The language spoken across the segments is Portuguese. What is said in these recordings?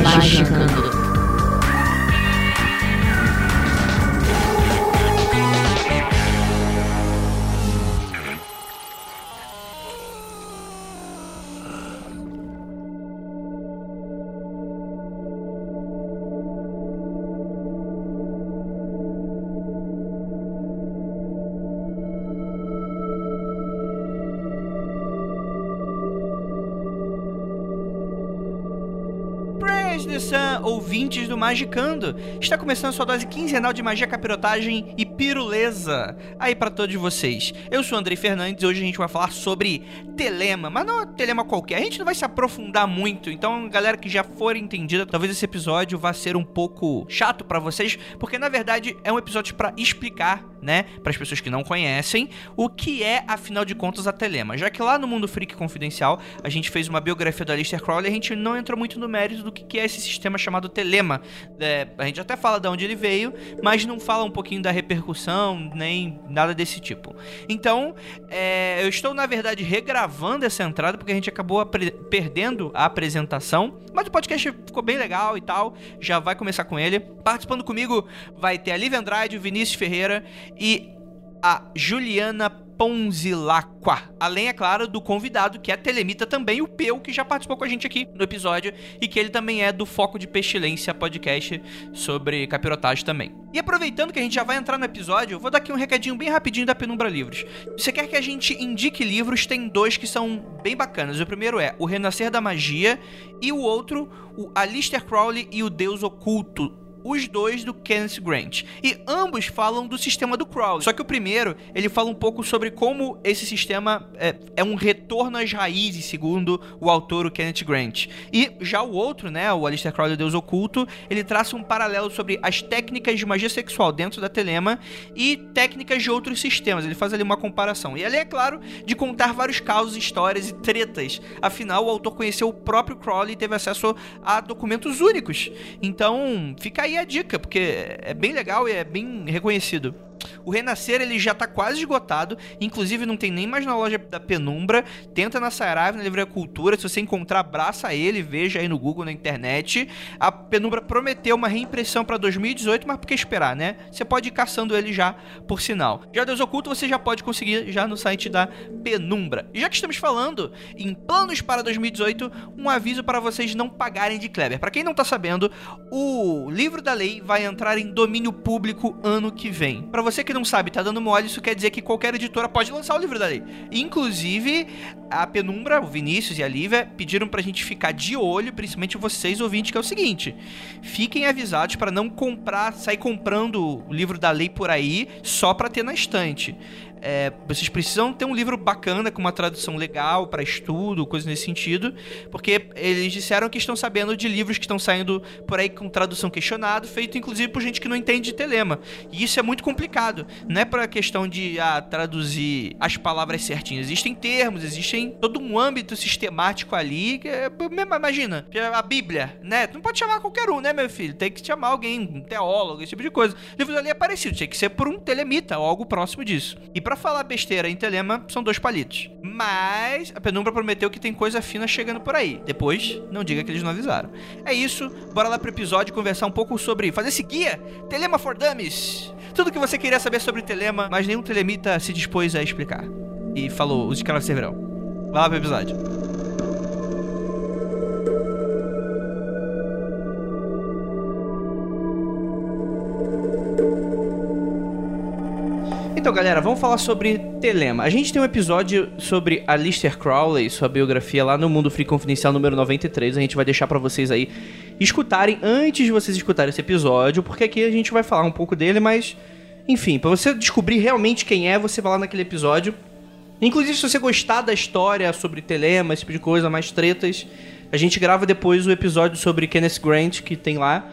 Magicando. Praise Magicando. Está começando sua dose quinzenal de magia, capirotagem e piruleza aí pra todos vocês. Eu sou Andrei Fernandes e hoje a gente vai falar sobre telema, mas não é telema qualquer. A gente não vai se aprofundar muito, então galera que já for entendida, talvez esse episódio vá ser um pouco chato pra vocês, porque na verdade é um episódio pra explicar, né, para as pessoas que não conhecem, o que é afinal de contas a telema. Já que lá no Mundo Freak Confidencial a gente fez uma biografia do Aleister Crowley, a gente não entrou muito no mérito do que que é esse sistema chamado telema. É, a gente até fala de onde ele veio, mas não fala um pouquinho da repercussão, nem nada desse tipo. Então, é, eu estou, na verdade, regravando essa entrada, porque a gente acabou perdendo a apresentação. Mas o podcast ficou bem legal e tal. Já vai começar com ele. Participando comigo vai ter a Liv Andrade, o Vinícius Ferreira e a Juliana Ponzilacqua. Além, é claro, do convidado, que é Telemita também, o Peu, que já participou com a gente aqui no episódio e que ele também é do Foco de Pestilência podcast sobre capirotagem também. E aproveitando que a gente já vai entrar no episódio, eu vou dar aqui um recadinho bem rapidinho da Penumbra Livros. Se você quer que a gente indique livros, tem dois que são bem bacanas. O primeiro é O Renascer da Magia e o outro, o Alistair Crowley e o Deus Oculto, os dois do Kenneth Grant. E ambos falam do sistema do Crowley. Só que o primeiro, ele fala um pouco sobre como esse sistema é, é, um retorno às raízes, segundo o autor, o Kenneth Grant. E já o outro, né, o Alistair Crowley, Deus Oculto, ele traça um paralelo sobre as técnicas de magia sexual dentro da Telema e técnicas de outros sistemas. Ele faz ali uma comparação. E ali, é claro, de contar vários casos, histórias e tretas. Afinal, o autor conheceu o próprio Crowley e teve acesso a documentos únicos. Então, fica aí aí a dica, porque é bem legal e é bem reconhecido. O Renascer ele já tá quase esgotado, inclusive não tem nem mais na loja da Penumbra. Tenta na Saraiva, na Livraria Cultura, se você encontrar, abraça ele, veja aí no Google, na internet. A Penumbra prometeu uma reimpressão para 2018, mas por que esperar, né? Você pode ir caçando ele já, por sinal. Já Deus Oculto você já pode conseguir já no site da Penumbra. E já que estamos falando em planos para 2018, um aviso para vocês não pagarem de Kleber. Para quem não tá sabendo, o livro da lei vai entrar em domínio público ano que vem. Você que que não sabe tá dando mole, isso quer dizer que qualquer editora pode lançar o livro da lei. Inclusive, a Penumbra, o Vinícius e a Lívia pediram pra gente ficar de olho, principalmente vocês ouvintes, que é o seguinte: fiquem avisados para não comprar, sair comprando o livro da lei por aí só pra ter na estante é, vocês precisam ter um livro bacana com uma tradução legal para estudo, coisa nesse sentido, porque eles disseram que estão sabendo de livros que estão saindo por aí com tradução questionado, feito inclusive por gente que não entende de telema. E isso é muito complicado. Não é para questão de ah, traduzir as palavras certinhas. Existem termos, existem todo um âmbito sistemático ali. É, imagina, a Bíblia, né? Tu não pode chamar qualquer um, né, meu filho? Tem que chamar alguém, um teólogo, esse tipo de coisa. O livro ali é parecido, tem que ser por um telemita ou algo próximo disso. E pra para falar besteira em Telema, são dois palitos. Mas a Penumbra prometeu que tem coisa fina chegando por aí. Depois, não diga que eles não avisaram. É isso, bora lá pro episódio conversar um pouco sobre fazer esse guia Telema for Dummies. Tudo que você queria saber sobre Telema, mas nenhum telemita se dispôs a explicar. E falou, os escravos servirão. Vai lá pro episódio. Então, galera, vamos falar sobre Telema. A gente tem um episódio sobre Alistair Crowley, sua biografia lá no Mundo Free Confidencial número 93. A gente vai deixar para vocês aí escutarem antes de vocês escutarem esse episódio, porque aqui a gente vai falar um pouco dele, mas enfim, para você descobrir realmente quem é, você vai lá naquele episódio. Inclusive, se você gostar da história sobre Telema, esse tipo de coisa, mais tretas, A gente grava depois o episódio sobre Kenneth Grant, que tem lá.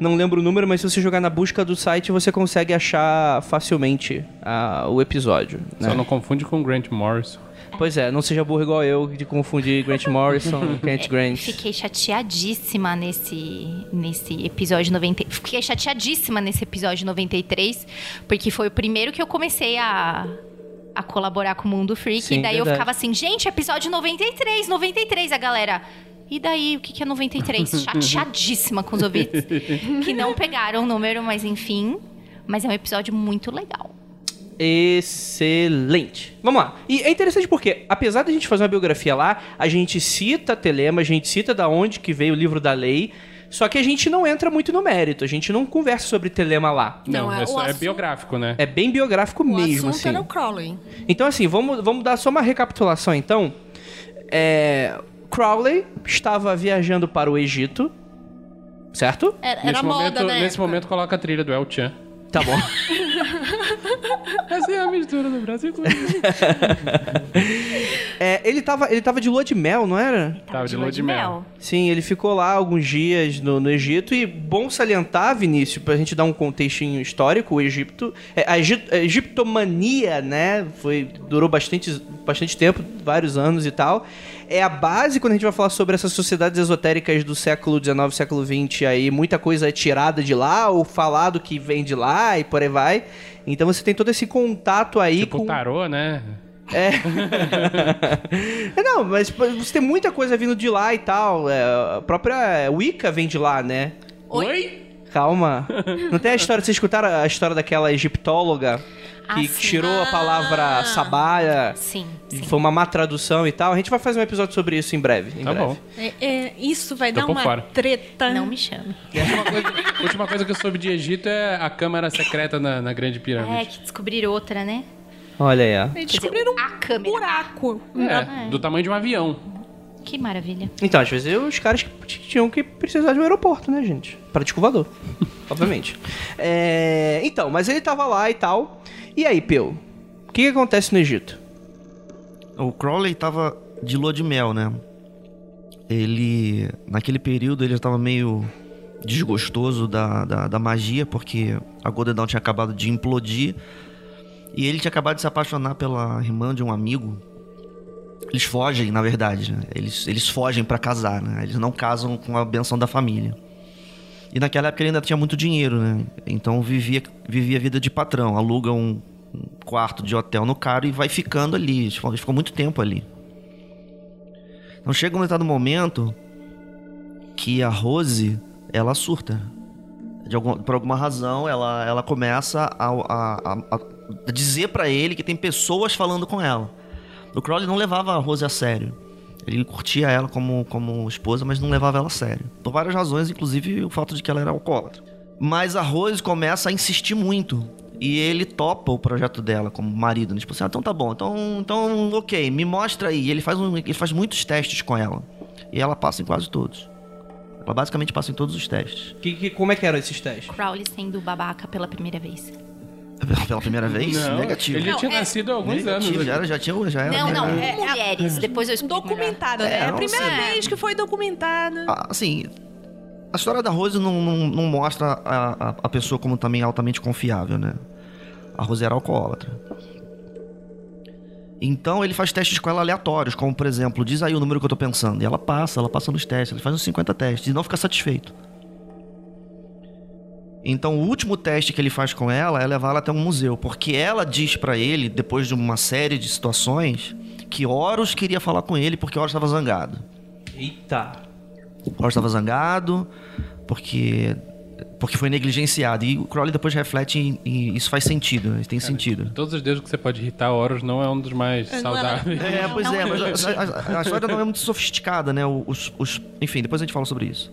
Não lembro o número, mas se você jogar na busca do site, você consegue achar facilmente ah, o episódio. Só né? não confunde com Grant Morrison. Pois é, não seja burro igual eu de confundir Grant Morrison com Kenneth Grant. Fiquei chateadíssima nesse, nesse episódio 90. Fiquei chateadíssima nesse episódio 93, porque foi o primeiro que eu comecei a, a colaborar com o Mundo Freak. Sim, e daí eu verdade. ficava assim, gente, episódio 93, 93, a galera. E daí, o que, que é 93? Chateadíssima com os ouvintes que não pegaram o número, mas enfim. Mas é um episódio muito legal. Excelente. Vamos lá. E é interessante porque, apesar da gente fazer uma biografia lá, a gente cita Telema, a gente cita da onde que veio o livro da lei, só que a gente não entra muito no mérito, a gente não conversa sobre Telema lá. Não, Não, é é, só- é assunto- biográfico, né? É bem biográfico O mesmo, assunto assim. era o Crowley. Então, assim, vamos, vamos dar só uma recapitulação, então. É, Crowley estava viajando para o Egito, certo? Era, nesse era momento, moda, né? nesse momento coloca a trilha do El Chan. Tá bom. Essa é a mistura do Brasil. É, ele, tava, ele tava de lua de mel, não era? Tava de lua de mel. Sim, ele ficou lá alguns dias no, no Egito e bom salientar, Vinícius, pra gente dar um contextinho histórico, o Egito, é, a, Egi- a egiptomania, né, foi durou bastante, bastante tempo, vários anos e tal. É a base quando a gente vai falar sobre essas sociedades esotéricas do século XIX, século XX, aí muita coisa é tirada de lá ou falado que vem de lá e por aí vai. Então você tem todo esse contato aí Tipo com tarô, né? É. É, Não, mas pô, você tem muita coisa vindo de lá e tal. É, a própria Wicca vem de lá, né? Oi? Calma. Não tem a história. Vocês escutaram a história daquela egiptóloga que Ah, sim. tirou a palavra sabaia? Sim, sim. Foi uma má tradução e tal. A gente vai fazer um episódio sobre isso em breve. Em Tá breve. bom. É, é, isso vai Tô dar uma fora. treta. Não me chame. A última, coisa, a última coisa que eu soube de Egito é a câmara secreta na, na Grande É, Pirâmide. que descobriram outra, né? Olha aí, ó. Eles dizer, descobriram a um câmera. buraco. É, do tamanho de um avião. Que maravilha. Então, às vezes os caras que tinham que precisar de um aeroporto, né, gente? Para descovador. Obviamente. É, Então, mas ele tava lá e tal. E aí, Peu? O que, que acontece no Egito? O Crowley tava de lua de mel, né? Ele, naquele período, ele estava meio desgostoso da, da, da magia, porque a Golden Dawn tinha acabado de implodir. E ele tinha acabado de se apaixonar pela irmã de um amigo. Eles fogem, na verdade, né? Eles, eles fogem pra casar, né? Eles não casam com a benção da família. E naquela época ele ainda tinha muito dinheiro, né? Então vivia, vivia a vida de patrão. Aluga um, quarto de hotel no cara e vai ficando ali. Ele ficou- ele ficou muito tempo ali. Então chega um determinado momento que a Rose, ela surta. De algum, por alguma razão, ela, ela começa a, a- a- a dizer pra ele que tem pessoas falando com ela. O Crowley não levava a Rose a sério. Ele curtia ela como, como esposa, mas não levava ela a sério. Por várias razões, inclusive o fato de que ela era alcoólatra. Mas a Rose começa a insistir muito. E ele topa o projeto dela como marido. né? Tipo assim, ah, então tá bom. Então, então ok, me mostra aí. E ele faz, um- ele faz muitos testes com ela. E ela passa em quase todos. Ela basicamente passa em todos os testes. Que, que- como é que eram esses testes? Crowley sendo babaca pela primeira vez. Pela primeira vez? Não, Negativo. Ele já Não, tinha é- nascido há alguns Negativo, anos. já era, já tinha, já era. Não, não, é- mulheres. Depois eu explico melhor. Documentado, né? É, É a não primeira sei. vez que foi documentada. Ah, assim, a história da Rose não, não, não mostra a, a, a pessoa como também altamente confiável, né? A Rose era alcoólatra. Então ele faz testes com ela aleatórios, como por exemplo, diz aí o número que eu tô pensando. E ela passa, ela passa nos testes, ele faz uns 50 testes e não fica satisfeito. Então o último teste que ele faz com ela é levar ela até um museu, porque ela diz pra ele, depois de uma série de situações, que Horus queria falar com ele porque Horus estava zangado. Eita. Crowley estava zangado porque porque foi negligenciado. E o Crowley depois reflete e, e isso faz sentido, né? tem sentido. Todos os deuses que você pode irritar, Horus não é um dos mais É, era- saudáveis. É, pois não é, mas a, a- a história não é muito sofisticada, né? Os, os- enfim, depois a gente fala sobre isso.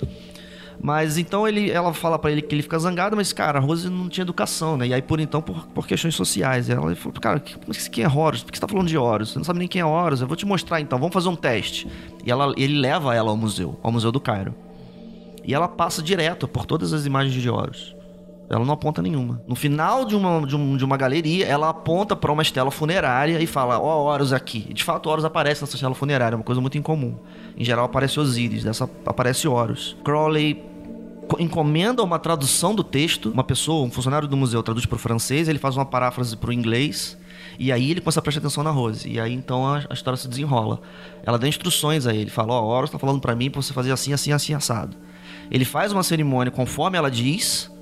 Mas então ele, ela fala pra ele que ele fica zangado, mas cara, a Rose não tinha educação, né? E aí por então, por, por questões sociais. Ela falou, cara, quem é Horus? Por que você tá falando de Horus? Você não sabe nem quem é Horus. Eu vou te mostrar então, vamos fazer um teste. E ela, ele leva ela ao museu, ao Museu do Cairo. E ela passa direto por todas as imagens de Horus. Ela não aponta nenhuma. No final de uma, de, um- de uma galeria, ela aponta pra uma estela funerária e fala: Ó, Horus aqui. De fato, Horus aparece nessa estela funerária, uma coisa muito incomum. Em geral, aparece Osíris, dessa aparece Horus. Crowley co- encomenda uma tradução do texto. Uma pessoa, um funcionário do museu, traduz para o francês, ele faz uma paráfrase para o inglês. E aí ele começa a prestar atenção na Rose. E aí então a, a história se desenrola. Ela dá instruções a ele. Fala: Ó, Horus tá falando para mim pra você fazer assim, assim, assim, assado. Ele faz uma cerimônia conforme ela diz.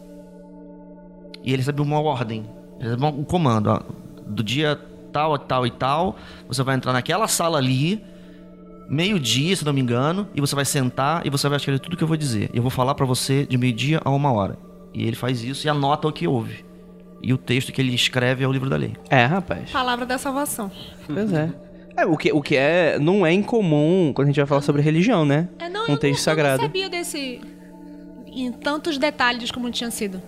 E ele recebe uma ordem. Ele recebe um comando. Ó, do dia tal, tal e tal. Você vai entrar naquela sala ali. Meio-dia, se não me engano. E você vai sentar e você vai escrever tudo que eu vou dizer. Eu vou falar pra você de meio-dia a uma hora. E ele faz isso e anota o que ouve. E o texto que ele escreve é o livro da lei. É, rapaz. Palavra da salvação. Pois é. É, o que, o que é, não é incomum quando a gente vai falar sobre religião, né? É, não, um eu, texto não, sagrado. eu não sabia desse... Em tantos detalhes como tinha sido.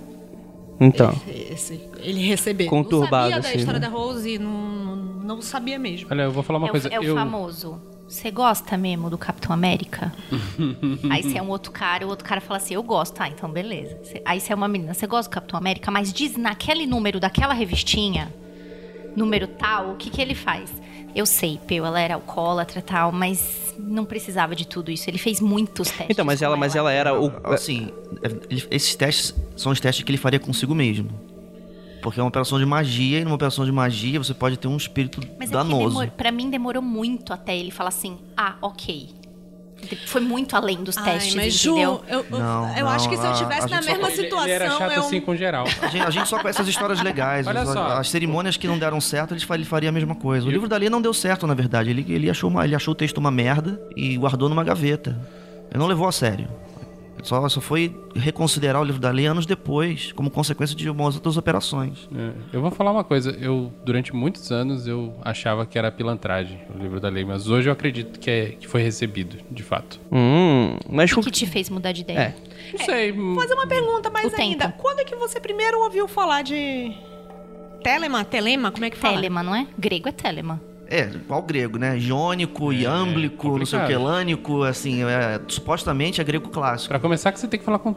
Então. Esse, ele receber. Conturbado, Não sabia da assim, história né? da Rose, não, não sabia mesmo. Olha, eu vou falar uma é, coisa. o, é o eu... famoso. Você gosta mesmo do Capitão América? Aí você é um outro cara, o outro cara fala assim, eu gosto. Ah, então beleza. Cê- Aí você é uma menina, você gosta do Capitão América, mas diz naquele número daquela revistinha, número tal, o que que ele faz? Eu sei, Peu, ela era alcoólatra e tal, mas não precisava de tudo isso. Ele fez muitos testes. Então, mas com ela, mas ela era o. Assim, ele- esses testes são os testes que ele faria consigo mesmo. Porque é uma operação de magia, e numa operação de magia você pode ter um espírito Mas é danoso. demor, pra mim demorou muito até ele falar assim, ah, ok. De- Foi muito além dos Ai, testes, mas Ju, entendeu? eu, eu, Não, eu acho que se eu não, a- tivesse a na gente só- mesma Ele, situação, ele era chato eu... assim com geral. A gente, a gente só conhece as histórias legais. Olha as, só. as cerimônias que não deram certo, ele fa- ele faria a mesma coisa. O livro da lei não deu certo, na verdade. Ele, ele, achou uma- ele achou o texto uma merda e guardou numa gaveta. Ele não levou a sério. Só, só foi reconsiderar o livro da lei anos depois, como consequência de umas outras operações. É, Eu vou falar uma coisa. Eu, durante muitos anos, eu achava que era pilantragem o livro da lei, mas hoje eu acredito que, é, que foi recebido, de fato. Hum, mas O com- que te fez mudar de ideia? É. Não sei. hum, fazer uma pergunta mais O tempo. ainda. Quando é que você primeiro ouviu falar de Telema? Telema? Como é que fala? Telema, não é? Grego é telema. É, qual grego, né? Jônico, iâmblico, não sei o que, lânico, assim, é, supostamente é grego clássico. Pra começar, que você tem que falar com.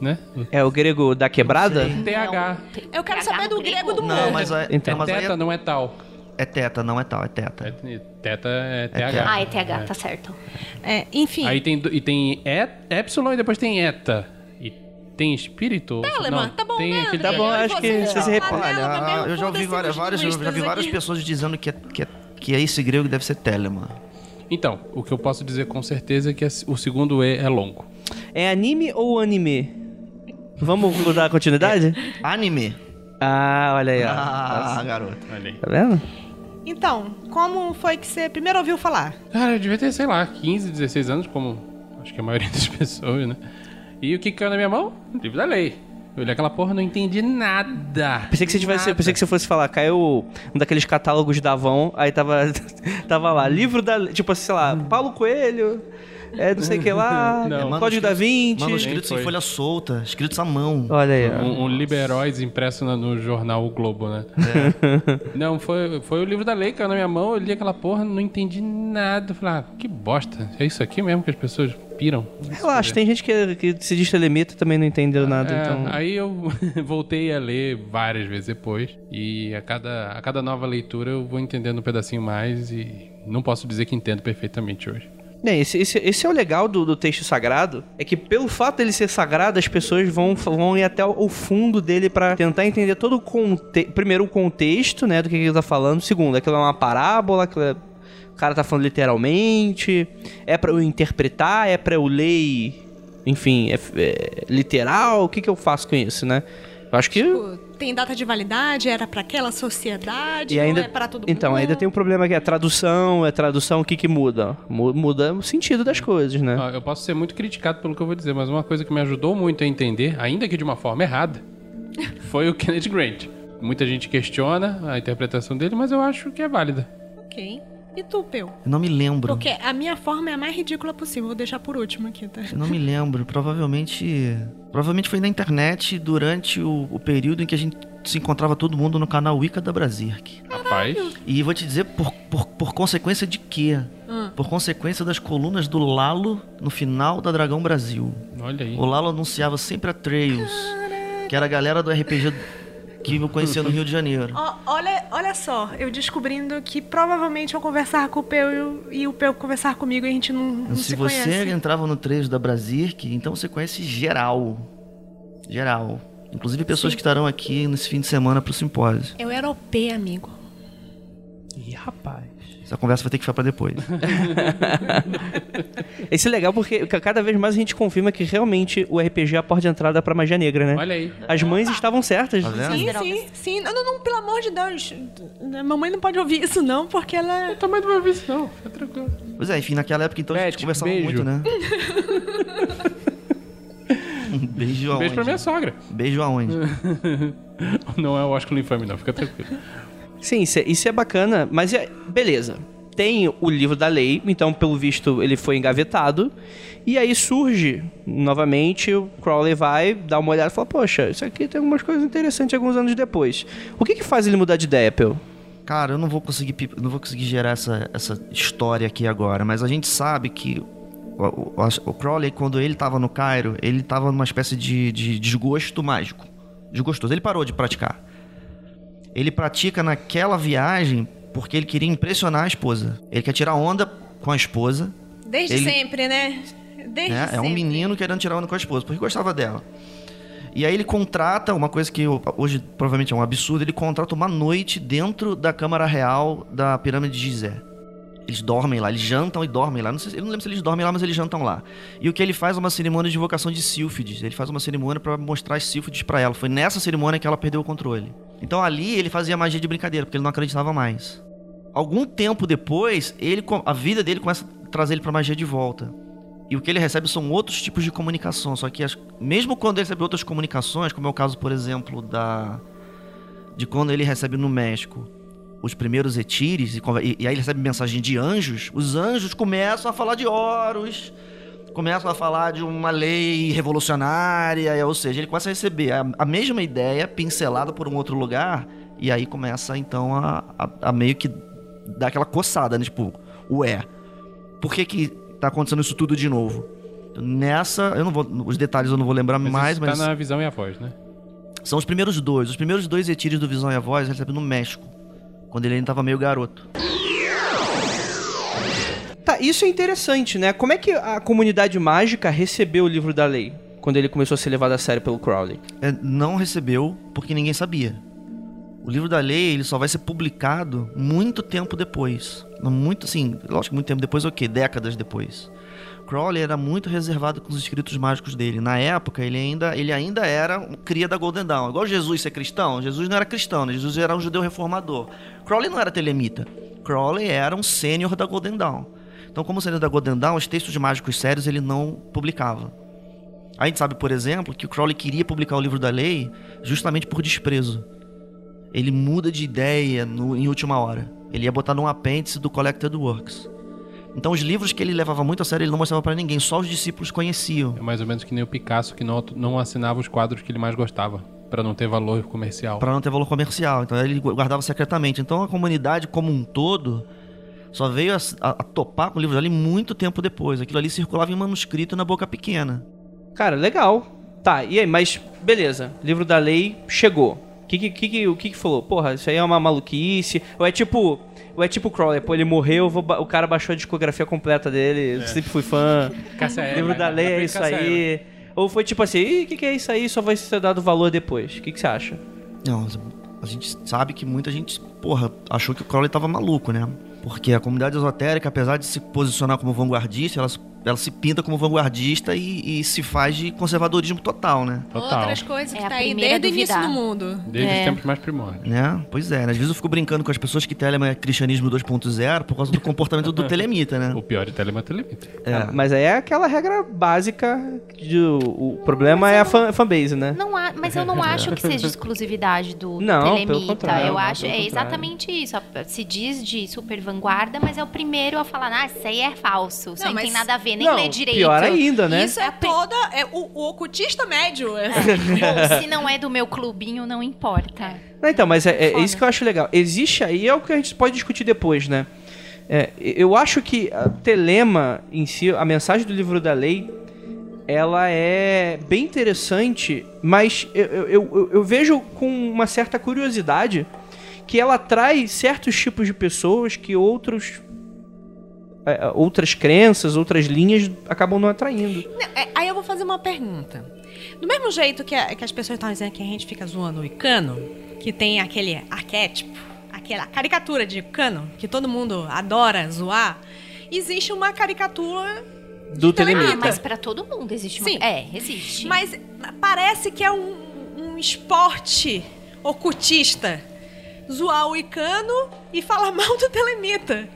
Né? é o grego da quebrada? TH. Eu quero saber do grego do Não, mas, é, Então. não, mas aí Teta é, não é tal. é teta, não é tal, é teta. É- Teta é TH. teta. Ah, é TH, tá certo. É, enfim, Aí tem, e tem e, Epsilon e depois tem Eta. Tem espírito? Telema, Não, tá bom, tem né, aquele- Tá bom, acho que você? se repara. Eu já ouvi várias, várias, eu já vi várias aqui. pessoas dizendo que é, que, é, que é esse grego que deve ser telema. Então, o que eu posso dizer com certeza é que o segundo E é longo. É anime ou anime? Vamos dar continuidade? Anime. Ah, olha aí, ó. Ah, Nossa, garoto. Olha aí. Tá vendo? Então, como foi que você primeiro ouviu falar? Cara, eu devia ter, sei lá, 15, 16 anos, como acho que a maioria das pessoas, né? E o que caiu na minha mão? Livro da lei. Eu olhei aquela porra, não entendi nada. Pensei que você tivesse, Nada. pensei que você fosse falar, caiu um daqueles catálogos da Avon, aí tava tava lá, livro da, tipo assim, sei lá, Paulo Coelho, é não sei o que lá, Não. Código da Vinci. Manuscritos em folha solta, escritos à mão. Olha aí, ó. Um, um Liberóis impresso na- no jornal O Globo, né? Não, foi, foi o livro da lei, caiu na minha mão, eu li aquela porra, não entendi nada. Falei, ah, que bosta. É isso aqui mesmo que as pessoas piram? Relaxa, tem gente que, que se diz telemita e também não entendeu nada, É, então... Aí eu voltei a ler várias vezes depois. E a cada, a cada nova leitura eu vou entendendo um pedacinho mais e não posso dizer que entendo perfeitamente hoje. É, esse, esse, esse é o legal do, do texto sagrado, é que pelo fato dele ser sagrado, as pessoas vão, vão ir até o fundo dele pra tentar entender todo o contexto. Primeiro, o contexto, né, do que ele tá falando. Segundo, aquilo é uma parábola, aquilo é- cara tá falando literalmente. É pra eu interpretar, é pra eu ler, e, enfim, é, é literal. O que que eu faço com isso, né? Eu acho que... Tipo, tem data de validade? Era pra aquela sociedade? E ainda, é pra todo mundo? então, ainda tem um problema que é a tradução, é tradução, o que que muda? Mu- Muda o sentido das coisas, né? Ó, Eu posso ser muito criticado pelo que eu vou dizer, mas uma coisa que me ajudou muito a entender, ainda que de uma forma errada, foi o Kenneth Grant. Muita gente questiona a interpretação dele, mas eu acho que é válida. Ok. E tu, Peu? Eu não me lembro. Porque a minha forma é a mais ridícula possível. Vou deixar por último aqui, tá? Eu não me lembro. Provavelmente. Provavelmente foi na internet durante o, o período em que a gente se encontrava todo mundo no canal Wicca da Brasilk. Rapaz, E vou te dizer por, por, por consequência de quê? Hum. Por consequência das colunas do Lalo no final da Dragão Brasil. olha aí. O Lalo anunciava sempre a Trails. Que era a galera do RPG que eu conhecia no Rio de Janeiro. Olha, olha só, eu descobrindo que provavelmente eu conversar com o Peu e o- o Peu conversar comigo e a gente não, não Se, se, você conhece. entrava no trecho da Brasirk, então você conhece geral. Geral. Inclusive pessoas que estarão aqui nesse fim de semana pro simpósio. Eu era OP, amigo. Ih, rapaz. Essa conversa vai ter que ficar pra depois. Esse é legal porque ca- cada vez mais a gente confirma que realmente o RPG é a porta de entrada pra magia negra, né? Olha aí. As mães estavam certas. Tá vendo? Sim, sim, sim. Não, não, não, pelo amor de Deus. Mamãe não pode ouvir isso, não, porque ela. Também não vai ver isso, não. Fica tranquilo. Pois é, enfim, naquela época então a gente conversava beijo. muito, né? um beijo aonde? Beijo pra minha sogra. Beijo aonde? Não é o Oscar infame, não. Fica tranquilo. Sim, isso é, isso é bacana, mas é. Beleza. Tem o livro da lei, então, pelo visto, ele foi engavetado. E aí surge, novamente, o Crowley vai dar uma olhada e fala: Poxa, isso aqui tem algumas coisas interessantes alguns anos depois. O que que faz ele mudar de ideia, Pel? Cara, eu não vou conseguir, não vou conseguir gerar essa, essa história aqui agora, mas a gente sabe que o, o- o Crowley, quando ele tava no Cairo, ele tava numa espécie de, de desgosto mágico. Desgostoso. Ele parou de praticar. Ele pratica naquela viagem porque ele queria impressionar a esposa. Ele quer tirar onda com a esposa. Desde Ele- sempre, né? Desde né? É sempre. um menino querendo tirar onda com a esposa, porque gostava dela. E aí ele contrata uma coisa que hoje provavelmente é um absurdo, ele contrata uma noite dentro da Câmara Real da Pirâmide de Gizé. Eles dormem lá, eles jantam e dormem lá. Não sei, se- eu não lembro se eles dormem lá, mas eles jantam lá. E o que ele faz é uma cerimônia de invocação de sílfides. Ele faz uma cerimônia pra mostrar as sílfides pra ela. Foi nessa cerimônia que ela perdeu o controle. Então ali ele fazia magia de brincadeira, porque ele não acreditava mais. Algum tempo depois, ele a vida dele começa a trazer ele pra magia de volta. E o que ele recebe são outros tipos de comunicação. Só que as- mesmo quando ele recebe outras comunicações, como é o caso, por exemplo, da de quando ele recebe no México os primeiros etires e, e- aí ele recebe mensagem de anjos, os anjos começam a falar de Horus, começam a falar de uma lei revolucionária, ou seja, ele começa a receber a, a mesma ideia pincelada por um outro lugar e aí começa então a, a- a meio que dar aquela coçada, né? Tipo, ué, por que que tá acontecendo isso tudo de novo? Nessa, eu não vou, os detalhes eu não vou lembrar Mas mais, isso mas tá na visão e a voz, né? são os primeiros dois. Os primeiros dois etires do Visão e a Voz recebe no México, quando ele ainda tava meio garoto. Tá, isso é interessante, né? Como é que a comunidade mágica recebeu o livro da lei? Quando ele começou a ser levado a sério pelo Crowley. É, não recebeu porque ninguém sabia. O livro da lei ele só vai ser publicado muito tempo depois. Muito assim, lógico, muito tempo depois, o quê? Décadas depois. Crowley era muito reservado com os escritos mágicos dele. Na época, ele ainda, ele ainda era um cria da Golden Dawn. Igual Jesus ser cristão. Jesus não era cristão, né? Jesus era um judeu reformador. Crowley não era telemita. Crowley era um sênior da Golden Dawn. Então, como sênior da Golden Dawn, os textos mágicos sérios ele não publicava. A gente sabe, por exemplo, que o Crowley queria publicar o livro da lei justamente por desprezo. Ele muda de ideia no- em última hora. Ele ia botar num apêndice do Collected Works. Então, os livros que ele levava muito a sério, ele não mostrava pra ninguém, só os discípulos conheciam. É mais ou menos que nem o Picasso, que não, não assinava os quadros que ele mais gostava, Pra não ter valor comercial. Pra não ter valor comercial. Então ele guardava secretamente. Então a comunidade como um todo só veio a, a- a topar com o livro dele muito tempo depois. Aquilo ali circulava em manuscrito na boca pequena. Cara, legal. Tá, e aí, mas beleza. Livro da lei chegou. O que, que, que, que- o que, que falou? Porra, isso aí é uma maluquice. Ou é tipo. Ou é tipo o Crowley, pô, ele morreu, eu vou o cara baixou a discografia completa dele, eu sempre fui fã. Livro da né? lei é isso aí. Ou foi tipo assim, "Ih, o que, que é isso aí? Só vai ser dado valor depois. O que, que você acha? Não, a gente sabe que muita gente, porra, achou que o Crowley tava maluco, né? Porque a comunidade esotérica, apesar de se posicionar como vanguardista, ela, ela se pinta como vanguardista e, e se faz de conservadorismo total, né? Total. Outras coisas É que a tá aí desde o início do mundo. Desde É. os tempos mais primórdios. Né? Pois é, né? às vezes eu fico brincando com as pessoas que Telema é cristianismo 2.0 por causa do comportamento do telemita, né? O pior é telema telemita. É. Mas aí é aquela regra básica de o, problema é a fan, fanbase, né? Não há, mas eu não acho que seja exclusividade do, do Não, pelo Telemita. contrário, eu não, acho, pelo é contrário. exatamente isso. Se diz de super vanguarda, mas é o primeiro a falar, ah, isso aí é falso, isso Não, aí não tem mas- nada a ver, nem Não, lê direito. pior ainda, né? Isso é toda. É o, o ocultista médio. é. Ou se não é do meu clubinho, não importa. Não, então, mas é, é Foda. isso que eu acho legal. Existe aí, é o que a gente pode discutir depois, né? É, eu acho que a Telema em si, a mensagem do livro da lei, ela é bem interessante, mas eu, eu, eu, eu vejo com uma certa curiosidade que ela atrai certos tipos de pessoas que outros é, outras crenças, outras linhas acabam não atraindo. Não, é, aí eu vou fazer uma pergunta. Do mesmo jeito que, a- que as pessoas estão dizendo que a gente fica zoando o Icano, que tem aquele arquétipo, aquela caricatura de Icano, que todo mundo adora zoar, existe uma caricatura, Do Ah, Telemita. mas pra todo mundo existe uma... Sim. É, existe. mas parece que é um, um esporte ocultista zoar o Icano e falar mal do Telemita.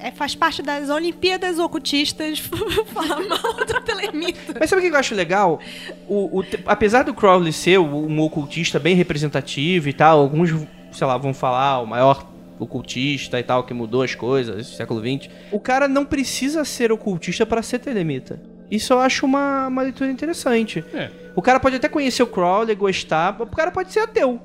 É, faz parte das Olimpíadas Ocultistas falar mal do Telemita. Mas sabe o que eu acho legal? O, o apesar do Crowley ser um ocultista bem representativo e tal, alguns, sei lá, vão falar o maior ocultista e tal, que mudou as coisas, século XX. O cara não precisa ser ocultista para ser telemita. Isso eu acho uma, uma leitura interessante. É. O cara pode até conhecer o Crowley, gostar, o cara pode ser ateu.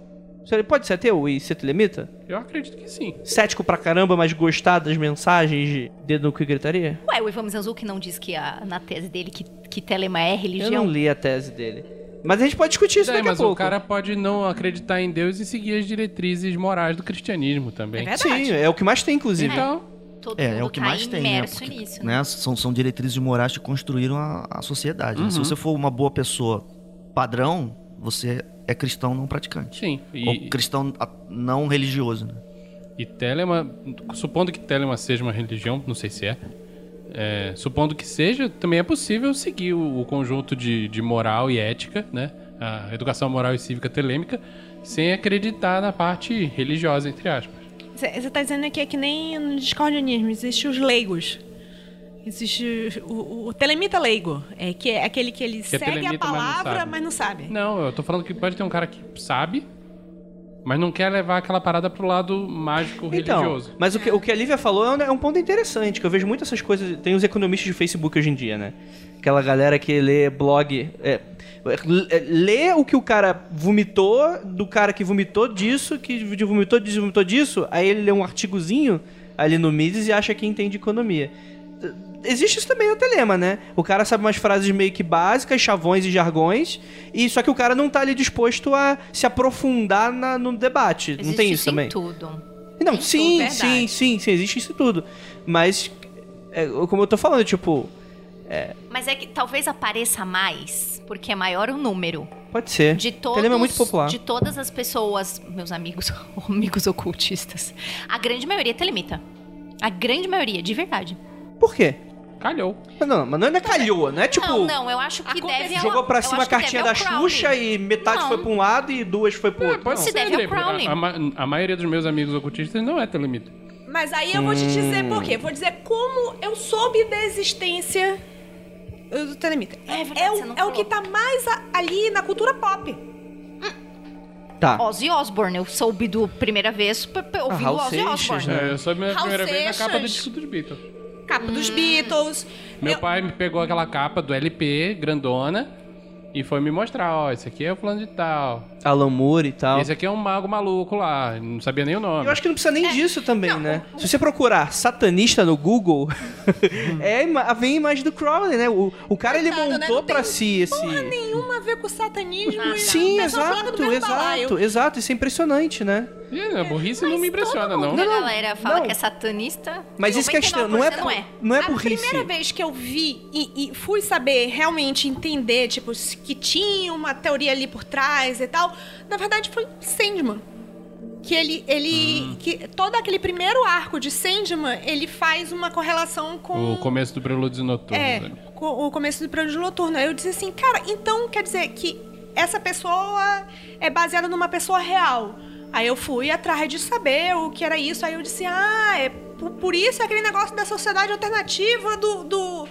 Ele pode ser ateu e ser telemita? Eu acredito que sim. Cético pra caramba, mas gostar das mensagens de dedo no que gritaria? Ué, o Ivan Mizanzuki não diz que a- na tese dele que, que Telema é Eu religião? não li a tese dele. Mas a gente pode discutir isso Daí, daqui a mas pouco. o cara pode não acreditar em Deus e seguir as diretrizes morais do cristianismo também. É. Sim, é o que mais tem, inclusive. Então, Todo É, mundo é o que tá mais tem, né? Porque, nisso, né? né, São, são diretrizes morais que construíram a, a sociedade. né? Se Uhum. você for uma boa pessoa padrão, você é cristão não praticante. sim. Ou E, cristão a- não religioso, né? e Telema, supondo que Telema seja uma religião, não sei se é, é, supondo que seja, também é possível seguir o, o conjunto de, de moral e ética, né? A educação moral e cívica telêmica, sem acreditar na parte religiosa, entre aspas. Você tá dizendo que é que nem no discordianismo, existe os leigos. Existe o, o, o telemita leigo, é que é aquele que ele Que é segue a telemita, mas não palavra, sabe. mas não sabe. Não, eu tô falando que pode ter um cara que sabe, mas não quer levar aquela parada pro lado mágico Então, religioso. mas o que, o que a Lívia falou é um- é um ponto interessante, que eu vejo muito essas coisas. Tem os economistas de Facebook hoje em dia, né? Aquela galera que lê blog. é, é, lê o que o cara vomitou, do cara que vomitou disso, que vomitou disso, vomitou disso, aí ele lê um artigozinho ali no Mises e acha que entende economia. Existe isso também no Telema, né? O cara sabe umas frases meio que básicas, chavões e jargões, e só que o cara não tá ali disposto a se aprofundar na- no debate. não Existe tem isso em também? tudo. Não, Tem sim, tudo, sim, sim, sim, existe isso tudo. Mas, é, como eu tô falando, tipo, Mas é que talvez apareça mais, porque é maior o número. pode ser. De todos, Telema é muito popular. De todas as pessoas, meus amigos, amigos ocultistas, a grande maioria é telemita. A grande maioria, de verdade. Por quê? Calhou. Não, não, mas não é calhou, não é tipo. não, não, eu acho que deve Jogou pra cima a cartinha da. Xuxa e metade Não. foi pra um lado e duas foi pro É, outro. pode Não. Se deve André, ao Crowley. A, a a maioria dos meus amigos ocultistas não é telemita. Mas aí eu vou te dizer por quê. Vou dizer como eu soube da existência do telemita. É verdade, é, o, é o que tá mais a- ali na cultura pop. Tá. Ozzy Osbourne, eu soube do primeira vez ouvindo Raul Ozzy Seixas, Osbourne. né? É, eu soube a primeira vez na capa do disco dos Beatles. Capa dos Hum. Beatles. Meu Eu- pai me pegou aquela capa do LP, grandona, e foi me mostrar, ó, esse aqui é o fulano de tal. Alan Moore e tal. Esse aqui é um mago maluco lá, não sabia nem o nome. Eu acho que não precisa nem disso também, né? Se você procurar satanista no Google, é, a ima- vem a imagem do Crowley, né? O, o cara ele Coitado, né? montou Não tem pra si esse. Porra nenhuma a ver com satanismo. e Sim, o do exato, exato, exato. Isso é impressionante, né? E, a burrice não me impressiona, não. Não, a não, galera fala não. que é satanista. Mas isso que é não é, 99% por- não é. não é a burrice. primeira vez que eu vi e, e fui saber realmente entender, tipo, que tinha uma teoria ali por trás e tal, na verdade foi Sandman. Que ele. ele que todo aquele primeiro arco de Sandman, ele faz uma correlação com. O começo do prelúdio noturno. É, né? o começo do período noturno. Aí eu disse assim, cara, então quer dizer que essa pessoa é baseada numa pessoa real. Aí eu fui atrás de saber o que era isso. Aí eu disse, ah, é por, por isso é aquele negócio da sociedade alternativa do. do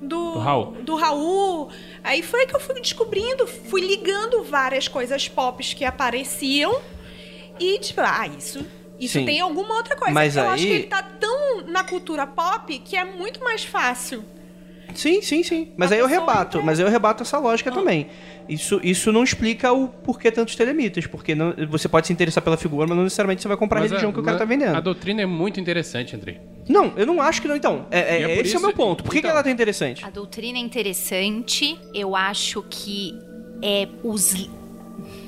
do, Do Raul. do Raul. Aí foi que eu fui descobrindo, fui ligando várias coisas pop que apareciam. E, tipo, ah, isso, isso Sim. tem alguma outra coisa. Mas eu acho aí- que ele tá tão na cultura pop que é muito mais fácil Sim, sim, sim. Mas A aí eu rebato, entra- mas aí eu rebato essa lógica também. Isso, isso não explica o porquê tantos telemitas, porque não- você pode se interessar pela figura, mas não necessariamente você vai comprar a Mas religião que o cara tá vendendo. A doutrina é muito interessante, André. Não, eu não acho que não. Então, é, é- E é esse é o isso- meu ponto. Por que, que então. ela tá interessante? A doutrina é interessante. Eu acho que é os.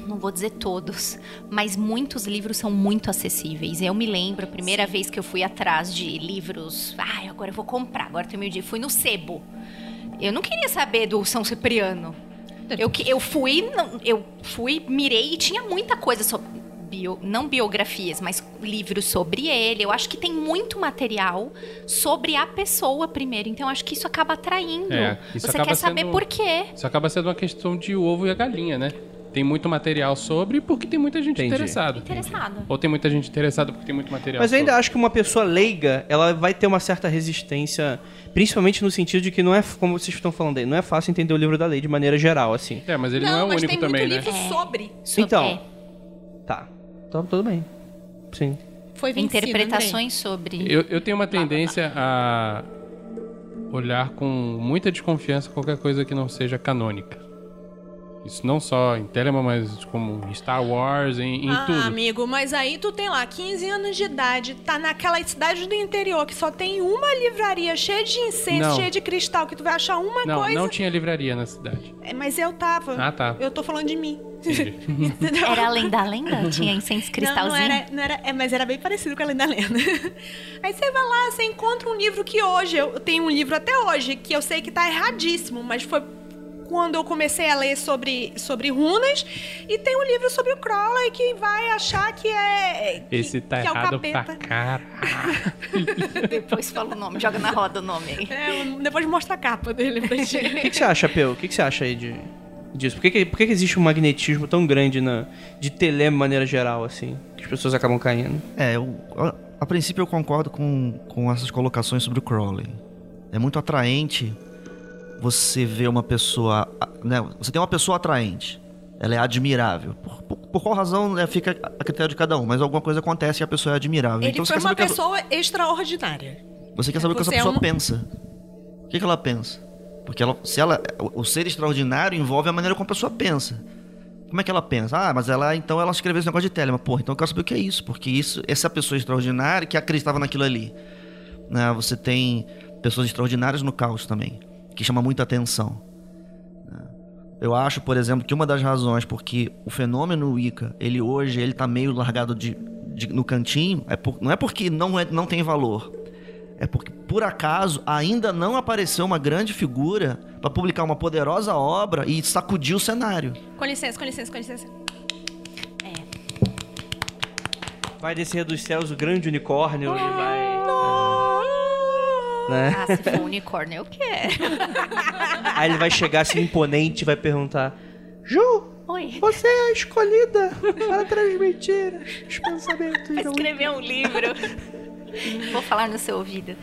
Não vou dizer todos, mas muitos livros são muito acessíveis. Eu me lembro a primeira vez que eu fui atrás de livros. Ai, agora eu vou comprar, agora tem meu dia. Fui no Sebo. Eu não queria saber do São Cipriano. Eu, que- eu fui, eu fui, mirei e tinha muita coisa sobre. Bio, não biografias, mas livros sobre ele. Eu acho que tem muito material sobre a pessoa primeiro. Então, eu acho que isso acaba atraindo. É, isso Você acaba quer saber sendo- por quê. Isso acaba sendo uma questão de ovo e a galinha, né? Tem muito material sobre porque tem muita gente Entendi. interessada. Interessada. Ou tem muita gente interessada porque tem muito material Mas eu ainda sobre. acho que uma pessoa leiga, ela vai ter uma certa resistência, principalmente no sentido de que não é, como vocês estão falando aí, não é fácil entender o livro da lei de maneira geral, assim. É, mas ele não, é o mas único tem também, muito né? livro sobre. Sobre- Então, é, Tá. Então, tudo bem. Sim. Foi vencido, interpretações sobre. Eu, eu tenho uma tendência a olhar com muita desconfiança qualquer coisa que não seja canônica. Isso não só em Telema, mas como em Star Wars, em, em ah, tudo. amigo, mas aí tu tem lá 15 anos de idade, tá naquela cidade do interior que só tem uma livraria cheia de incenso, Não. cheia de cristal, que tu vai achar uma Não, coisa. não tinha livraria na cidade. É, Mas eu tava. Ah, tá. Eu tô falando de mim. Era além da lenda? Tinha incenso Não, cristalzinho? não era, não era, é, mas era bem parecido com a Lenda Lenda. Aí você vai lá, você encontra um livro que hoje, eu tenho um livro até hoje, que eu sei que tá erradíssimo, mas foi quando eu comecei a ler sobre, sobre runas, e tem um livro sobre o Crowley que vai achar que é. que- Esse tá que é o errado pra capeta. caralho. Depois fala o nome, joga na roda o nome aí. É, depois mostra a capa dele pra O que, gente. que você acha, Peu? O que, que você acha aí de, disso? Por que, que, por que, que existe um magnetismo tão grande na, de telema de maneira geral, assim? Que as pessoas acabam caindo? É, eu, a, a princípio eu concordo com, com essas colocações sobre o Crowley. É muito atraente você ver uma pessoa. Né, você tem uma pessoa atraente. Ela é admirável. Por, por- por qual razão né, fica a critério de cada um, mas alguma coisa acontece e a pessoa é admirável. Ele então você foi uma que a- pessoa extraordinária. Você quer saber o que essa Você é pessoa pensa. O que, que ela pensa? Porque ela, se ela, o o ser extraordinário envolve a maneira como a pessoa pensa. Como é que ela pensa? Ah, mas ela então ela escreveu esse negócio de Telema. Porra, então eu quero saber o que é isso, porque isso, essa pessoa extraordinária que acreditava naquilo ali. Né? Você tem pessoas extraordinárias no caos também, que chama muita atenção. né? Eu acho, por exemplo, que uma das razões porque o fenômeno Wicca, ele hoje ele tá meio largado de, de- no cantinho, é por- não é porque não, é, não tem valor. É porque, por acaso, ainda não apareceu uma grande figura para publicar uma poderosa obra e sacudir o cenário. Com licença, com licença, com licença. Vai descer dos céus o grande unicórnio e vai. Né? Ah, se for um unicórnio, eu quero. Aí ele vai chegar assim imponente e vai perguntar: Ju, Oi. você é a escolhida para transmitir os pensamentos Pra da escrever um livro. Vou falar no seu ouvido.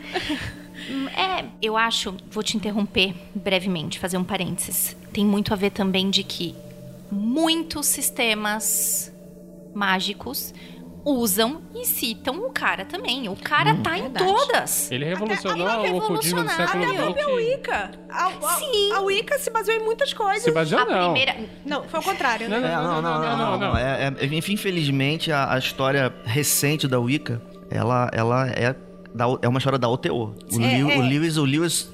Hum, É, eu acho, vou te interromper brevemente, fazer um parênteses. Tem muito a ver também de que muitos sistemas mágicos usam e citam o cara também. O cara tá em Verdade. todas. Ele revolucionou Até- o ocultismo do século revolucionário. A própria XX. Wicca. A, a, Sim. a Wicca se baseou em muitas coisas. Se baseou A não. primeira. Não, foi o contrário, né? Não, É, não, não, não, não, não. É, é- enfim, infelizmente, a, a história recente da Wicca, ela, ela é, da, é uma história da OTO. O, É, Lew- é. o Lewis, o Lewis...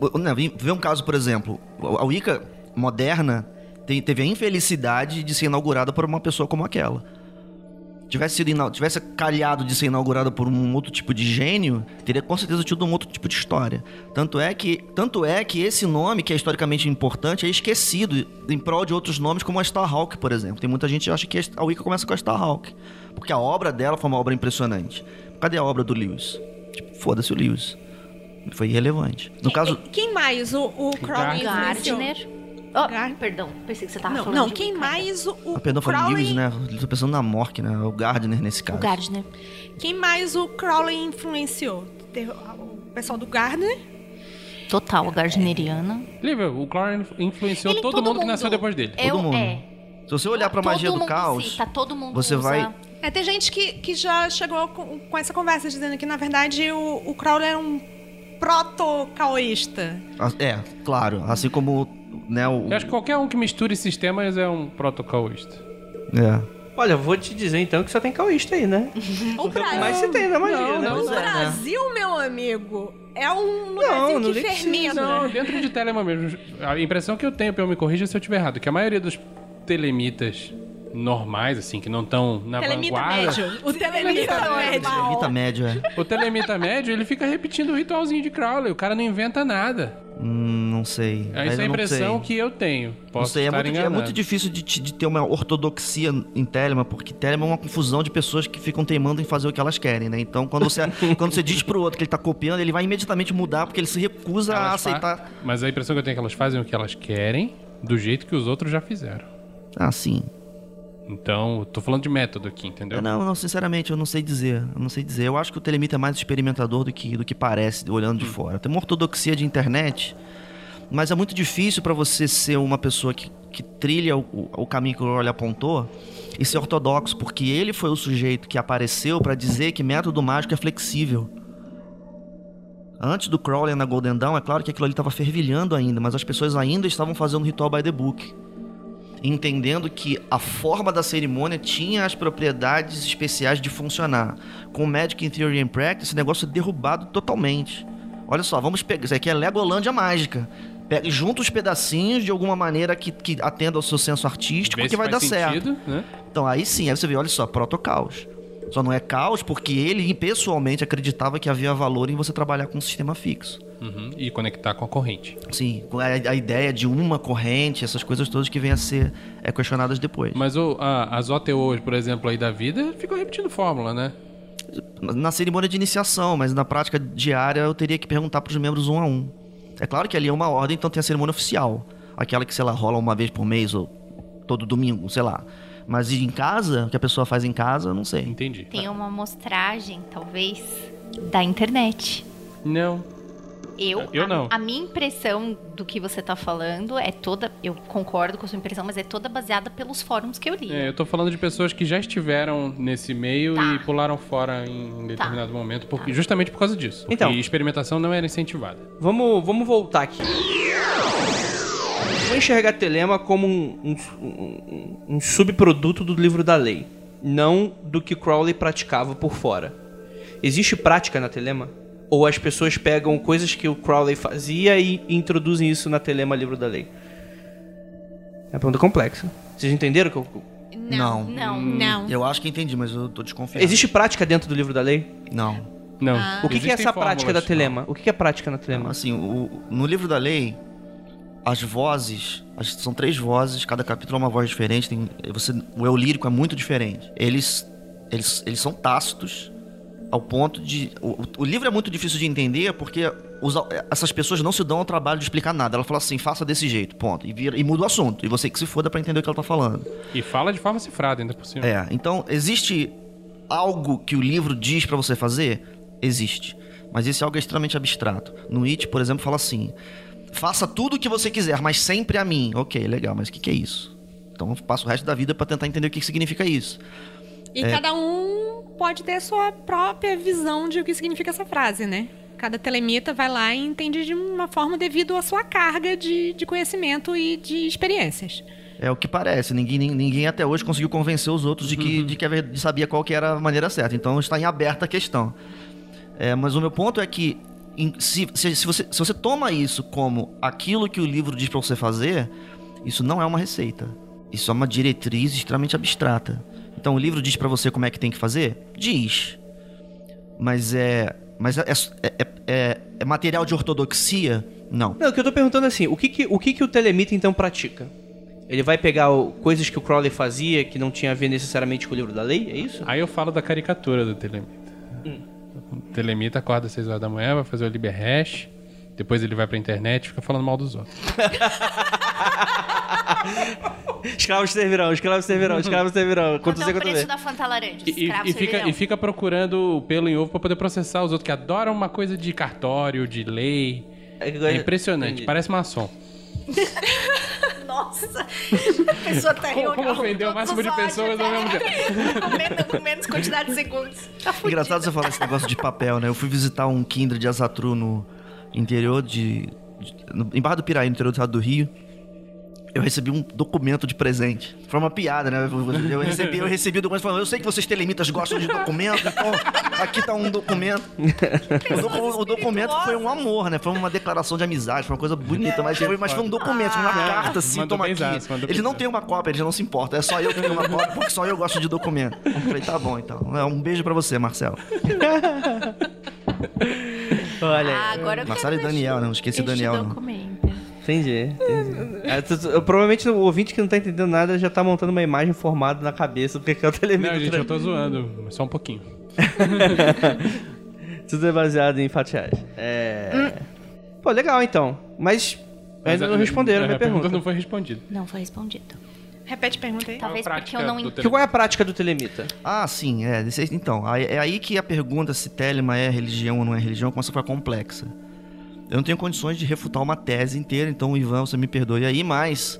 o- Não, vê um caso, por exemplo. A Wicca moderna teve a infelicidade de ser inaugurada por uma pessoa como aquela. Tivesse, sido tivesse calhado de ser inaugurada por um outro tipo de gênio, teria com certeza tido um outro tipo de história. Tanto é que, tanto é que esse nome, que é historicamente importante, é esquecido em prol de outros nomes, como a Starhawk, por exemplo. Tem muita gente que acha que a Wicca começa com a Starhawk. Porque a obra dela foi uma obra impressionante. Cadê a obra do Lewis? Tipo, foda-se o Lewis. Foi irrelevante. No caso, Quem mais o, o Crowley? Gardner. Oh, Gar- perdão, pensei que você tava Não, falando não, de quem mais o, o ah, perdão, foi o Crowley... Lewis, né? Eu Tô pensando na Mork, né? O Gardner nesse O caso. Gardner. Quem mais o Crowley influenciou? O pessoal do Gardner. Total, Gardneriana. Lívia, o Clore influenciou Ele- todo, mundo que nasceu depois dele. Eu, Todo mundo. É. Se você olhar pra Todo magia do mundo caos, cita, todo mundo você usa. vai- É, tem gente que, que já chegou com, com essa conversa dizendo que, na verdade, o, o Crowley é um proto-caoísta. É, claro. Assim como, né, o... Eu acho que qualquer um que misture sistemas é um protocolista. É. Olha, vou te dizer então que só tem caoísta aí, né? O Brasil, Mas você tem na magia, Não, né? não, o é, né? Brasil meu amigo, é um Brasil não que nem fermenta. Não, dentro de Telema mesmo. A impressão que eu tenho, Pel, me corrija se eu estiver errado, que a maioria dos telemitas normais, assim, que não estão na Telemita vanguarda... médio. O telemita médio. Limita médio, é. O telemita médio, ele fica repetindo o ritualzinho de Crowley. O cara não inventa nada. Hum, não sei. Essa Aí é a não impressão que eu tenho. Não Posso sei, é estar muito, é muito difícil de, de ter uma ortodoxia em Telema, porque Telema é uma confusão de pessoas que ficam teimando em fazer o que elas querem, né? Então, quando você, quando você diz pro outro que ele tá copiando, ele vai imediatamente mudar, porque ele se recusa a Elas fa- aceitar. Mas a impressão que eu tenho é que elas fazem o que elas querem, do jeito que os outros já fizeram. Ah, sim. Então, eu tô falando de método aqui, entendeu? Não, não, sinceramente, eu não sei dizer. Eu não sei dizer. Eu acho que o Telemita é mais experimentador do que, do que parece, olhando de fora. Tem uma ortodoxia de internet, mas é muito difícil pra você ser uma pessoa que, que trilha o, o caminho que o Crowley apontou e ser ortodoxo, porque ele foi o sujeito que apareceu pra dizer que método mágico é flexível. Antes do Crowley na Golden Dawn, é claro que aquilo ali estava fervilhando ainda, mas as pessoas ainda estavam fazendo ritual by the book entendendo que a forma da cerimônia tinha as propriedades especiais de funcionar. Com Magic in Theory and Practice, esse negócio é derrubado totalmente. Olha só, vamos pegar. Isso aqui é Legolândia mágica. Pega, junta os pedacinhos de alguma maneira que, que atenda ao seu senso artístico que vai dar faz certo. sentido, Né? Então aí sim, aí você vê, olha só, proto-caos. Só não é caos porque ele pessoalmente acreditava que havia valor em você trabalhar com um sistema fixo. Uhum, E conectar com a corrente. Sim, a, a ideia de uma corrente, essas coisas todas que vêm a ser é, questionadas depois. Mas o, a, as OTOs, por exemplo, aí da vida, ficam repetindo fórmula, né? na cerimônia de iniciação, mas na prática diária eu teria que perguntar para os membros um a um. É claro que ali é uma ordem, então tem a cerimônia oficial. Aquela que, sei lá, rola uma vez por mês ou todo domingo, sei lá. Mas em casa, o que a pessoa faz em casa, eu não sei. Entendi. Tem uma amostragem, talvez, da internet. Não. Eu, Eu a, não. a minha impressão do que você tá falando é toda. Eu concordo com a sua impressão, mas é toda baseada pelos fóruns que eu li. É, eu tô falando de pessoas que já estiveram nesse meio Tá. e pularam fora em determinado momento, porque, justamente por causa disso. Porque Então. experimentação não era incentivada. Vamos, vamos voltar aqui. Vou enxergar Telema como um, um, um- um subproduto do livro da lei, não do que Crowley praticava por fora. Existe prática na Telema? Ou as pessoas pegam coisas que o Crowley fazia e introduzem isso na Telema livro da lei? É uma pergunta complexa. Vocês entenderam? Que eu... Não. Não. Não. Eu acho que entendi, mas eu tô desconfiado. Existe prática dentro do livro da lei? Não. Não. O que, que é essa prática da. Telema? O que, que é prática na Telema? Assim, o- no livro da lei, as vozes, as- são três vozes, cada capítulo é uma voz diferente. Tem, você, o eu lírico é muito diferente. Eles, eles, eles são tácitos ao ponto de. O, o- livro é muito difícil de entender porque os essas pessoas não se dão ao trabalho de explicar nada. Ela fala assim, faça desse jeito, ponto. E, vira, e muda o assunto. E você que se foda pra entender o que ela tá falando. E fala de forma cifrada ainda por cima. É, então existe algo que o livro diz pra você fazer? Existe. Mas esse algo é extremamente abstrato. No It, por exemplo, fala assim: faça tudo o que você quiser, mas sempre a mim. Ok, legal, mas o que, que é isso? Então eu passo o resto da vida pra tentar entender o que, que significa isso. E cada um pode ter sua própria visão de o que significa essa frase, né? Cada telemita vai lá e entende de uma forma devido à sua carga de, de conhecimento e de experiências. É o que parece. Ninguém, nin- ninguém até hoje conseguiu convencer os outros de que, de que a de sabia qual que era a maneira certa. Então está em aberta a questão. É, mas o meu ponto é que em- se, se, se você, se você toma isso como aquilo que o livro diz para você fazer, isso não é uma receita. Isso é uma diretriz extremamente abstrata. Então o livro diz para você como é que tem que fazer? Diz. Mas é. Mas é, é, é- é material de ortodoxia? Não. Não, o que eu tô perguntando é assim, o que que o, que que o telemita então pratica? Ele vai pegar o- coisas que o Crowley fazia que não tinha a ver necessariamente com o livro da lei, é isso? Aí eu falo da caricatura do Telemita. O Telemita acorda às 6 horas da manhã, vai fazer o Liber Hash, depois ele vai pra internet e fica falando mal dos outros. Escravos servirão, escravos servirão, escravos servirão. Quanto é você quanto da Fanta Laranja? E, e- Escravo e fica, e fica procurando pelo em ovo pra poder processar os outros que adoram uma coisa de cartório, de lei. É É impressionante, Entendi. parece maçom. Nossa, a pessoa tá Como, como ofender o máximo de pessoas ao mesmo tempo? com menos quantidade de segundos. Tá. Engraçado você falar esse negócio de papel, né? Eu fui visitar um Kindred de Azatru no interior de. de- no- em Barra do Piraí, no interior do estado do Rio. eu recebi um documento de presente. Foi uma piada, né? Eu- recebi, eu recebi o documento falando, eu sei que vocês telemitas gostam de documento, então aqui tá um documento. O, docu- o documento foi um amor, né? Foi uma declaração de amizade, foi uma coisa bonita, mas foi, mas foi um documento, uma carta assim, Mandou toma aqui. Eles não têm uma cópia, eles não se importam. É só eu que tenho uma cópia, porque só eu gosto de documento. Eu falei, tá bom então. É, Um beijo pra você, Marcelo. Olha Ah, aí. agora eu Marcelo e quero Daniel, não esqueci este Daniel, não. Entendi, entendi. É, tu- tu- provavelmente o ouvinte que não tá entendendo nada já tá montando uma imagem formada na cabeça do que que é o Não, telemita. gente, eu tô zoando. mas Só um pouquinho. Tudo é baseado em fatiagem. É. Pô, legal então. Mas ainda não responderam a minha a pergunta pergunta. não foi respondida. Não foi respondido. Repete a pergunta aí. Talvez porque eu não entendi. Qual é a prática do telemita? Ah, sim, é. Então, é aí que a pergunta se Telema é religião ou não é religião começa a ficar complexa. Eu não tenho condições de refutar uma tese inteira, então, Ivan, você me perdoe aí, mas.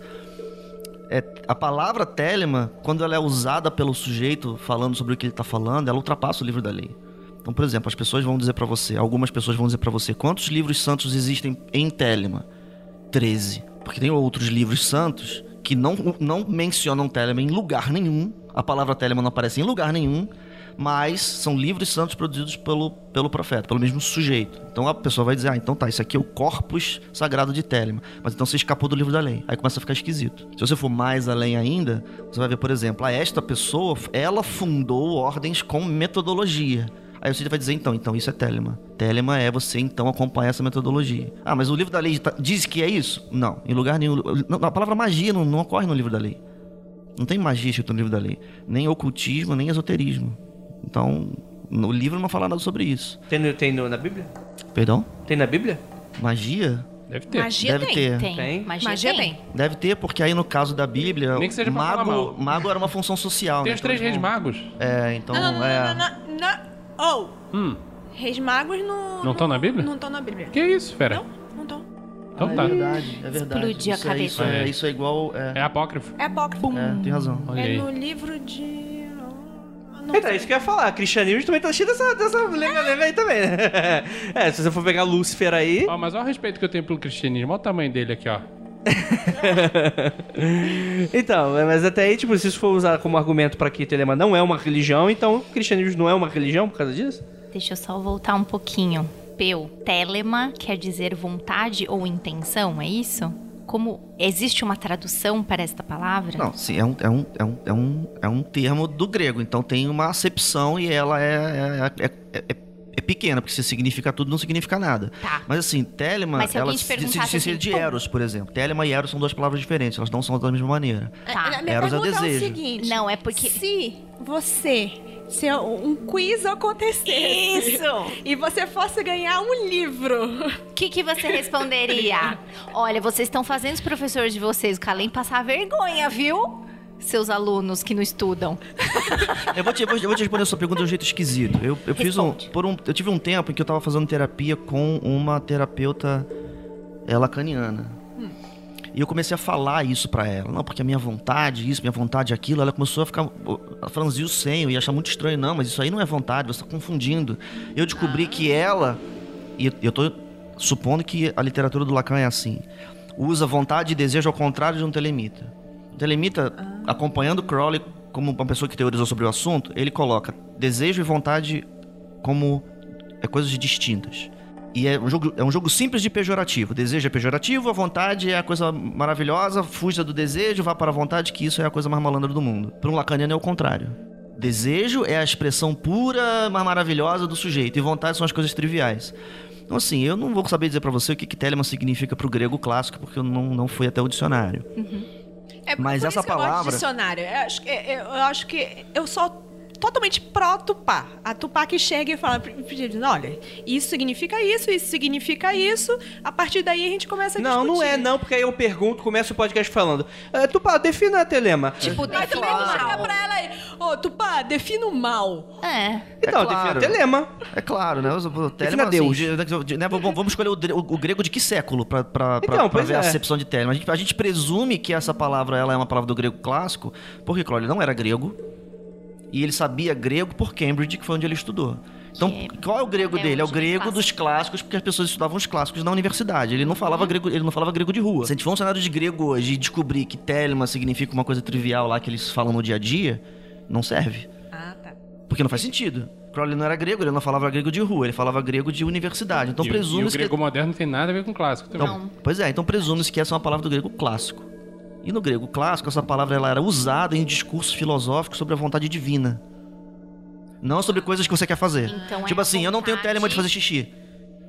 é, a palavra Telema, quando ela é usada pelo sujeito falando sobre o que ele está falando, ela ultrapassa o livro da lei. Então, por exemplo, as pessoas vão dizer para você, algumas pessoas vão dizer para você, quantos livros santos existem em Telema? 13. Porque tem outros livros santos que não, não mencionam Telema em lugar nenhum. A palavra Telema não aparece em lugar nenhum. Mas são livros santos produzidos pelo, pelo profeta, pelo mesmo sujeito. Então a pessoa vai dizer: Ah, então tá, isso aqui é o corpus sagrado de Telema. Mas então você escapou do livro da lei. Aí começa a ficar esquisito. Se você for mais além ainda, você vai ver, por exemplo, ah, esta pessoa, ela fundou ordens com metodologia. Aí você vai dizer, então, então isso é Telema. Telema é você, então, acompanhar essa metodologia. Ah, mas o livro da lei tá- diz que é isso? Não, em lugar nenhum. Não, A palavra magia não, não ocorre no livro da lei. Não tem magia escrito no livro da lei. Nem ocultismo, nem esoterismo. Então, no livro não fala nada sobre isso. Tem, no- tem no- na Bíblia? Perdão? Tem na Bíblia? Magia? Deve ter. Magia Deve tem. ter. Tem. Tem? Magia, Magia tem. tem. Deve ter, porque aí no caso da Bíblia, Nem que seja mago, mago era uma função social. Tem né? os Então três reis magos. É, então Não, não, não, é. não, não, não, não. Oh, Hum. reis magos não... Não tão na Bíblia? Não estão na Bíblia. Que isso, fera? Não, não estão. Então Ah, tá. É verdade, é verdade. Explodiu a é- cabeça. Isso é, É. isso é igual. É, É apócrifo. É apócrifo. é, tem razão. Olha É aí. no livro de... Não Então, é isso que eu ia falar. Cristianismo também tá cheio dessa, dessa lenda aí também, né? É, se você for pegar Lúcifer aí. Ó, mas olha o respeito que eu tenho pelo cristianismo. Olha o tamanho dele aqui, ó. Então, mas até aí, tipo, se isso for usar como argumento pra que Telema não é uma religião, então o cristianismo não é uma religião por causa disso? Deixa eu só voltar um pouquinho. Peu, telema quer dizer vontade ou intenção, é isso? Como existe uma tradução para esta palavra? Não, sim, é um, é, um, é, um, é, um, é um termo do grego, então tem uma acepção e ela é, é, é, é, é- é pequena, porque se significa tudo, não significa nada. Tá. Mas assim, telema, Mas se ela se, se diferencia assim, de eros, por exemplo. Telema e eros são duas palavras diferentes, elas não são da mesma maneira. Tá. A minha Eros é pergunta é, o desejo. seguinte. Não, é porque. Se você... Se um quiz acontecesse... Isso! E você fosse ganhar um livro... O que, que você responderia? Olha, vocês estão fazendo os professores de vocês, o Calem, passar vergonha, viu? Seus alunos que não estudam. Eu vou te, eu vou, eu vou te responder a sua pergunta de um jeito esquisito. Eu, eu fiz um, por um. Eu tive um tempo em que eu tava fazendo terapia com uma terapeuta é, lacaniana. E eu comecei a falar isso pra ela. Não, porque a minha vontade, isso, minha vontade, aquilo. Ela começou a ficar. A franzir o senho e achar muito estranho. Não, mas isso aí não é vontade, você tá confundindo. Eu descobri que ela. E eu tô supondo que a literatura do Lacan é assim. Usa vontade e desejo ao contrário de um telemita. Telemita, acompanhando Crowley como uma pessoa que teorizou sobre o assunto, ele coloca desejo e vontade como é, coisas distintas. E é um, jogo, é um jogo simples de pejorativo. Desejo é pejorativo, a vontade é a coisa maravilhosa, fuja do desejo, vá para a vontade, que isso é a coisa mais malandra do mundo. Para um lacaniano é o contrário. Desejo é a expressão pura, mais maravilhosa do sujeito, e vontade são as coisas triviais. Então, assim, eu não vou saber dizer para você o que, que Telemann significa para o grego clássico, porque eu não, não fui até o dicionário. É Mas por essa que eu gosto de palavra- dicionário. Eu acho, que, eu, eu acho que eu sou totalmente pró-Tupá. A Tupá que chega e fala, olha, isso significa isso, isso significa isso. A partir daí a gente começa a Não, não discutir. é não, porque aí eu pergunto, começa o podcast falando. É, Tupá, defina telema. Tipo, tu define mesmo chega mal. pra ela aí, ô Tupá, defina o mal. É. Então, claro. defina telema. É claro, né? O Defina Deus. assim, de- né, vamos escolher o, o- o grego de que século pra, pra, pra- Então, pra ver a é. acepção de Telemann. A gente, a gente presume que essa palavra ela é uma palavra do grego clássico, porque Crowley não era grego. E ele sabia grego por Cambridge, que foi onde ele estudou. Então, Que qual é o grego é dele? É o grego clássico. dos clássicos, porque as pessoas estudavam os clássicos na universidade. Ele não falava Uhum. grego, ele não falava grego de rua. Se a gente for um cenário de grego hoje e descobrir que telema significa uma coisa trivial lá que eles falam no dia a dia, não serve. Ah, tá. Porque não faz sentido. Crowley não era grego, ele não falava grego de rua, ele falava grego de universidade. Então e, o- e o presume-se que grego moderno não tem nada a ver com clássico também. então, pois é, então presume-se que essa é uma palavra do grego clássico. E no grego clássico, essa palavra ela era usada em discursos filosóficos sobre a vontade divina. Não sobre coisas que você quer fazer. Então é tipo a assim, eu não tenho vontade- telema de fazer xixi.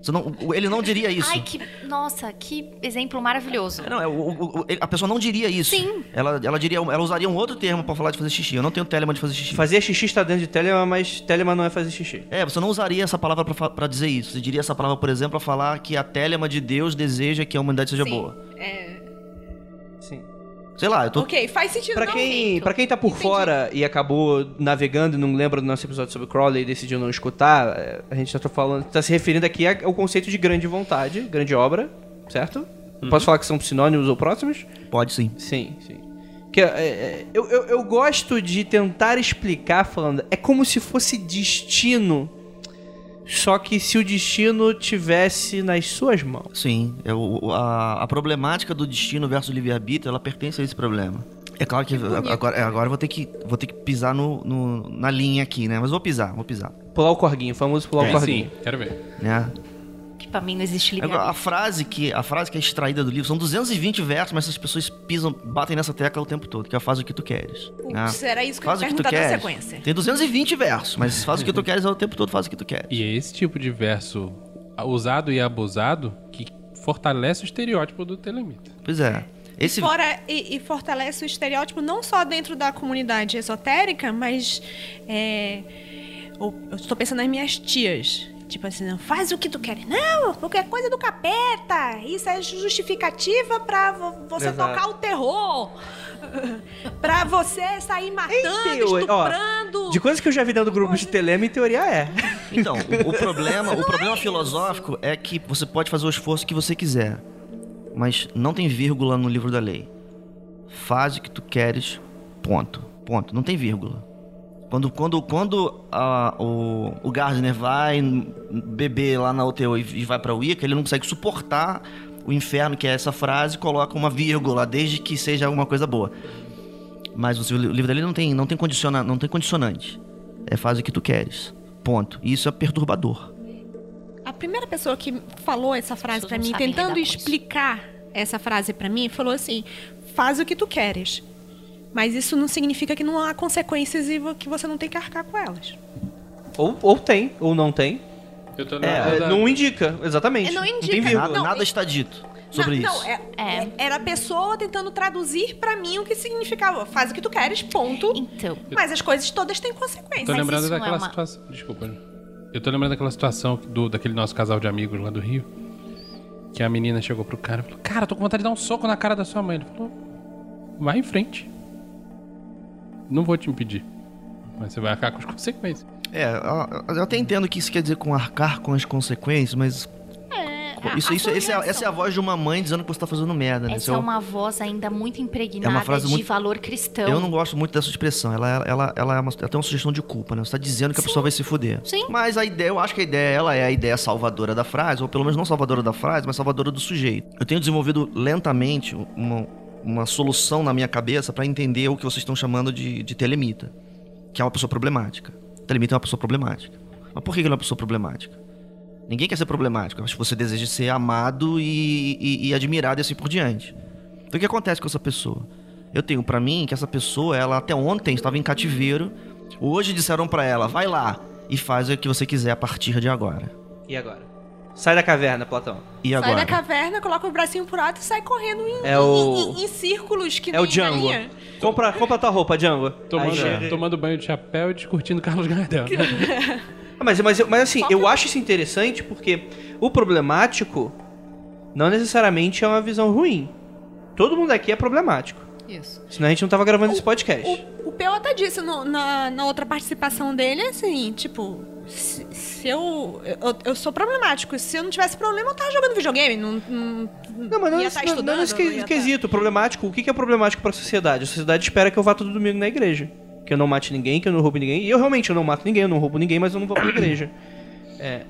Você não- ele não diria isso. Ai, que. Nossa, que exemplo maravilhoso. Não, é, o- o- o- a pessoa não diria isso. Sim. Ela, ela, diria, ela usaria um outro termo pra falar de fazer xixi. Eu não tenho telema de fazer xixi. Fazer xixi está dentro de telema, mas telema não é fazer xixi. É, você não usaria essa palavra pra dizer isso. Você diria essa palavra, por exemplo, pra falar que a telema de Deus deseja que a humanidade seja Sim. boa. É. Sei lá, eu tô. Ok, faz sentido. Pra não, quem, pra quem tá por Entendi. fora e acabou navegando e não lembra do nosso episódio sobre Crowley e decidiu não escutar, é, a gente tá falando, tá se referindo aqui ao conceito de grande vontade, grande obra, certo? Posso falar que são sinônimos ou próximos? Pode sim. Sim, sim. Que, é, é, eu, eu, eu gosto de tentar explicar falando, é como se fosse destino, só que se o destino tivesse nas suas mãos. Sim, é o- o- a, a problemática do destino versus livre-arbítrio, ela pertence a esse problema. É claro que agora, é, agora eu vou ter que, vou ter que pisar no, no- na linha aqui, né? Mas vou pisar, vou pisar. Pular o corguinho, o famoso pular o Sim, corguinho. sim, quero ver. Né? Que pra mim não existe livre a frase que a frase que é extraída do livro são 220 versos, mas essas pessoas pisam, batem nessa tecla o tempo todo, que é faz o que tu queres. né? Putz, era isso que eu Faz ia o que tu perguntar na queres. sequência. Tem 220 versos, mas faz o que tu queres é o tempo todo, faz o que tu queres. E é esse tipo de verso usado e abusado que fortalece o estereótipo do telemita. Pois é. Esse Fora, e, e fortalece o estereótipo não só dentro da comunidade esotérica, mas é, eu estou pensando nas minhas tias. Tipo assim, não, faz o que tu quer. Não, qualquer coisa do capeta. Isso é justificativa pra vo- você Exato. tocar o terror. pra você sair matando, teo- ó, estuprando. De coisas que eu já vi dentro do grupo de Telema, em teoria é. Então, o, o problema, o problema filosófico é que você pode fazer o esforço que você quiser, mas não tem vírgula no livro da lei. Faz o que tu queres, ponto. Ponto. Não tem vírgula. Quando, quando, quando ah, o, o Gardner vai beber lá na UTO e, e vai pra Wicca, ele não consegue suportar o inferno, que é essa frase, e coloca uma vírgula, desde que seja alguma coisa boa. Mas o livro da lei não tem, não tem, condiciona, não tem condicionante. É faz o que tu queres. Ponto. E isso é perturbador. A primeira pessoa que falou essa frase não mim, tentando explicar essa frase pra mim, falou assim: faz o que tu queres. Mas isso não significa que não há consequências e que você não tem que arcar com elas. Ou, ou tem, ou não tem. Eu tô É, não indica, exatamente. É, não tem indica. vírgula. Nada, Não, nada e- está dito sobre não, isso. Não, é, É. é- era a pessoa tentando traduzir pra mim o que significava. Faz o que tu queres, ponto. Então, Mas as coisas todas têm Tô consequências. Mas lembrando isso não é daquela uma- situação. Desculpa. Eu tô lembrando daquela situação do, daquele nosso casal de amigos lá do Rio. Que a menina chegou pro cara e falou: Cara, tô com vontade de dar um soco na cara da sua mãe. Ele falou: Vai em frente. Não vou te impedir. Mas você vai arcar com as consequências. É, eu- eu até entendo que isso quer dizer com arcar com as consequências, mas. a- isso, a isso, esse é- essa é a voz de uma mãe dizendo que você tá fazendo merda, né? Essa é é o- uma voz ainda muito impregnada É uma frase de muito- valor cristão. Eu não gosto muito dessa expressão. Ela, ela, ela é uma, até uma sugestão de culpa, né? Você tá dizendo que a pessoa vai se fuder. Sim. Mas a ideia, eu acho que a ideia, ela é a ideia salvadora da frase, ou pelo menos não salvadora da frase, mas salvadora do sujeito. Eu tenho desenvolvido lentamente uma, uma solução na minha cabeça pra entender o que vocês estão chamando de, de telemita, que é uma pessoa problemática. Telemita é uma pessoa problemática. Mas por que ele é uma pessoa problemática? Ninguém quer ser problemático. Acho que você deseja ser amado e, e- e admirado e assim por diante. Então o que acontece com essa pessoa? Eu tenho pra mim que essa pessoa, ela até ontem estava em cativeiro. Hoje disseram pra ela, vai lá e faz o que você quiser a partir de agora. E agora? Sai da caverna, Platão. E Sai agora? da caverna, coloca o bracinho pro alto e sai correndo em, É o- em- em- em círculos que É o Django. galinha. Compra, compra tua roupa, Django. Tomando, chega- tomando banho de chapéu e discutindo Carlos Gardel. Ah, Mas, mas, mas assim, eu acho isso interessante porque o problemático não necessariamente é uma visão ruim. Todo mundo aqui é problemático. Isso. Senão a gente não tava gravando esse podcast. O, o Peu até disse no- na, na outra participação dele, assim, tipo, se, se eu, eu. eu sou problemático. Se eu não tivesse problema, eu tava jogando videogame. Não, não, Não, mas não, ia nesse, tá não, não estudando, que- ia tá-. Problemático, o que é problemático pra sociedade? A sociedade espera que eu vá todo domingo na igreja. que eu não mate ninguém, que eu não roubo ninguém. E eu realmente eu não mato ninguém, eu não roubo ninguém, mas eu não vou pra igreja. É.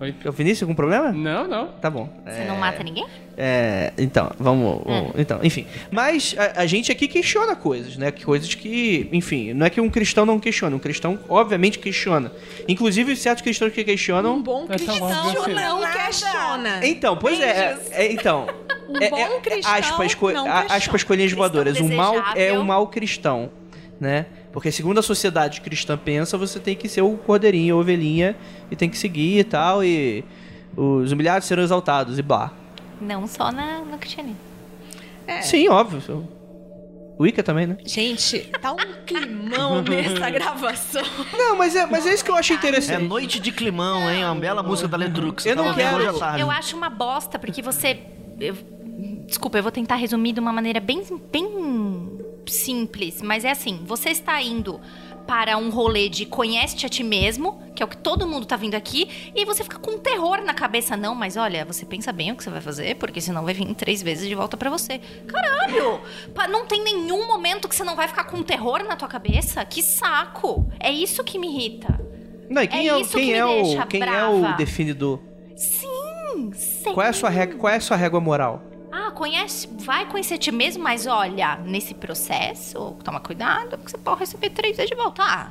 Oi? O Vinícius, algum problema? Não, não. Tá bom. Você não mata ninguém? É, então, vamos, vamos- Então, enfim. Mas a, a gente aqui questiona coisas, né? Coisas que, enfim, não é que um cristão não questiona. Um cristão, obviamente, questiona. Inclusive, certos cristãos que questionam. Um bom É tão cristão não questiona. Então, pois é, é, é, Então. Um é, bom é, cristão aspas, co- não aspas coelhinhas Cristão voadoras. O mal é um mal cristão, né? Porque segundo a sociedade cristã pensa, você tem que ser o cordeirinho, a ovelhinha, e tem que seguir e tal, e os humilhados serão exaltados, e blá. Não só na, no cristianismo. É. Sim, óbvio. O Ica também, né? Gente, tá um climão nessa gravação. Não, mas é, mas é isso que eu acho É interessante. Noite de Climão, hein? Uma bela música da Letrux. Eu não Tava ouvindo quero- hoje à tarde. Eu acho uma bosta, porque você. eu- desculpa, eu vou tentar resumir de uma maneira bem, bem simples, mas é assim: você está indo para um rolê de conhece-te a ti mesmo, que é o que todo mundo tá vindo aqui, e você fica com terror na cabeça, não, mas olha, você pensa bem o que você vai fazer, porque senão vai vir três vezes de volta pra você. Caralho! Não tem nenhum momento que você não vai ficar com terror na tua cabeça? Que saco! É isso que me irrita. Não, e quem É é, o- isso quem que me é o quem é brava. o definidor? Sim, sim. Qual é a sua régua, qual é a sua régua moral? Ah, conhece, vai conhecer ti mesmo, mas olha, nesse processo, toma cuidado, porque você pode receber três vezes de volta. Ah,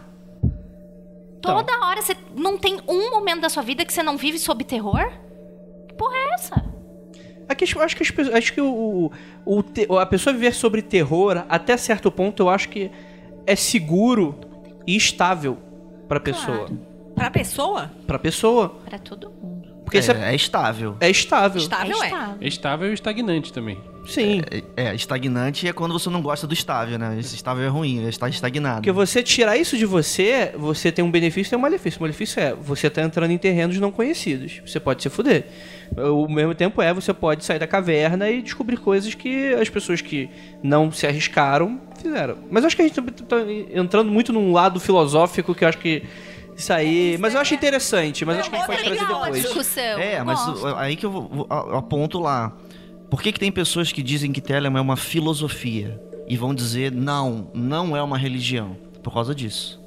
Então. toda hora você não tem um momento da sua vida que você não vive sob terror? Que porra é essa? Aqui, eu acho que, as acho que o, o, o a pessoa viver sobre terror, até certo ponto, eu acho que é seguro e estável pra pessoa. Pra pessoa? Pra pessoa. Pra todo mundo. Porque isso é, É, é estável. é estável. Estável é. estável. Estável e estagnante também. Sim. É, é, estagnante é quando você não gosta do estável, né? Esse estável é ruim, está estagnado. Porque você tirar isso de você, você tem um benefício e um malefício. O malefício é, você tá entrando em terrenos não conhecidos. Você pode se fuder. Ao mesmo tempo é, você pode sair da caverna e descobrir coisas que as pessoas que não se arriscaram fizeram. Mas eu acho que a gente tá tá entrando muito num lado filosófico que eu acho que isso aí... Mas eu acho interessante, mas acho que a gente pode é trazer depois. discussão. É, mas aí que eu vou, vou- eu aponto lá. Por que, que tem pessoas que dizem que Telemann é uma filosofia e vão dizer não, não é uma religião? Por causa disso.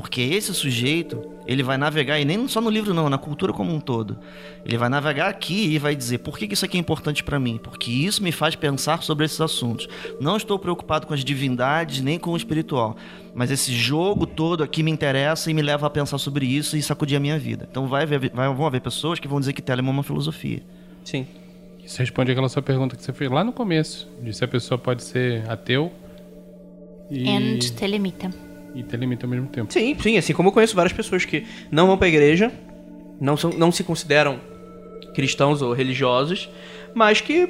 Porque esse sujeito, ele vai navegar, e nem só no livro não, na cultura como um todo. Ele vai navegar aqui e vai dizer, por que, que isso aqui é importante pra mim? Porque isso me faz pensar sobre esses assuntos. Não estou preocupado com as divindades, nem com o espiritual. Mas esse jogo todo aqui me interessa e me leva a pensar sobre isso e sacudir a minha vida. Então vai haver, vai, vão haver pessoas que vão dizer que Telemann é uma filosofia. Sim. Isso responde aquela sua pergunta que você fez lá no começo, de se a pessoa pode ser ateu e, And telemita. E ter limite ao mesmo tempo. Sim, sim, assim como eu conheço várias pessoas que não vão pra igreja, não, são, não se consideram cristãos ou religiosos, mas que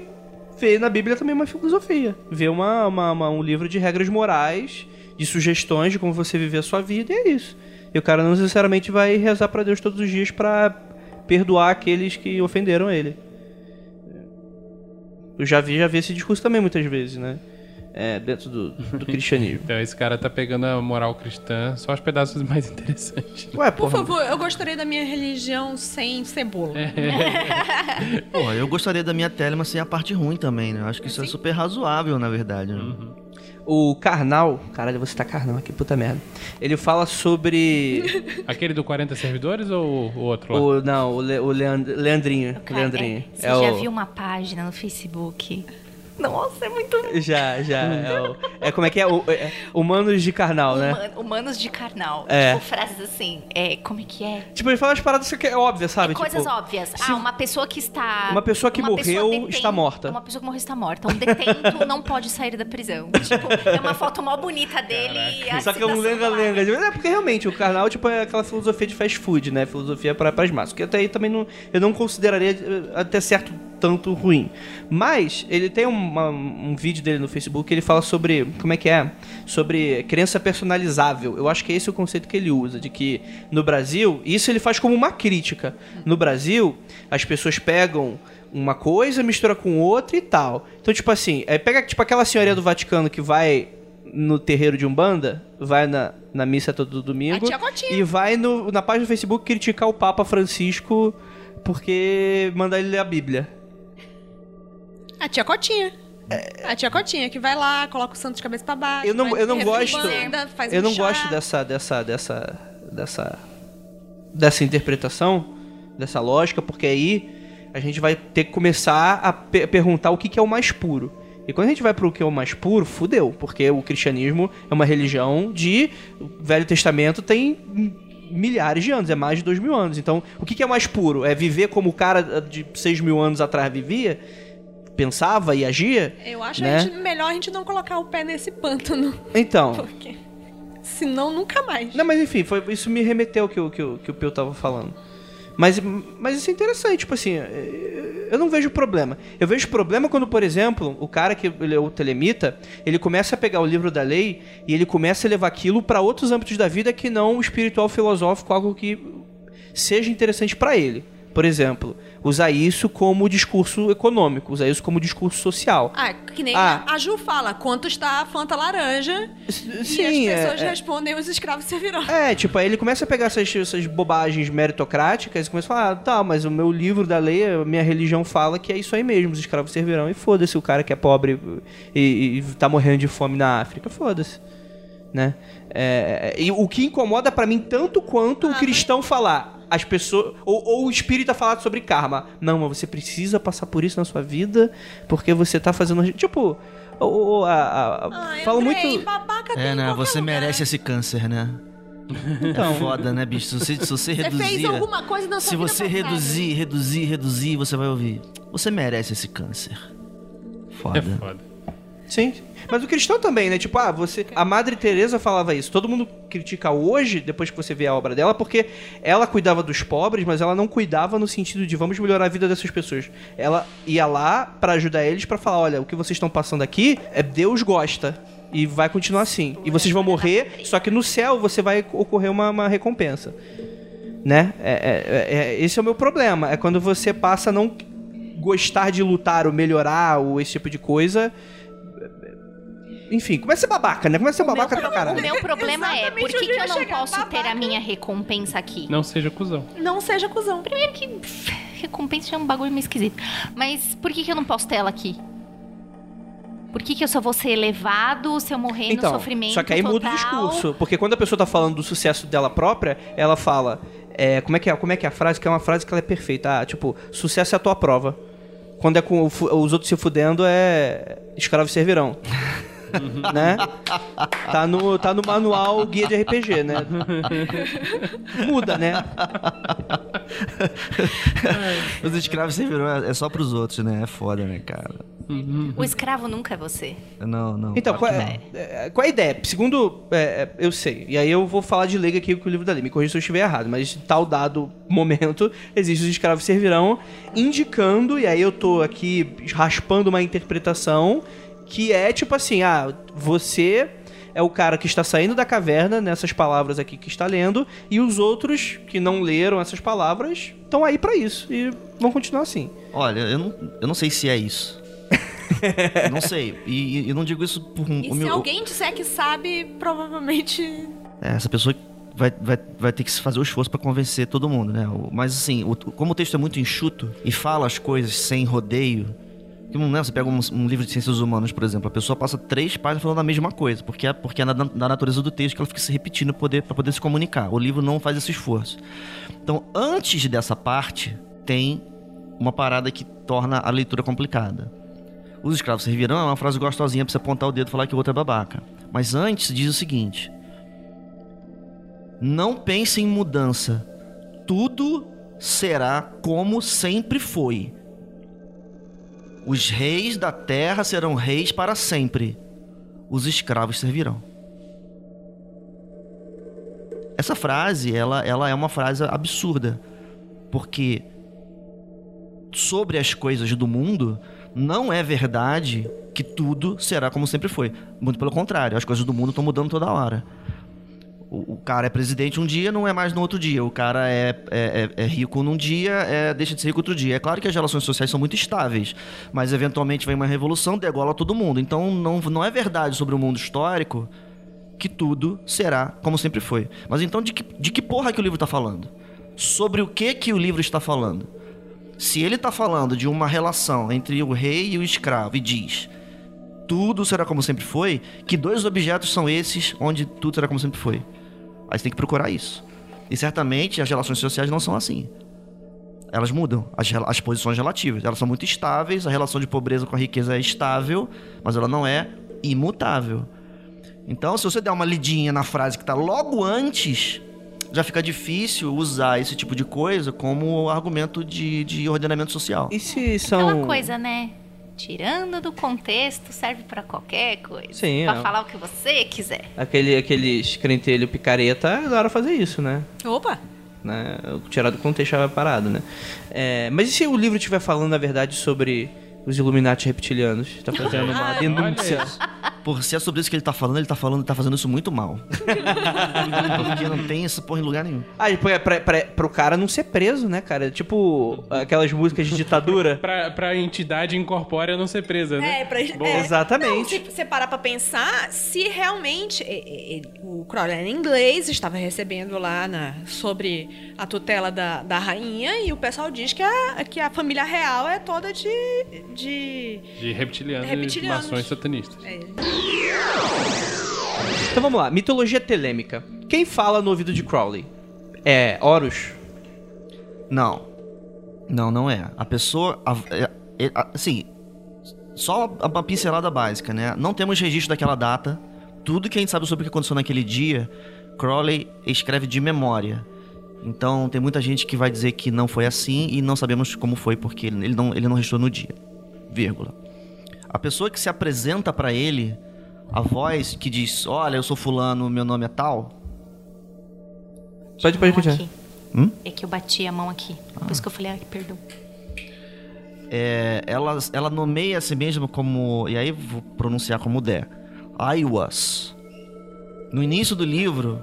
vê na Bíblia também uma filosofia. Vê uma, uma- uma- um livro de regras morais, de sugestões de como você viver a sua vida, e é isso. E o cara não necessariamente vai rezar pra Deus todos os dias pra perdoar aqueles que ofenderam ele. Eu já vi, já vi esse discurso também muitas vezes, né? É, dentro do, do cristianismo. Então esse cara tá pegando a moral cristã, só os pedaços mais interessantes. Ué, Por porra, favor, eu gostaria da minha religião sem cebola. Porra, eu gostaria da minha Telemann sem a parte ruim também, né? Eu acho que isso é super razoável, na verdade. né? O Karnal, caralho, você tá Karnal aqui, puta merda. Ele fala sobre. Aquele do 40 servidores ou o outro lá? o, não, o, Le- o Leand- Leandrinho. Cara, Leandrinho. é, você É já o- viu uma página no Facebook? Nossa, é muito. Já, já. É, o- é como é que é? O, é Humanos de Karnal, né? Human- Humanos de carnal. É. Tipo, frases assim. É, como é que é? Tipo, ele fala as paradas que é óbvia, sabe? É coisas tipo, óbvias. Ah, uma pessoa que está. uma pessoa que morreu detém- está morta. Uma pessoa que morreu está morta. Um detento não pode sair da prisão. Tipo, é uma foto mó bonita dele a Só que é um lenga-lenga. É porque realmente o Karnal tipo, é aquela filosofia de fast food, né? Filosofia para as massas. Que até aí também não, eu não consideraria eh, até certo tanto ruim. Mas ele tem uma- um vídeo dele no Facebook que ele fala sobre. Como é que é? Sobre crença personalizável. Eu acho que esse é o conceito que ele usa. De que no Brasil, isso ele faz como uma crítica. No Brasil, as pessoas pegam uma coisa, mistura com outra e tal. Então, tipo assim, é, pega tipo aquela senhoria do Vaticano que vai no terreiro de Umbanda, vai na, na missa todo domingo e vai no, na página do Facebook criticar o Papa Francisco porque manda ele ler a Bíblia. A tia Cotinha. A tia Cotinha que vai lá, coloca o santo de cabeça pra baixo. Eu não, eu não gosto. banda, Eu um não chá. gosto dessa, dessa, dessa, dessa, dessa interpretação, dessa lógica, porque aí a gente vai ter que começar a pe- perguntar o que, que é o mais puro. E quando a gente vai pro que é o mais puro, fudeu, porque o cristianismo é uma religião de. O Velho Testamento tem milhares de anos, é mais de dois mil anos. Então, o que, que é mais puro? É viver como o cara de seis mil anos atrás vivia? Pensava e agia? Eu acho né? a gente- melhor a gente não colocar o pé nesse pântano. Então. Porque. Senão nunca mais. Não, mas enfim, foi, isso me remeteu ao que, o- que, que o Peu tava falando. Mas, mas isso é interessante, tipo assim, eu não vejo problema. Eu vejo problema quando, por exemplo, o cara que ele é o telemita, ele começa a pegar o livro da lei e ele começa a levar aquilo para outros âmbitos da vida que não o espiritual filosófico, algo que seja interessante para ele. Por exemplo, usar isso como discurso econômico, usar isso como discurso social. Ah, que nem Ah. a Ju fala, quanto está a Fanta laranja? Sim, e é- as pessoas é- respondem, os escravos servirão. É, tipo, aí ele começa a pegar essas, essas bobagens meritocráticas e começa a falar, ah, tá, mas o meu livro da lei, a minha religião fala que é isso aí mesmo, os escravos servirão. E foda-se o cara que é pobre e, e tá morrendo de fome na África, foda-se. Né? É, e o que incomoda pra mim tanto quanto o cristão falar. As pessoas. Ou, ou o espírita falar sobre karma. Não, mas você precisa passar por isso na sua vida porque você tá fazendo. Tipo. Ou, ou a, a- Ai, fala Andrei, muito. babaca É, né? Você lugar. merece esse câncer, né? Então. É foda, né, bicho? Se você, se você Você reduzir. fez alguma coisa na sua Se vida você passada. reduzir, reduzir, reduzir, você vai ouvir. Você merece esse câncer. Foda. É foda. Sim. Mas o cristão também, né? Tipo, ah, você. A Madre Teresa falava isso. Todo mundo critica hoje, depois que você vê a obra dela, porque ela cuidava dos pobres, mas ela não cuidava no sentido de vamos melhorar a vida dessas pessoas. Ela ia lá pra ajudar eles pra falar, olha, o que vocês estão passando aqui é Deus gosta. E vai continuar assim. E vocês vão morrer, só que no céu você vai ocorrer uma, uma recompensa. Né? É, é- é- esse é o meu problema. É quando você passa a não gostar de lutar ou melhorar ou esse tipo de coisa. Enfim, começa a ser babaca, né? Começa a ser babaca pra O caralho. meu problema é, por que, que eu não posso ter a minha recompensa aqui? Não seja cuzão. Não seja cuzão. Primeiro que recompensa é um bagulho meio esquisito. Mas por que, que eu não posso ter ela aqui? Por que, que eu só vou ser elevado se eu morrer no Então, sofrimento só que aí muda o total? discurso. Porque quando a pessoa tá falando do sucesso dela própria, ela fala. é, como, é que é, como é que é a frase? Que é uma frase que ela é perfeita. Ah, tipo, sucesso é a tua prova. Quando é com o os outros se fudendo, é. Escravos servirão. né? Tá no, tá no manual guia de RPG, né? Muda, né? Os escravos servirão é é só pros outros, né? É foda, né, cara? O escravo nunca é você. Não, não. Então, qual é, é, qual é a ideia? Segundo, é, é, eu sei, e aí eu vou falar de leiga aqui com o livro da lei, me corrija se eu estiver errado, mas em tal dado momento, existe os escravos servirão, indicando, e aí eu tô aqui raspando uma interpretação, que é tipo assim, ah, você é o cara que está saindo da caverna, nessas palavras aqui que está lendo, e os outros que não leram essas palavras estão aí pra isso, e vão continuar assim. Olha, eu não, eu não sei se é isso. Não sei. E, e não digo isso por um. E se meu- alguém disser que sabe, provavelmente. É, essa pessoa vai, vai, vai ter que fazer o esforço pra convencer todo mundo, né? Mas assim, o- como o texto é muito enxuto e fala as coisas sem rodeio. Que, né, você pega um, um livro de ciências humanas, por exemplo, a pessoa passa três páginas falando a mesma coisa, porque é, porque é na, na natureza do texto que ela fica se repetindo pra poder, poder se comunicar. O livro não faz esse esforço. Então, antes dessa parte, tem uma parada que torna a leitura complicada. Os escravos servirão é uma frase gostosinha pra você apontar o dedo e falar que o outro é babaca. Mas antes diz o seguinte: Não pense em mudança. Tudo será como sempre foi. Os reis da terra serão reis para sempre. Os escravos servirão. Essa frase, ela, ela é uma frase absurda. Porque sobre as coisas do mundo, não é verdade que tudo será como sempre foi. Muito pelo contrário, as coisas do mundo estão mudando toda hora. O, cara é presidente um dia, não é mais no outro dia. O cara é, é, é- é rico num dia, é, deixa de ser rico outro dia. É claro que as relações sociais são muito estáveis, mas eventualmente vem uma revolução, degola todo mundo. Então não, não é verdade sobre o mundo histórico que tudo será como sempre foi. Mas então de que, de que porra que o livro está falando? Sobre o que que o livro está falando? Se ele está falando de uma relação entre o rei e o escravo e diz tudo será como sempre foi, que dois objetos são esses onde tudo será como sempre foi. Aí você tem que procurar isso. E certamente as relações sociais não são assim. Elas mudam, as, as posições relativas. Elas são muito estáveis, a relação de pobreza com a riqueza é estável, mas ela não é imutável. Então, se você der uma lidinha na frase que está logo antes, já fica difícil usar esse tipo de coisa como argumento de, de ordenamento social. E se são. Aquela coisa, né? Tirando do contexto, serve pra qualquer coisa. Sim, Pra é. falar o que você quiser. Aquele, aqueles crentelho picareta adora fazer isso, né? Opa! né? Tirar do contexto a parada, né? É, mas e se o livro estiver falando, na verdade, sobre os Illuminati reptilianos? Tá fazendo uma Ah, denúncia. Por se é sobre isso que ele tá falando, ele tá falando, tá fazendo isso muito mal. Porque não tem essa porra em lugar nenhum. Ah, e pra, pra, pra, pro cara não ser preso, né, cara? Tipo aquelas músicas de ditadura. Pra, pra entidade incorpórea não ser presa, né? É, pra, é, Exatamente. Não, se você parar pra pensar, se realmente é, é, é, o Crowley era inglês, estava recebendo lá na, sobre a tutela da, da rainha, e o pessoal diz que a, que a família real é toda de. de De reptilianos, Reptilianos. e mações satanistas. é, Então vamos lá, mitologia telêmica. Quem fala no ouvido de Crowley? É Horus? Não. Não, não é. A pessoa. a- é- é- a- assim. Só uma pincelada básica, né? Não temos registro daquela data. Tudo que a gente sabe sobre o que aconteceu naquele dia, Crowley escreve de memória. Então tem muita gente que vai dizer que não foi assim e não sabemos como foi porque ele não, ele não registrou no dia. Vírgula. A pessoa que se apresenta pra ele, a voz que diz: Olha, eu sou fulano, meu nome é tal. Pode, pode continuar. Hum? É que eu bati a mão aqui. Por isso que eu falei, ai, perdão. é, ela, ela nomeia a si mesma como. E aí vou pronunciar como der. I was. No início do livro,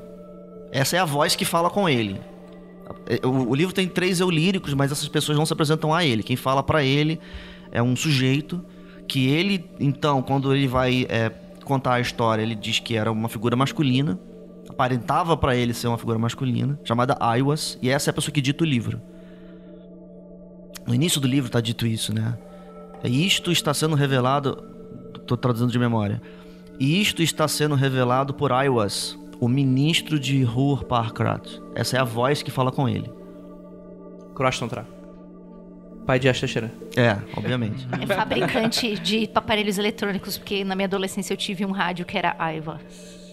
essa é a voz que fala com ele. O, o livro tem três eu líricos, mas essas pessoas não se apresentam a ele. Quem fala pra ele é um sujeito que ele, então, quando ele vai é, contar a história, ele diz que era uma figura masculina. Aparentava pra ele ser uma figura masculina, chamada I was, e essa é a pessoa que dita o livro. No início do livro está dito isso, né? E isto está sendo revelado. Tô traduzindo de memória. Isto está sendo revelado por Aiwas, o ministro de Hur Parkrat. Essa é a voz que fala com ele. Croston Tra. Pai de Ashtasharan. É, obviamente. É fabricante de aparelhos eletrônicos, porque na minha adolescência eu tive um rádio que era Aiva.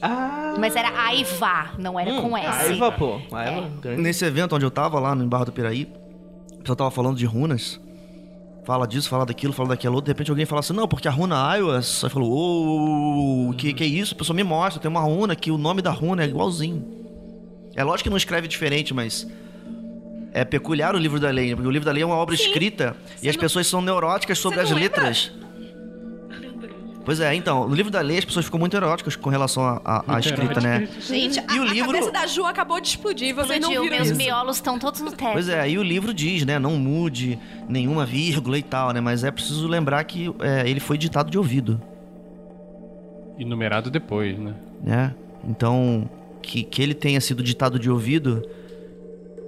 Ah! Mas era Aiva, não era com S. Aiva, pô. Aiva. grande. Nesse evento onde eu tava, lá no Barra do Piraí, o pessoal tava falando de runas. Fala disso, fala daquilo, fala daquilo outro. De repente alguém fala assim, não, porque a runa Aiwas. Aí falou, ô, o que, que é isso? A pessoa me mostra, tem uma runa que o nome da runa é igualzinho. É lógico que não escreve diferente, mas é peculiar o livro da lei, né? porque o livro da lei é uma obra escrita e as não- pessoas são neuróticas sobre Você as letras. Pois é, então, no livro da lei as pessoas ficam muito neuróticas com relação à- escrita, né? Gente, E a, o a livro- cabeça da Ju acabou de explodir, vocês não viram meus isso. miolos estão todos no teto. Pois é, e o livro diz, né? Não mude nenhuma vírgula e tal, né? Mas é preciso lembrar que é, ele foi ditado de ouvido, E numerado depois, né? né? Então, que, que ele tenha sido ditado de ouvido,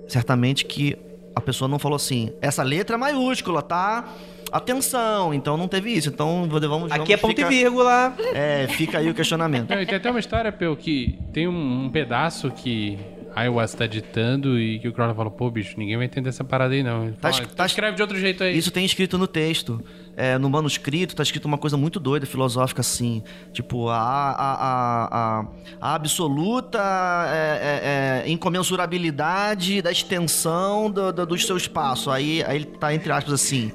certamente que a pessoa não falou assim, essa letra é maiúscula, tá? Atenção, então não teve isso. Então vamos. vamos Aqui é ponto fica, e vírgula. É, fica aí o questionamento. Não, e tem até uma história, Peu, que tem um, um pedaço que Iowa tá ditando e que o Crowley falou, pô, bicho, ninguém vai entender essa parada aí, não. Ele Tá fala, es- "Então tá- escreve de outro jeito aí. Isso tem escrito no texto. É, no manuscrito tá escrito uma coisa muito doida, filosófica, assim. Tipo, a, a, a, a, a absoluta é, é, é, incomensurabilidade da extensão do, do, do seu espaço. Aí, aí ele tá entre aspas assim.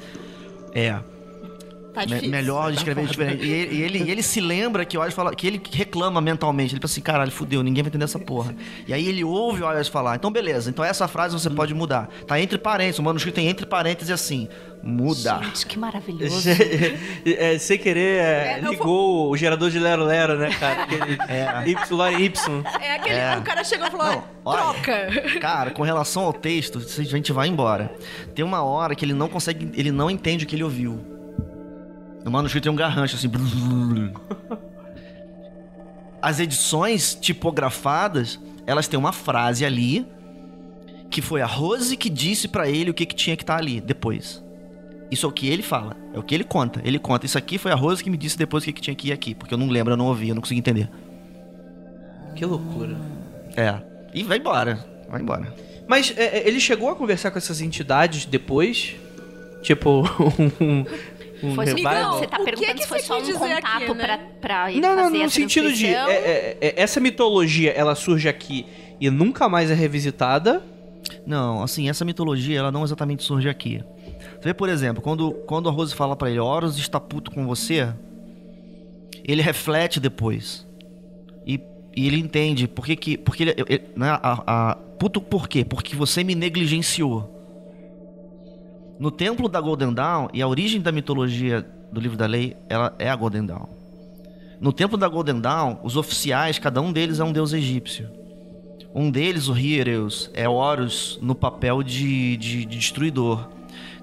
É. Tá Me- difícil. melhor escrever diferente. E ele, e ele, e ele se lembra que o Oz fala, que ele reclama mentalmente. Ele pensa assim, caralho, fudeu, ninguém vai entender essa porra. E aí ele ouve o Oz falar, então beleza, então essa frase você pode mudar. Tá entre parênteses, o manuscrito tem entre parênteses assim, muda. Gente, que maravilhoso. É, sem querer, é, É, ligou o gerador de Lero Lero, né, cara? Aquele É. Y, Y. É aquele. É. O cara chegou e falou: Não, olha. troca. Cara, com relação ao texto, a gente vai embora. Tem uma hora que ele não consegue, ele não entende o que ele ouviu. No manuscrito tem um garrancho assim. As edições tipografadas, elas têm uma frase ali que foi a Rose que disse pra ele o que, que tinha que estar ali depois. Isso é o que ele fala, é o que ele conta. Ele conta, isso aqui foi a Rose que me disse depois o que, que tinha que ir aqui, porque eu não lembro, eu não ouvi, eu não consegui entender. Que loucura. É. E vai embora, vai embora. Mas é, é, ele chegou a conversar com essas entidades depois? Tipo, um. Um Foi revival? Você tá O que perguntando é que se foi só um dizer aqui, contato né? pra, pra Não, não, fazer no a sentido de. é, é, é, essa mitologia, ela surge aqui e nunca mais é revisitada. Não, assim, essa mitologia, ela não exatamente surge aqui. Você vê, por exemplo, quando, quando a Rose fala pra ele, Horus está puto com você, ele reflete depois. E, e ele entende por que que... Porque ele, ele- né, a, a- puto por quê? Porque você me negligenciou. No templo da Golden Dawn, e a origem da mitologia do livro da lei, ela é a Golden Dawn. No templo da Golden Dawn, os oficiais, cada um deles é um deus egípcio. Um deles, o Hiereus, é Horus no papel de, de, de destruidor.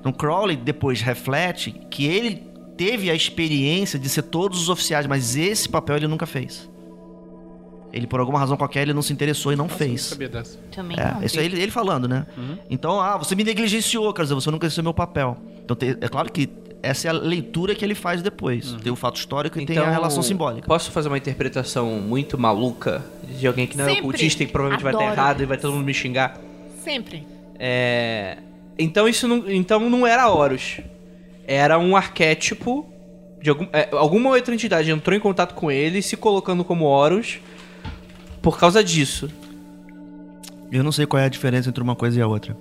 Então Crowley depois reflete que ele teve a experiência de ser todos os oficiais, mas esse papel ele nunca fez. Ele, por alguma razão qualquer, ele não se interessou e não Não fez. sabia dessa. Também É, não. isso aí ele, ele falando, né? Então, ah, você me negligenciou, quer dizer, você nunca exerceu meu papel. Então, tem- é claro que essa é a leitura que ele faz depois. Tem o fato histórico e tem a relação simbólica. Posso fazer uma interpretação muito maluca de alguém que não é Sempre. ocultista e que provavelmente vai estar Adoro. errado e vai todo mundo me xingar? Sempre. É. Então isso não, então não era Horus. Era um arquétipo de algum, é, alguma outra entidade entrou em contato com ele, se colocando como Horus por causa disso. Eu não sei qual é a diferença entre uma coisa e a outra.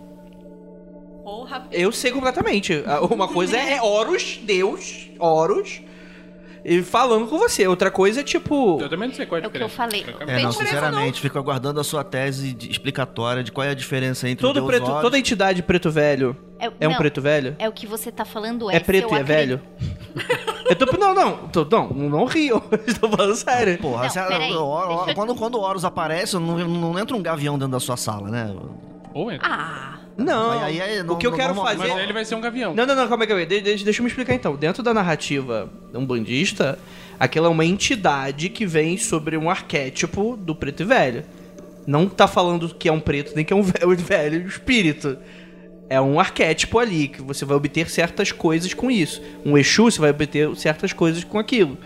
Porra. Eu sei completamente. Uma coisa é Horus, Deus, Horus, e falando com você. Outra coisa é tipo. Eu também não sei qual é a É o que eu diferença. falei. É, não, diferença sinceramente, fico aguardando a sua tese de- explicatória de qual é a diferença entre Todo o Deus preto, Horus- toda entidade preto velho é um não, preto velho? É o que você tá falando é. É preto e é acredito- velho? Eu tô, não, não, tô, não, não rio. Estou falando sério. Porra, Não, se a- peraí, o eu- quando, quando o Horus aparece, não, não entra um gavião dentro da sua sala, né? Ou entra. Ah, Não. Aí- aí- o que eu não- quero não- fazer. Mas aí ele vai ser um gavião. Não, não, não, calma aí, calma aí. De- de- deixa eu me explicar então. Dentro da narrativa umbandista, aquela é uma entidade que vem sobre um arquétipo do preto e velho. Não tá falando que é um preto, nem que é um velho, velho espírito. É um arquétipo ali, que você vai obter certas coisas com isso. Um Exu, você vai obter certas coisas com aquilo.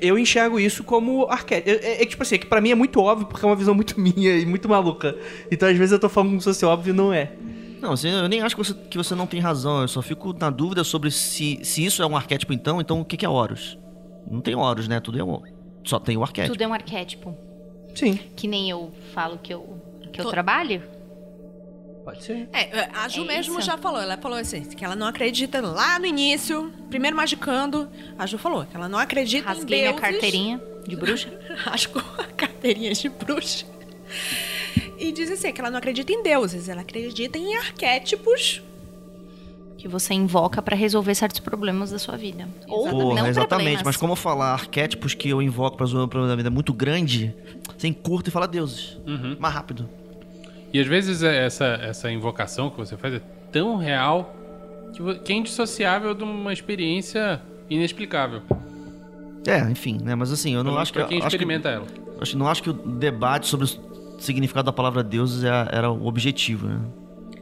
Eu enxergo isso como arquétipo. É, é- é tipo assim, é que pra mim é muito óbvio, porque é uma visão muito minha e muito maluca. Então às vezes eu tô falando como se fosse óbvio e não é. Não, assim, eu nem acho que você, que você não tem razão. Eu só fico na dúvida sobre se, se isso é um arquétipo, então. Então, o que, que é Horus? Não tem Horus, né? Tudo é um. Só tem o arquétipo. tudo é um arquétipo. Sim, Que nem eu falo que eu, que eu Tô- trabalho. Pode ser. É, a Ju É mesmo isso? já falou. Ela falou assim, que ela não acredita lá no início, primeiro magicando. A Ju falou que ela não acredita Rasguei em deuses. carteirinha de bruxa. Rasgou a carteirinha de bruxa. E diz assim, que ela não acredita em deuses, ela acredita em arquétipos. que você invoca pra resolver certos problemas da sua vida. Ou Porra, não exatamente. problemas. Mas como falar arquétipos que eu invoco pra resolver um problema da vida muito grande, você encurta e fala deuses. Uhum. Mais rápido. E às vezes é essa, essa invocação que você faz é tão real que, é indissociável de uma experiência inexplicável. É, enfim, né? Mas assim, eu não acho que. pra quem acho que- experimenta ela. acho- não acho que o debate sobre o significado da palavra deuses é- era o objetivo, né?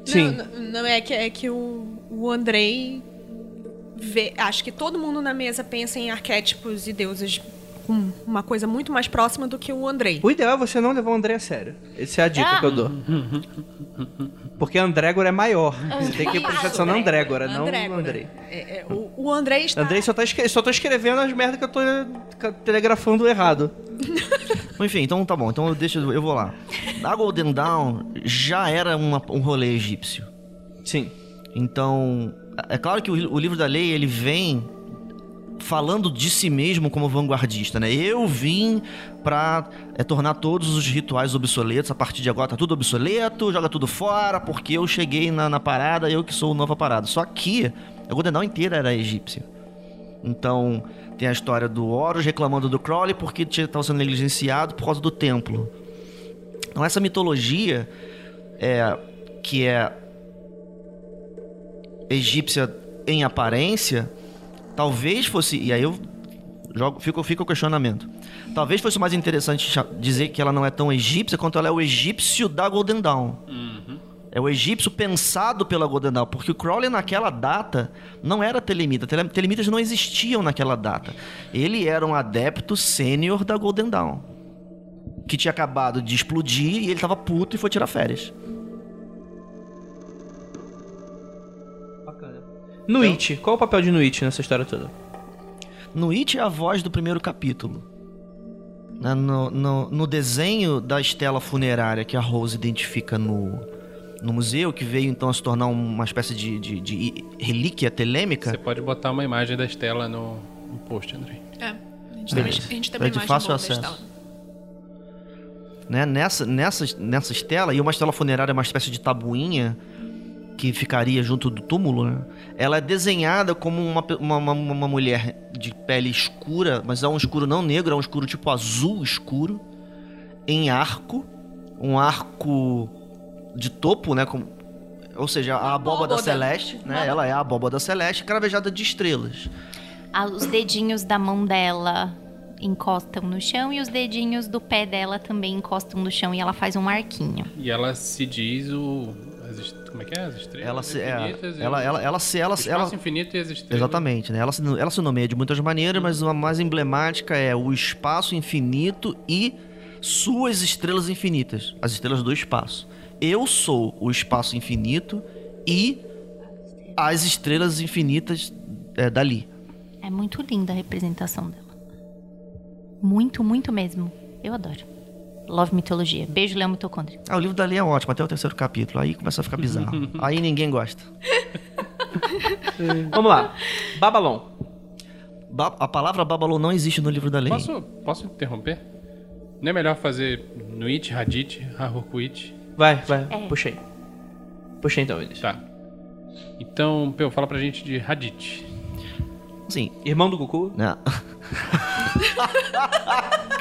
Sim. Não, não, não, é que, é que o, o Andrei vê. Acho que todo mundo na mesa pensa em arquétipos e deuses com uma coisa muito mais próxima do que o Andrei. O ideal é você não levar o André a sério. Essa é a dica Ah. que eu dou. Porque Andrégora é maior. Você tem que prestar atenção na Andrégora, não no. Andrei. É, é, o, o Andrei está. Andrei só tá, só tô escrevendo as merdas que eu tô telegrafando errado. Enfim, então tá bom. Então eu deixo, eu vou lá. A Golden Dawn já era uma- um rolê egípcio. Sim. Então, é claro que o, o livro da lei ele vem falando de si mesmo como vanguardista, né? Eu vim pra é, tornar todos os rituais obsoletos. A partir de agora tá tudo obsoleto, joga tudo fora, porque eu cheguei na, na parada, eu que sou o nova parada. Só que a Golden Dawn inteira era egípcia. Então, tem a história do Horus reclamando do Crowley porque estava sendo negligenciado por causa do templo. Então, essa mitologia é que é egípcia em aparência, talvez fosse. E aí eu jogo, fica, fica o questionamento. Talvez fosse mais interessante dizer que ela não é tão egípcia quanto ela é o egípcio da Golden Dawn. É o egípcio pensado pela Golden Dawn, porque o Crowley naquela data não era telemita. Tele- Telemitas não existiam naquela data. Ele era um adepto sênior da Golden Dawn. Que tinha acabado de explodir e ele tava puto e foi tirar férias. Bacana. Nuit. Qual o papel de Nuit nessa história toda? No It é a voz do primeiro capítulo. Né, No, no, no desenho da estela funerária que a Rose identifica no, no museu, que veio então a se tornar uma espécie de, de- de relíquia telêmica, Você pode botar uma imagem da Estela no, no post, Andrei. É. A gente também, a gente também É de imagem fácil acesso. Né? Nessa, nessa, nessa estela, e uma estela funerária é uma espécie de tabuinha que ficaria junto do túmulo, né? Ela é desenhada como uma, uma, uma, uma mulher de pele escura, mas é um escuro não negro, é um escuro tipo azul escuro, em arco, um arco de topo, né? Com, ou seja, a abóbada Abóbada. celeste, né? Ela é a abóbada celeste cravejada de estrelas. Ah, os dedinhos da mão dela encostam no chão e os dedinhos do pé dela também encostam no chão e ela faz um arquinho. E ela se diz o. como é que é? As estrelas Ela se, é, infinitas e ela, o- ela, ela, se, ela, o ela, espaço infinito e as estrelas. Exatamente, né? Ela se, ela se nomeia de muitas maneiras, mas uma mais emblemática é o espaço infinito e suas estrelas infinitas, as estrelas do espaço. Eu sou o espaço infinito e as estrelas infinitas é, dali. É muito linda a representação dela. Muito, muito mesmo. Eu adoro. Love mitologia. Beijo, Léo Mitocôndria. Ah, o livro dali é ótimo, até o terceiro capítulo. Aí começa a ficar bizarro. Aí ninguém gosta. Vamos lá. Babalon. Ba- a palavra Babalon não existe no livro da lei. Posso, posso interromper? Não é melhor fazer Nuit, Hadith, Harukuit? Vai, vai. É. Puxei. Puxei então, Vinícius. Tá. Então, Peu, fala pra gente de Hadith. Sim. Irmão do Goku?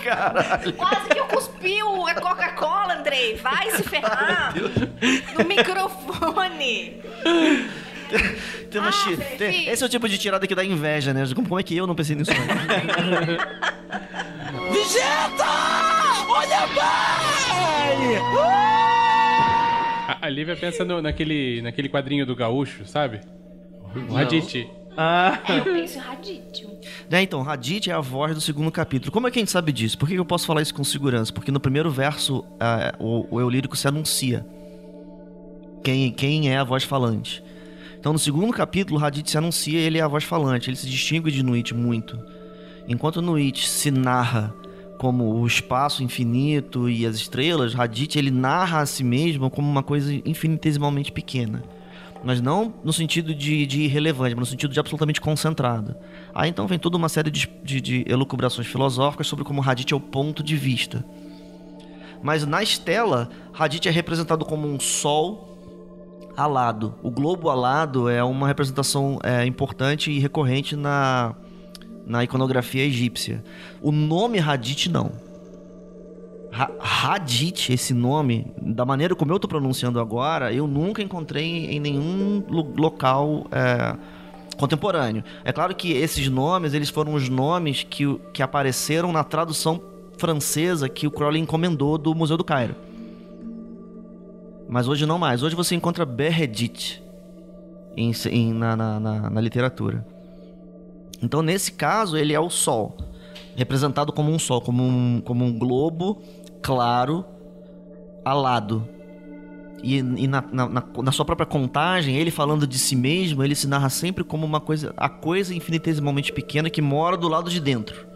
Né? Quase que eu cuspi a Coca-Cola, Andrei. Vai se ferrar. No microfone. Tem uma Ah, chi- tem- Esse é o tipo de tirada que dá inveja, né? Como, como é que eu não pensei nisso antes? A, a Lívia pensa no- naquele, naquele quadrinho do gaúcho, sabe? O Hadith. Ah, É, eu penso em Raditio. Né, então, Hadith é a voz do segundo capítulo. Como é que a gente sabe disso? Por que eu posso falar isso com segurança? Porque no primeiro verso, ah, o, o eu lírico se anuncia. Quem, quem é a voz falante. Então, no segundo capítulo, Hadith se anuncia ele é a voz falante. Ele se distingue de Nuit muito. Enquanto Nuit se narra como o espaço infinito e as estrelas, Hadith ele narra a si mesmo como uma coisa infinitesimalmente pequena. Mas não no sentido de, de irrelevante, mas no sentido de absolutamente concentrado. Aí então vem toda uma série de, de, de elucubrações filosóficas sobre como Hadith é o ponto de vista. Mas na estela, Hadith é representado como um sol alado. O globo alado é uma representação é, importante e recorrente na, na iconografia egípcia. O nome Hadith não. Ha- Hadith, esse nome, da maneira como eu tô pronunciando agora, eu nunca encontrei em nenhum lo- local é, contemporâneo. É claro que esses nomes, eles foram os nomes que, que apareceram na tradução francesa que o Crowley encomendou do Museu do Cairo. Mas hoje não mais. Hoje você encontra Berredit em, em- na, na- na- na literatura. Então, nesse caso, ele é o Sol. Representado como um Sol, como um, como um globo claro, alado. E, e na, na- na- na sua própria contagem, ele falando de si mesmo, ele se narra sempre como uma coisa, a coisa infinitesimalmente pequena que mora do lado de dentro.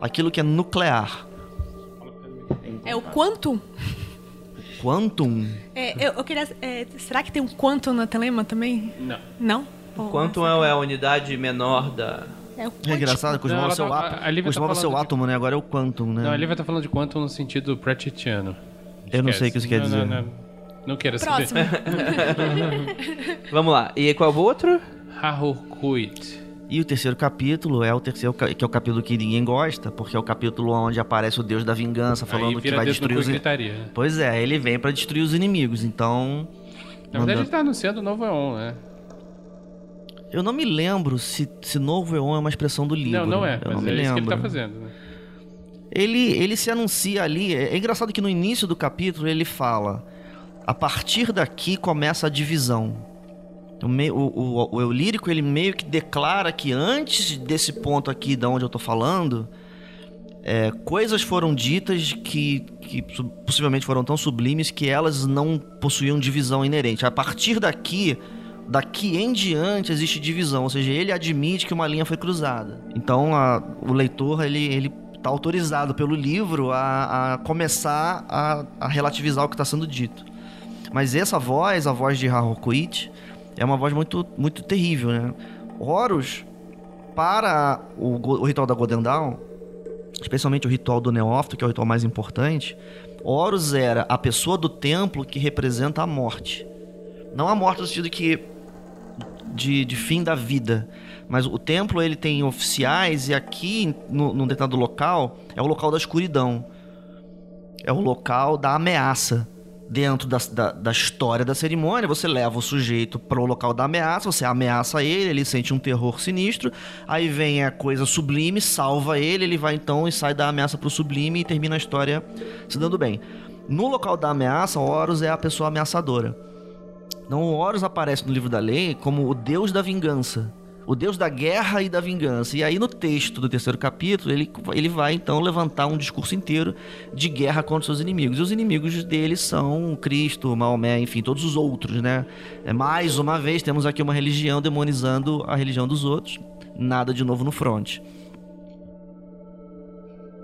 Aquilo que é nuclear. É o quantum? Quantum. É, eu, eu queria. é, será que tem um quantum na Telema também? Não. Não? Pô, quanto é a unidade menor da. É É engraçado, costumava ela ser o tá- átomo. a Lívia tá Costumava ser o falando de- átomo, né? Agora é o quantum, né? Não, a Lívia tá falando de quantum no sentido pratchetiano. Eu não sei o que isso quer Não, dizer. Não, não, não queira Próximo. saber. Vamos lá. E qual é o outro? Harukuit. E o terceiro capítulo é o terceiro, que é o capítulo que ninguém gosta, porque é o capítulo onde aparece o deus da vingança falando que vai no destruir os in- gritaria. né? Pois é, ele vem pra destruir os inimigos. Então, Na verdade, ele tá anunciando o novo Eon, né? Eu não me lembro se, se novo Eon é uma expressão do livro. Não, não é. Eu Mas não é me isso que ele lembro. tá fazendo. Né? Ele, ele se anuncia ali. É, é engraçado que no início do capítulo ele fala: a partir daqui começa a divisão. O, o, o, o eu lírico ele meio que declara que antes desse ponto aqui da onde eu tô falando, é, coisas foram ditas que, que possivelmente foram tão sublimes que elas não possuíam divisão inerente. A partir daqui, daqui em diante existe divisão, ou seja, ele admite que uma linha foi cruzada. Então a- o leitor ele ele está autorizado pelo livro a, a começar a, a relativizar o que está sendo dito. Mas essa voz, a voz de Harcourt, é uma voz muito, muito terrível, né? Horus, para o, o ritual da Golden Dawn, especialmente o ritual do Neófito, que é o ritual mais importante, Horus era a pessoa do templo que representa a morte. Não a morte no sentido que de, de fim da vida, mas o templo ele tem oficiais e aqui no, num determinado local é o local da escuridão. É o local da ameaça. Dentro da, da, da história da cerimônia, você leva o sujeito para o local da ameaça, você ameaça ele, ele sente um terror sinistro, aí vem a coisa sublime, salva ele, ele vai então e sai da ameaça para o sublime e termina a história se dando bem. No local da ameaça, Horus é a pessoa ameaçadora. Então, o Horus aparece no livro da lei como o deus da vingança. O deus da guerra e da vingança. E aí, no texto do terceiro capítulo, ele, ele vai então levantar um discurso inteiro de guerra contra seus inimigos. E os inimigos dele são Cristo, Maomé, enfim, todos os outros, né? É, mais uma vez, temos aqui uma religião demonizando a religião dos outros. Nada de novo no front.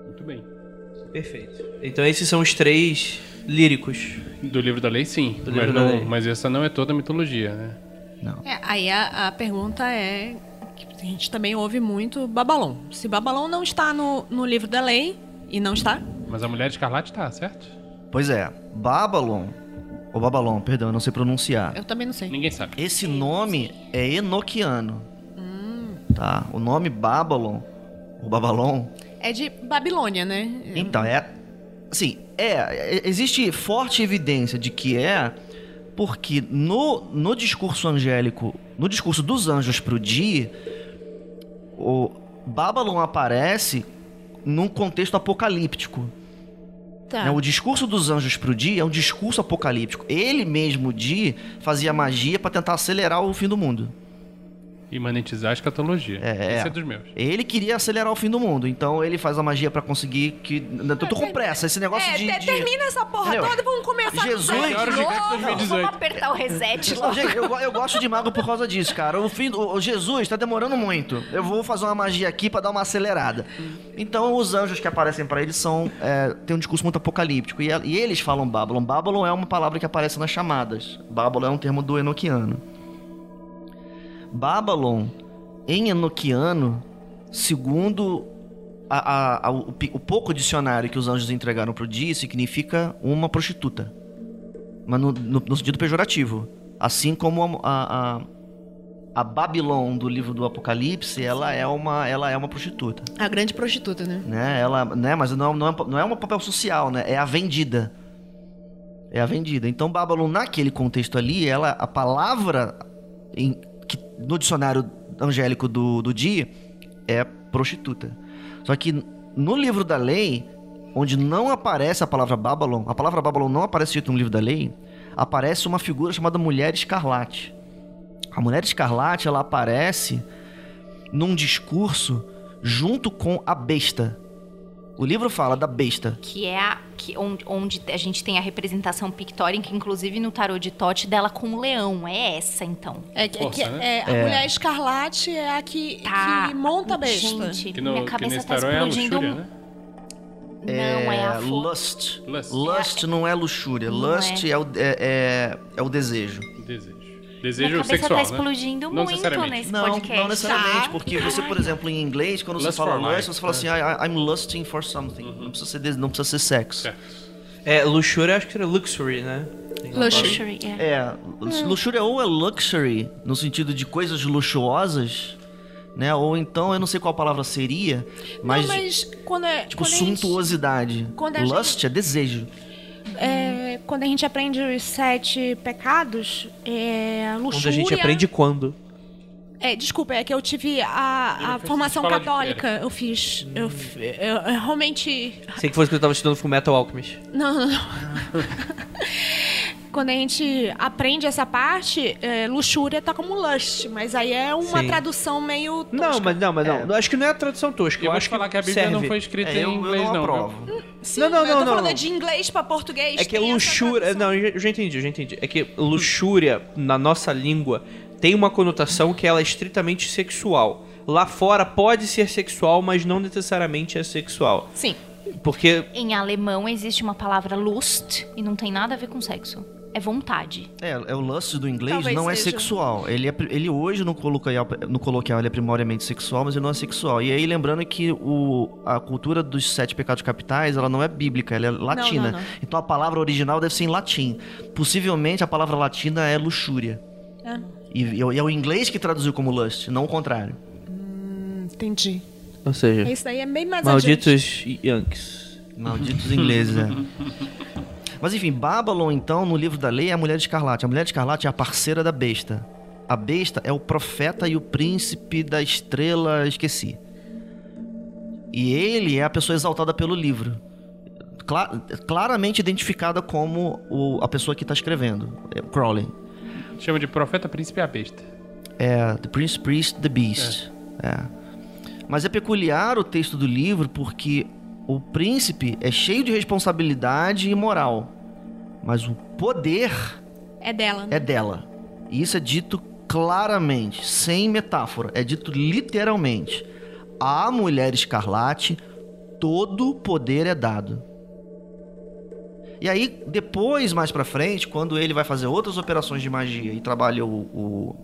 Muito bem. Perfeito. Então esses são os três líricos. Do livro da lei, sim. Do mas, livro da não- lei. mas essa não é toda a mitologia, né? É, aí a, a pergunta é. que a gente também ouve muito Babalon. Se Babalon não está no, no livro da lei, e não está, Mas a Mulher Escarlate tá, certo? Pois é, Babylon, ou Babylon, perdão, eu não sei pronunciar. eu também não sei. Ninguém sabe. Esse nome é enoquiano. Tá? O nome Babylon, ou Babylon, É de Babilônia, né? Então, é. Assim, é. é- Existe forte evidência de que é, porque no, no discurso angélico, no discurso dos anjos pro Di, o Babylon aparece num contexto apocalíptico. Tá. né? O discurso dos anjos pro Di é um discurso apocalíptico. Ele mesmo, Di, fazia magia para tentar acelerar o fim do mundo. E monetizar a escatologia. É, Esse é. é dos meus. Ele queria acelerar o fim do mundo, então ele faz a magia para conseguir que. Eu tô com pressa, esse negócio É, de. de- termina essa porra Entendeu? toda e vamos começar Jesus- do zero de Melhor gigante novo. 2018. Vamos apertar o reset logo. gente, eu, eu gosto de mago por causa disso, cara. O fim do, o Jesus tá demorando muito. Eu vou fazer uma magia aqui pra dar uma acelerada. Então, os anjos que aparecem pra eles são é, tem um discurso muito apocalíptico e, e eles falam Babylon. Babylon é uma palavra que aparece nas chamadas. Babylon é um termo do Enoquiano. Babylon em Enoquiano, segundo a- a- a- o, o pouco dicionário que os anjos entregaram pro dia, significa uma prostituta mas no, no- no sentido pejorativo. Assim como a, a, a, a Babilon do livro do Apocalipse, ela é uma, ela é uma prostituta. A grande prostituta, né? Né? Ela, né? Mas não, não, é, não é um papel social, né? É a vendida. É a vendida. Então, Babylon, naquele contexto ali, ela, a palavra em- que, no dicionário angélico do, do Di é prostituta. Só que no livro da lei, onde não aparece a palavra Babylon, a palavra Babylon não aparece dito no livro da lei, aparece uma figura chamada Mulher Escarlate. A Mulher Escarlate, ela aparece num discurso junto com a besta. O livro fala da besta. Que é a, que, onde, onde a gente tem a representação pictórica, inclusive no tarô de Tote, dela com o leão. É essa, então. É, que- é que- Força, né? é, a mulher escarlate é a que, Tá. que monta a besta. Gente, Que, no, minha que cabeça nesse tá é a explodindo. luxúria, né? Não, é, a força. lust. Lust. Lust não é luxúria. Não lust é. o, é, é, é o desejo. Desejo. Desejo cabeça sexual, tá né? explodindo Não muito necessariamente. nesse Não, podcast. não necessariamente, Tá. porque você, por exemplo, em inglês, quando Lust você fala lust, você fala assim, I, I- I'm lusting for something. Não, precisa ser, não precisa ser sexo. Certo. É, luxúria acho que era luxury, né? Luxury. Luxury, é. É, luxúria ou é luxury, no sentido de coisas luxuosas, né? Ou então, eu não sei qual palavra seria, mas, Não, mas quando é. tipo, quando gente- suntuosidade. quando Lust é desejo. É, quando a gente aprende os sete pecados, é, luxúria... Onde a gente aprende quando? É, desculpa, é que eu tive a, a fez formação católica. Eu fiz. Eu, fi- eu, eu realmente. Sei que foi que eu tava estudando Full Metal Alchemist. Não, não, não. quando a gente aprende essa parte, é, luxúria tá como lust, mas aí é uma Sim. tradução meio. Não, tosca. mas não, mas não. Eu Acho que não é a tradução tosca. Eu, Eu, vou acho falar que, a Bíblia serve. não foi escrita É, em eu inglês, não não. viu? aprovo. Sim, Não, não, mas eu tô não, falando não. é de inglês pra português. É que luxúria. Não, eu já- eu já entendi, eu já entendi. É que luxúria, na nossa língua, tem uma conotação que ela é estritamente sexual. Lá fora pode ser sexual, mas não necessariamente é sexual. Sim. Porque. Em alemão existe uma palavra Lust e não tem nada a ver com sexo. É vontade. É, é o lust do inglês Talvez não é seja. sexual. Ele, é, ele hoje no coloquial, no coloquial ele é primariamente sexual, mas ele não é sexual. E aí lembrando que o, a cultura dos sete pecados capitais, ela não é bíblica, ela é latina. não, não. Então a palavra original deve ser em latim. Possivelmente a palavra latina é luxúria. É. E, e é o inglês que traduziu como lust, não o contrário. Entendi. Ou seja, Isso daí é bem mais malditos Yankees. Malditos ingleses, é. Mas enfim, Babylon, então, no livro da lei, é a mulher de escarlate. A mulher de escarlate é a parceira da besta. A besta é o profeta e o príncipe da estrela, esqueci. E ele é a pessoa exaltada pelo livro. Cla- claramente identificada como o- a pessoa que está escrevendo, é Crowley. Chama de profeta príncipe e a besta. É The Prince, Priest, The Beast. É. Mas é peculiar o texto do livro porque o príncipe é cheio de responsabilidade e moral. Mas o poder É dela, né? é dela. E isso é dito claramente, sem metáfora. É dito literalmente. À mulher escarlate, todo poder é dado. E aí, depois, mais pra frente, quando ele vai fazer outras operações de magia e trabalha o, o-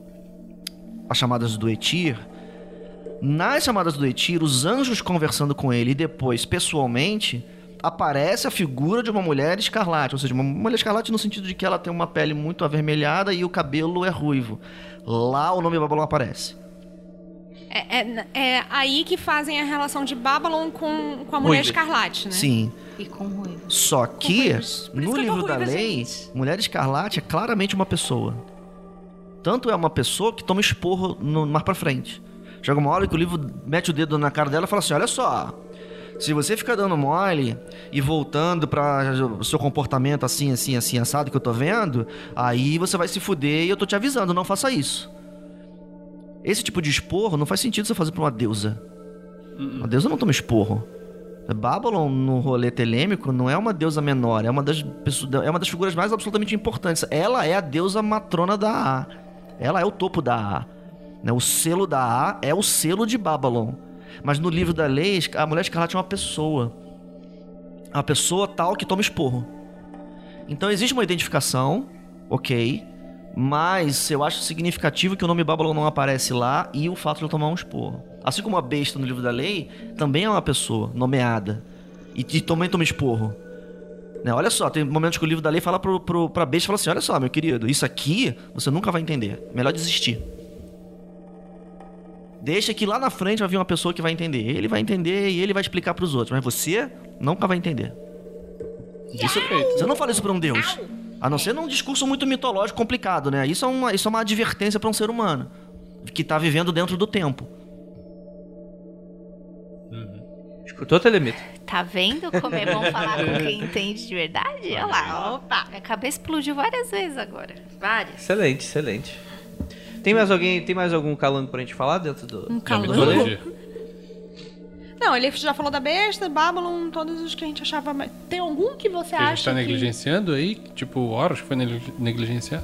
as chamadas do Etir, nas chamadas do Etir, os anjos conversando com ele e depois, pessoalmente, aparece a figura de uma mulher escarlate. Ou seja, uma mulher escarlate no sentido de que ela tem uma pele muito avermelhada e o cabelo é ruivo. Lá o nome Babylon aparece. É, é- é aí que fazem a relação de Babylon com, com a mulher Ruiva. escarlate, né? Sim. E com ruivo. Só que, no que livro da ruiva, lei, gente. Mulher Escarlate é claramente uma pessoa. Tanto é uma pessoa que toma esporro no, mais pra frente. Chega uma hora que o livro mete o dedo na cara dela e fala assim: olha só. Se você ficar dando mole e voltando para o seu comportamento assim, assim, assim, assado que eu tô vendo, aí você vai se fuder e eu tô te avisando, não faça isso. Esse tipo de esporro não faz sentido você fazer pra uma deusa. Uma deusa não toma esporro. Babylon, no rolê telêmico, não é uma deusa menor, é uma das, é uma das figuras mais absolutamente importantes. Ela é a deusa matrona da A. Ela é o topo da A. né? O selo da A é o selo de Babylon. Mas no livro da lei, a mulher escarlate é uma pessoa. Uma pessoa tal que toma esporro. Então existe uma identificação, ok. Mas eu acho significativo que o nome Babylon não aparece lá e o fato de ela tomar um esporro. Assim como a besta no livro da lei também é uma pessoa nomeada. E, e também toma esporro. Né, Olha só, tem momentos que o livro da lei fala pro, pro, pra besta fala assim: olha só, meu querido, isso aqui você nunca vai entender. Melhor desistir. Deixa que lá na frente vai vir uma pessoa que vai entender. Ele vai entender e ele vai explicar pros outros. Mas você nunca vai entender. Isso é feito. Você não fala isso pra um deus. A não ser num discurso muito mitológico complicado, né? Isso é uma, isso é uma advertência pra um ser humano. Que tá vivendo dentro do tempo. Escutou, Telemita? Tá vendo como é bom falar com quem entende de verdade? Olha lá, opa. Minha cabeça explodiu várias vezes agora. Várias. Excelente, excelente. Tem mais alguém, tem mais algum calango pra gente falar dentro do... Um calango? Não, ele já falou da besta, Babylon, todos os que a gente achava. mais- Tem algum que você Que a gente acha tá que... negligenciando aí, tipo, Horus foi negli- negligenciado.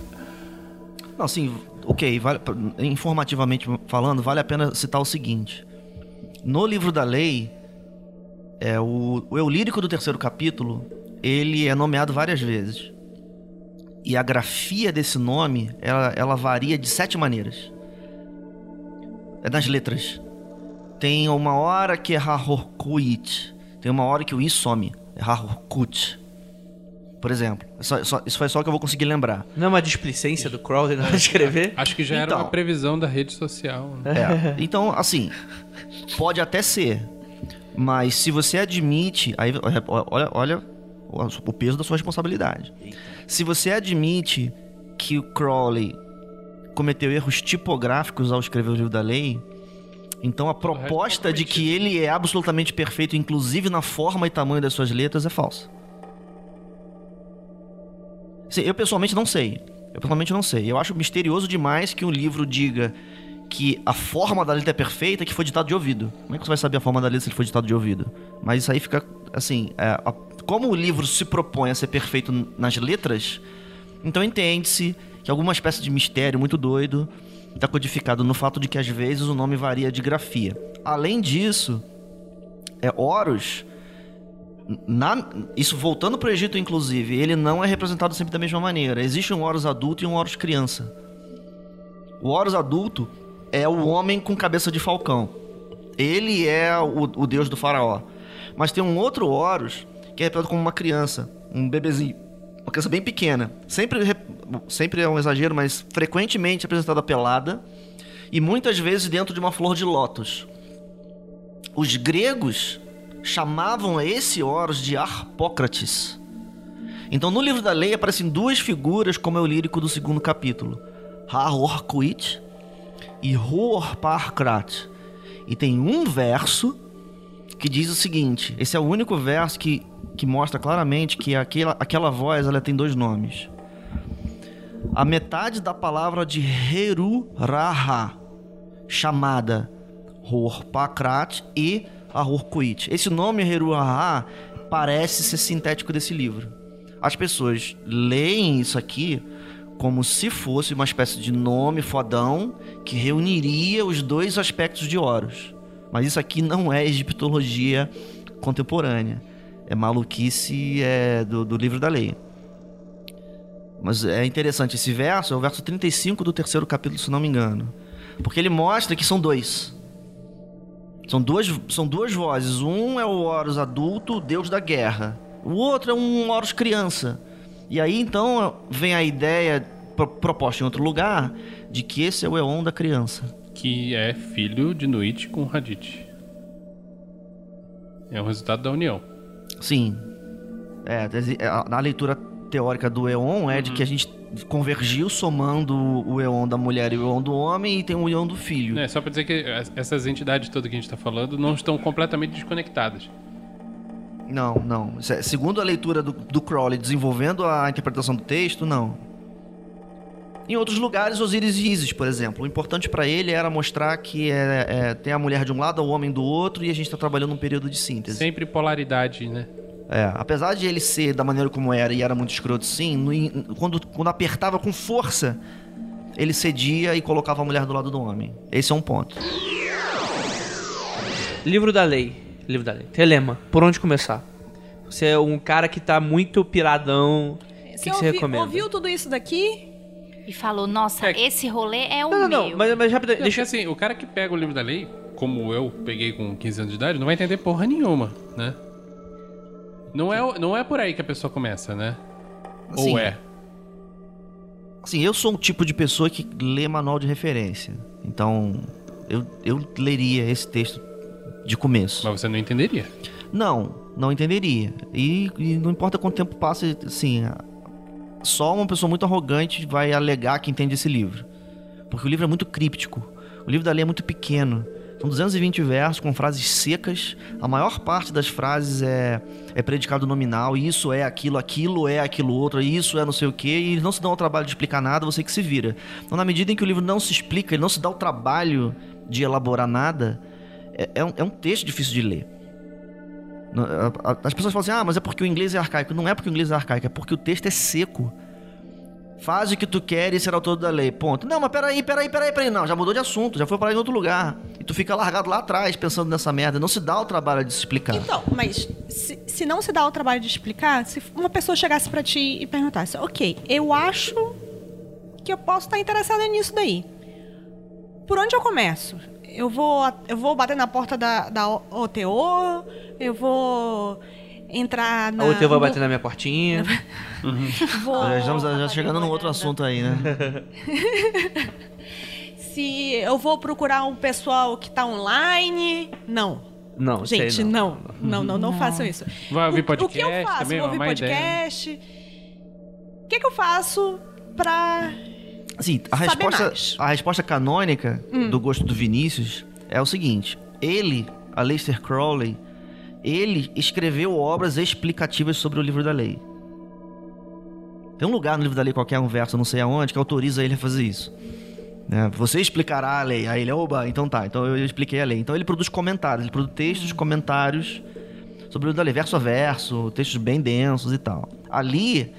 Não, assim, ok, vale- informativamente falando, vale a pena citar o seguinte. No livro da lei, é, o, o eu lírico do terceiro capítulo, ele é nomeado várias vezes. E a grafia desse nome, ela, ela varia de sete maneiras. É nas letras. Tem uma hora que é Hahorkuit. Tem uma hora que o I some. É Hahorkut. Por exemplo. Só- só- isso foi só o que eu vou conseguir lembrar. Não é uma displicência do Crowley na hora de escrever? Acho que já era Então. uma previsão da rede social. né? É. Então, assim, pode até ser. Mas se você admite. Aí, olha, olha o peso da sua responsabilidade. Se você admite que o Crowley cometeu erros tipográficos ao escrever o livro da lei, então a proposta de que ele é absolutamente perfeito, inclusive na forma e tamanho das suas letras, é falsa. Eu pessoalmente não sei. Eu pessoalmente não sei. Eu acho misterioso demais que um livro diga que a forma da letra é perfeita que foi ditado de ouvido. Como é que você vai saber a forma da letra se ele foi ditado de ouvido? Mas isso aí fica assim. é, a- como o livro se propõe a ser perfeito nas letras, então entende-se que alguma espécie de mistério muito doido está codificado no fato de que às vezes o nome varia de grafia. Além disso, é Horus na- isso voltando pro Egito, inclusive, ele não é representado sempre da mesma maneira. Existe um Horus adulto e um Horus criança. O Horus adulto é o homem com cabeça de falcão. Ele é o, o deus do faraó. Mas tem um outro Horus que é representado como uma criança, um bebezinho. Uma criança bem pequena. Sempre, sempre é um exagero, mas frequentemente apresentada pelada. E muitas vezes dentro de uma flor de lótus. Os gregos chamavam esse Horus de Harpócrates. Então, no livro da lei aparecem duas figuras, como é o lírico do segundo capítulo: Hahorkuit e Huorparkrat. E tem um verso que diz o seguinte: esse é o único verso que, que mostra claramente que aquela, aquela voz ela tem dois nomes. A metade da palavra de Heru Raha, chamada Horpakrat e Ahurkuit. Esse nome Heruahá parece ser sintético desse livro. As pessoas leem isso aqui como se fosse uma espécie de nome fodão que reuniria os dois aspectos de Horus. Mas isso aqui não é egiptologia contemporânea. É maluquice é, do, do livro da lei. Mas é interessante, esse verso é o verso 35 do terceiro capítulo, se não me engano. Porque ele mostra que são dois. São duas, são duas vozes. Um é o Horus adulto, deus da guerra. O outro é um Horus criança. E aí então vem a ideia pro- proposta em outro lugar de que esse é o Eon da criança. Que é filho de Nuit com Hadith. É o resultado da união. Sim. É, a- na leitura teórica do Eon é de Uhum. que a gente convergiu somando o Eon da mulher e o Eon do homem e tem o Eon do filho. É, só pra dizer que es- essas entidades todas que a gente tá falando não estão completamente desconectadas. Não, não. Se- Segundo a leitura do, do Crowley desenvolvendo a interpretação do texto, não. Em outros lugares, Osíris e Isis, por exemplo. O importante pra ele era mostrar que é, é, tem a mulher de um lado, o homem do outro, e a gente tá trabalhando num período de síntese. Sempre polaridade, né? É, apesar de ele ser da maneira como era e era muito escroto, sim, no quando, quando apertava com força, ele cedia e colocava a mulher do lado do homem. Esse é um ponto. Livro da lei. Livro da lei. Telema. Por onde começar? Você é um cara que tá muito piradão. O que, Você que você ouvi- recomenda? ouviu tudo isso daqui? E falou, nossa, É. esse rolê é o Não, não, meu. não. Mas, mas rapidinho. Deixa Deixa... assim, o cara que pega o livro da lei, como eu peguei com 15 anos de idade, não vai entender porra nenhuma, né? Não é, não é por aí que a pessoa começa, né? Assim, Ou é? Assim, eu sou um tipo de pessoa que lê manual de referência. Então, eu, eu leria esse texto de começo. Mas você não entenderia. Não, não entenderia. E, e não importa quanto tempo passe, assim, só uma pessoa muito arrogante vai alegar que entende esse livro. Porque o livro é muito críptico. O livro da lei é muito pequeno. São 220 versos com frases secas. A maior parte das frases é, é predicado nominal. Isso é aquilo, aquilo é aquilo outro, isso é não sei o quê. E eles não se dão ao trabalho de explicar nada, você que se vira. Então, na medida em que o livro não se explica, ele não se dá o trabalho de elaborar nada, é, é um, é um texto difícil de ler. As pessoas falam assim, ah, mas é porque o inglês é arcaico. Não é porque o inglês é arcaico, é porque o texto é seco. Faz o que tu quer e será o todo da lei. Ponto. Não, mas peraí, peraí, peraí, peraí. Não, já mudou de assunto, já foi parar em outro lugar. E tu fica largado lá atrás pensando nessa merda. Não se dá o trabalho de explicar. Então, mas se, se não se dá o trabalho de explicar, se uma pessoa chegasse pra ti e perguntasse, ok, eu acho que eu posso estar interessada nisso daí. Por onde eu começo? Eu vou, eu vou bater na porta da, da OTO, eu vou entrar na. A outra vai no- bater na minha portinha. vou- Já estamos já chegando num outro assunto aí, né? Se eu vou procurar um pessoal que tá online. Não. Não, sei Gente, não. Não, não, não, façam isso. Vai ouvir O- O que eu podcast faço? também, é vou ouvir podcast. O que, que eu faço pra. Assim, a resposta, mais. a resposta canônica do gosto do Vinícius é o seguinte: ele, Aleister Crowley, ele escreveu obras explicativas sobre o livro da lei. Tem um lugar no livro da lei, qualquer um verso, não sei aonde, que autoriza ele a fazer isso. Né? Você explicará a lei. Aí ele, oba, então tá, então eu expliquei a lei. Então ele produz comentários, ele produz textos, comentários sobre o livro da lei, verso a verso, textos bem densos e tal. Ali,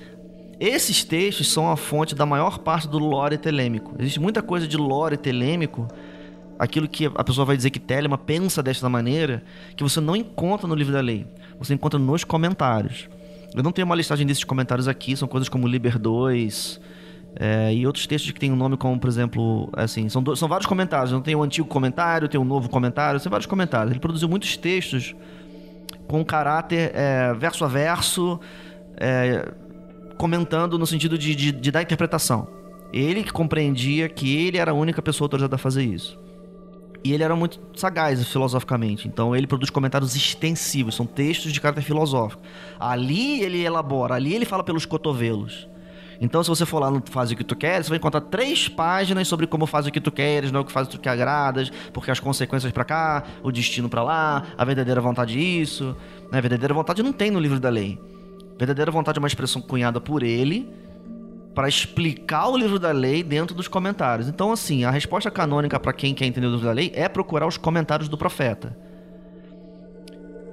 esses textos são a fonte da maior parte do lore telêmico. Existe muita coisa de lore telêmico, aquilo que a pessoa vai dizer que Telema pensa desta maneira, que você não encontra no livro da lei. Você encontra nos comentários. Eu não tenho uma listagem desses comentários aqui, são coisas como Liber 2 é, e outros textos que têm um nome como, por exemplo, assim, são, são vários comentários. Não tem um antigo comentário, tem um novo comentário, são vários comentários. Ele produziu muitos textos com caráter é, verso a verso, é, comentando no sentido de, de, de dar interpretação. Ele compreendia que ele era a única pessoa autorizada a fazer isso. E ele era muito sagaz filosoficamente. Então ele produz comentários extensivos, são textos de caráter filosófico. Ali ele elabora, ali ele fala pelos cotovelos. Então, se você for lá no Faz o que tu queres, você vai encontrar três páginas sobre como faz o que tu queres, não é o que faz o que tu agradas, porque as consequências para cá, o destino para lá, a verdadeira vontade isso. Né? A verdadeira vontade não tem no livro da lei. Verdadeira vontade é uma expressão cunhada por ele para explicar o livro da lei dentro dos comentários. Então, assim, a resposta canônica para quem quer entender o livro da lei é procurar os comentários do profeta.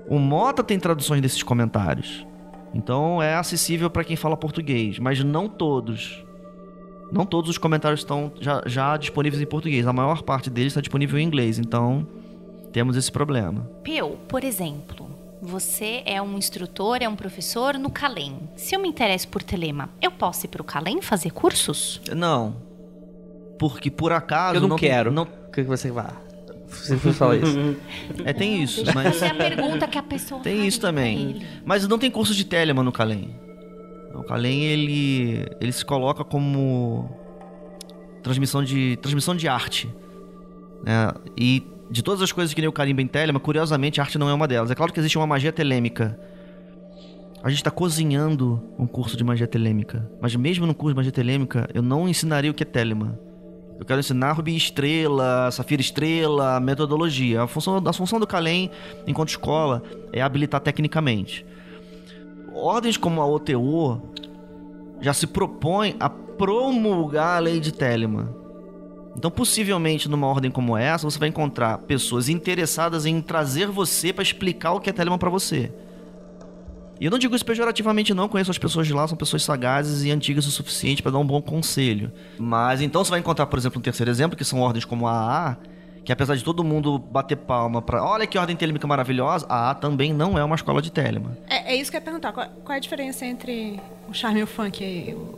O Mota tem traduções desses comentários. Então é acessível para quem fala português, mas não todos. Não todos os comentários estão já, já disponíveis em português. A maior parte deles está disponível em inglês. Então temos esse problema. Peu, por exemplo, você é um instrutor, é um professor no Calem. Se eu me interesso por Telema, eu posso ir para o Calem fazer cursos? Não. Porque por acaso. Eu não, não quero. Não... O que você vai? Você fala isso. É, tem isso, mas. fazer a pergunta que a pessoa Tem isso também. ele. Mas não tem curso de Telemann no Calem. O Calem, ele, ele se coloca como transmissão de, transmissão de arte. Né? E de todas as coisas que nem o carimba em Telemann, curiosamente, a arte não é uma delas. É claro que existe uma magia telêmica. A gente está cozinhando um curso de magia telêmica. Mas mesmo no curso de magia telêmica, eu não ensinaria o que é Telemann. Eu quero ensinar Rubi Estrela, Safira Estrela, metodologia. A função, a função do Calem, enquanto escola, é habilitar tecnicamente. Ordens como a OTO já se propõem a promulgar a lei de Telemann. Então, possivelmente, numa ordem como essa, você vai encontrar pessoas interessadas em trazer você para explicar o que é Telemann para você. E eu não digo isso pejorativamente, não. Conheço as pessoas de lá, são pessoas sagazes e antigas o suficiente para dar um bom conselho. Mas então você vai encontrar, por exemplo, um terceiro exemplo, que são ordens como a AA, que apesar de todo mundo bater palma para. Olha que ordem telêmica maravilhosa, a AA também não é uma escola de Telemann. É, é isso que eu ia perguntar. Qual, qual é a diferença entre o charme e o funk? aí? O, o,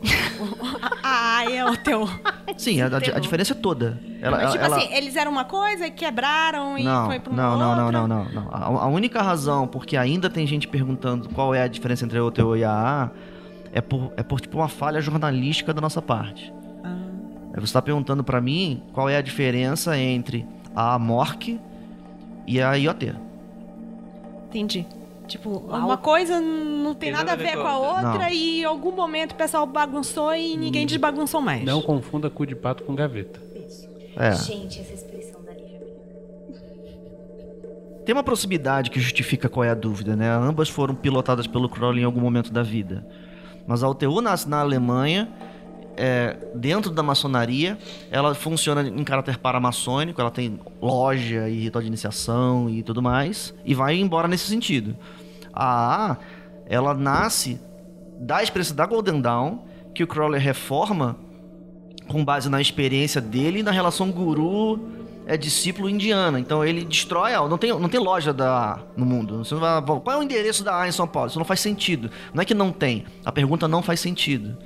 a, a e o teu. Sim, a, a- a diferença é toda. Ela, Mas, tipo ela- assim, eles eram uma coisa e quebraram e não, foi pra uma não, não, não, não, não, não. A, a única razão porque ainda tem gente perguntando qual é a diferença entre a OTO e a AA é por, é por tipo uma falha jornalística da nossa parte. É Você está perguntando para mim qual é a diferença entre a AMORC e a IoT. Entendi. Tipo, uma coisa não tem nada a ver com a outra Não. e em algum momento o pessoal bagunçou e ninguém desbagunçou mais. Não confunda cu de pato com gaveta. É. Gente, essa expressão da Lívia. Tem uma proximidade que justifica qual é a dúvida, né? Ambas foram pilotadas pelo Crowley em algum momento da vida. Mas a UTU nasce na Alemanha, é, dentro da maçonaria, ela funciona em caráter paramaçônico, ela tem loja e ritual de iniciação e tudo mais, e vai embora nesse sentido. A AA, ela nasce da experiência da Golden Dawn, que o Crowley reforma com base na experiência dele e na relação guru é discípulo indiana. Então ele destrói a não tem não tem loja da no mundo. Você não vai, qual é o endereço da A em São Paulo? Isso não faz sentido. Não é que não tem. A pergunta não faz sentido.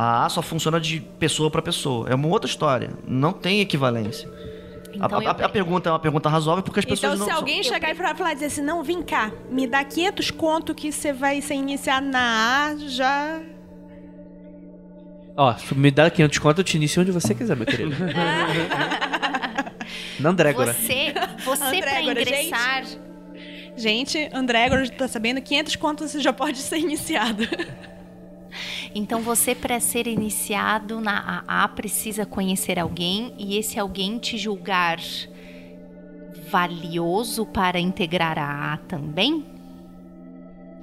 A A só funciona de pessoa para pessoa. É uma outra história. Não tem equivalência. A- Então a, a- a pergunta é uma pergunta razoável porque as pessoas Então, não se alguém chegar e falar, falar e dizer assim, não, vem cá, me dá 500 conto que você vai ser iniciado na A, já... Ó, se me dá 500 conto, eu te inicio onde você quiser, meu querido. Na Andrégora. Você, você pra Andrégora, ingressar. Gente, André, agora já tá sabendo, 500 conto você já pode ser iniciado. Então você, para ser iniciado na AA, precisa conhecer alguém e esse alguém te julgar valioso para integrar a AA também?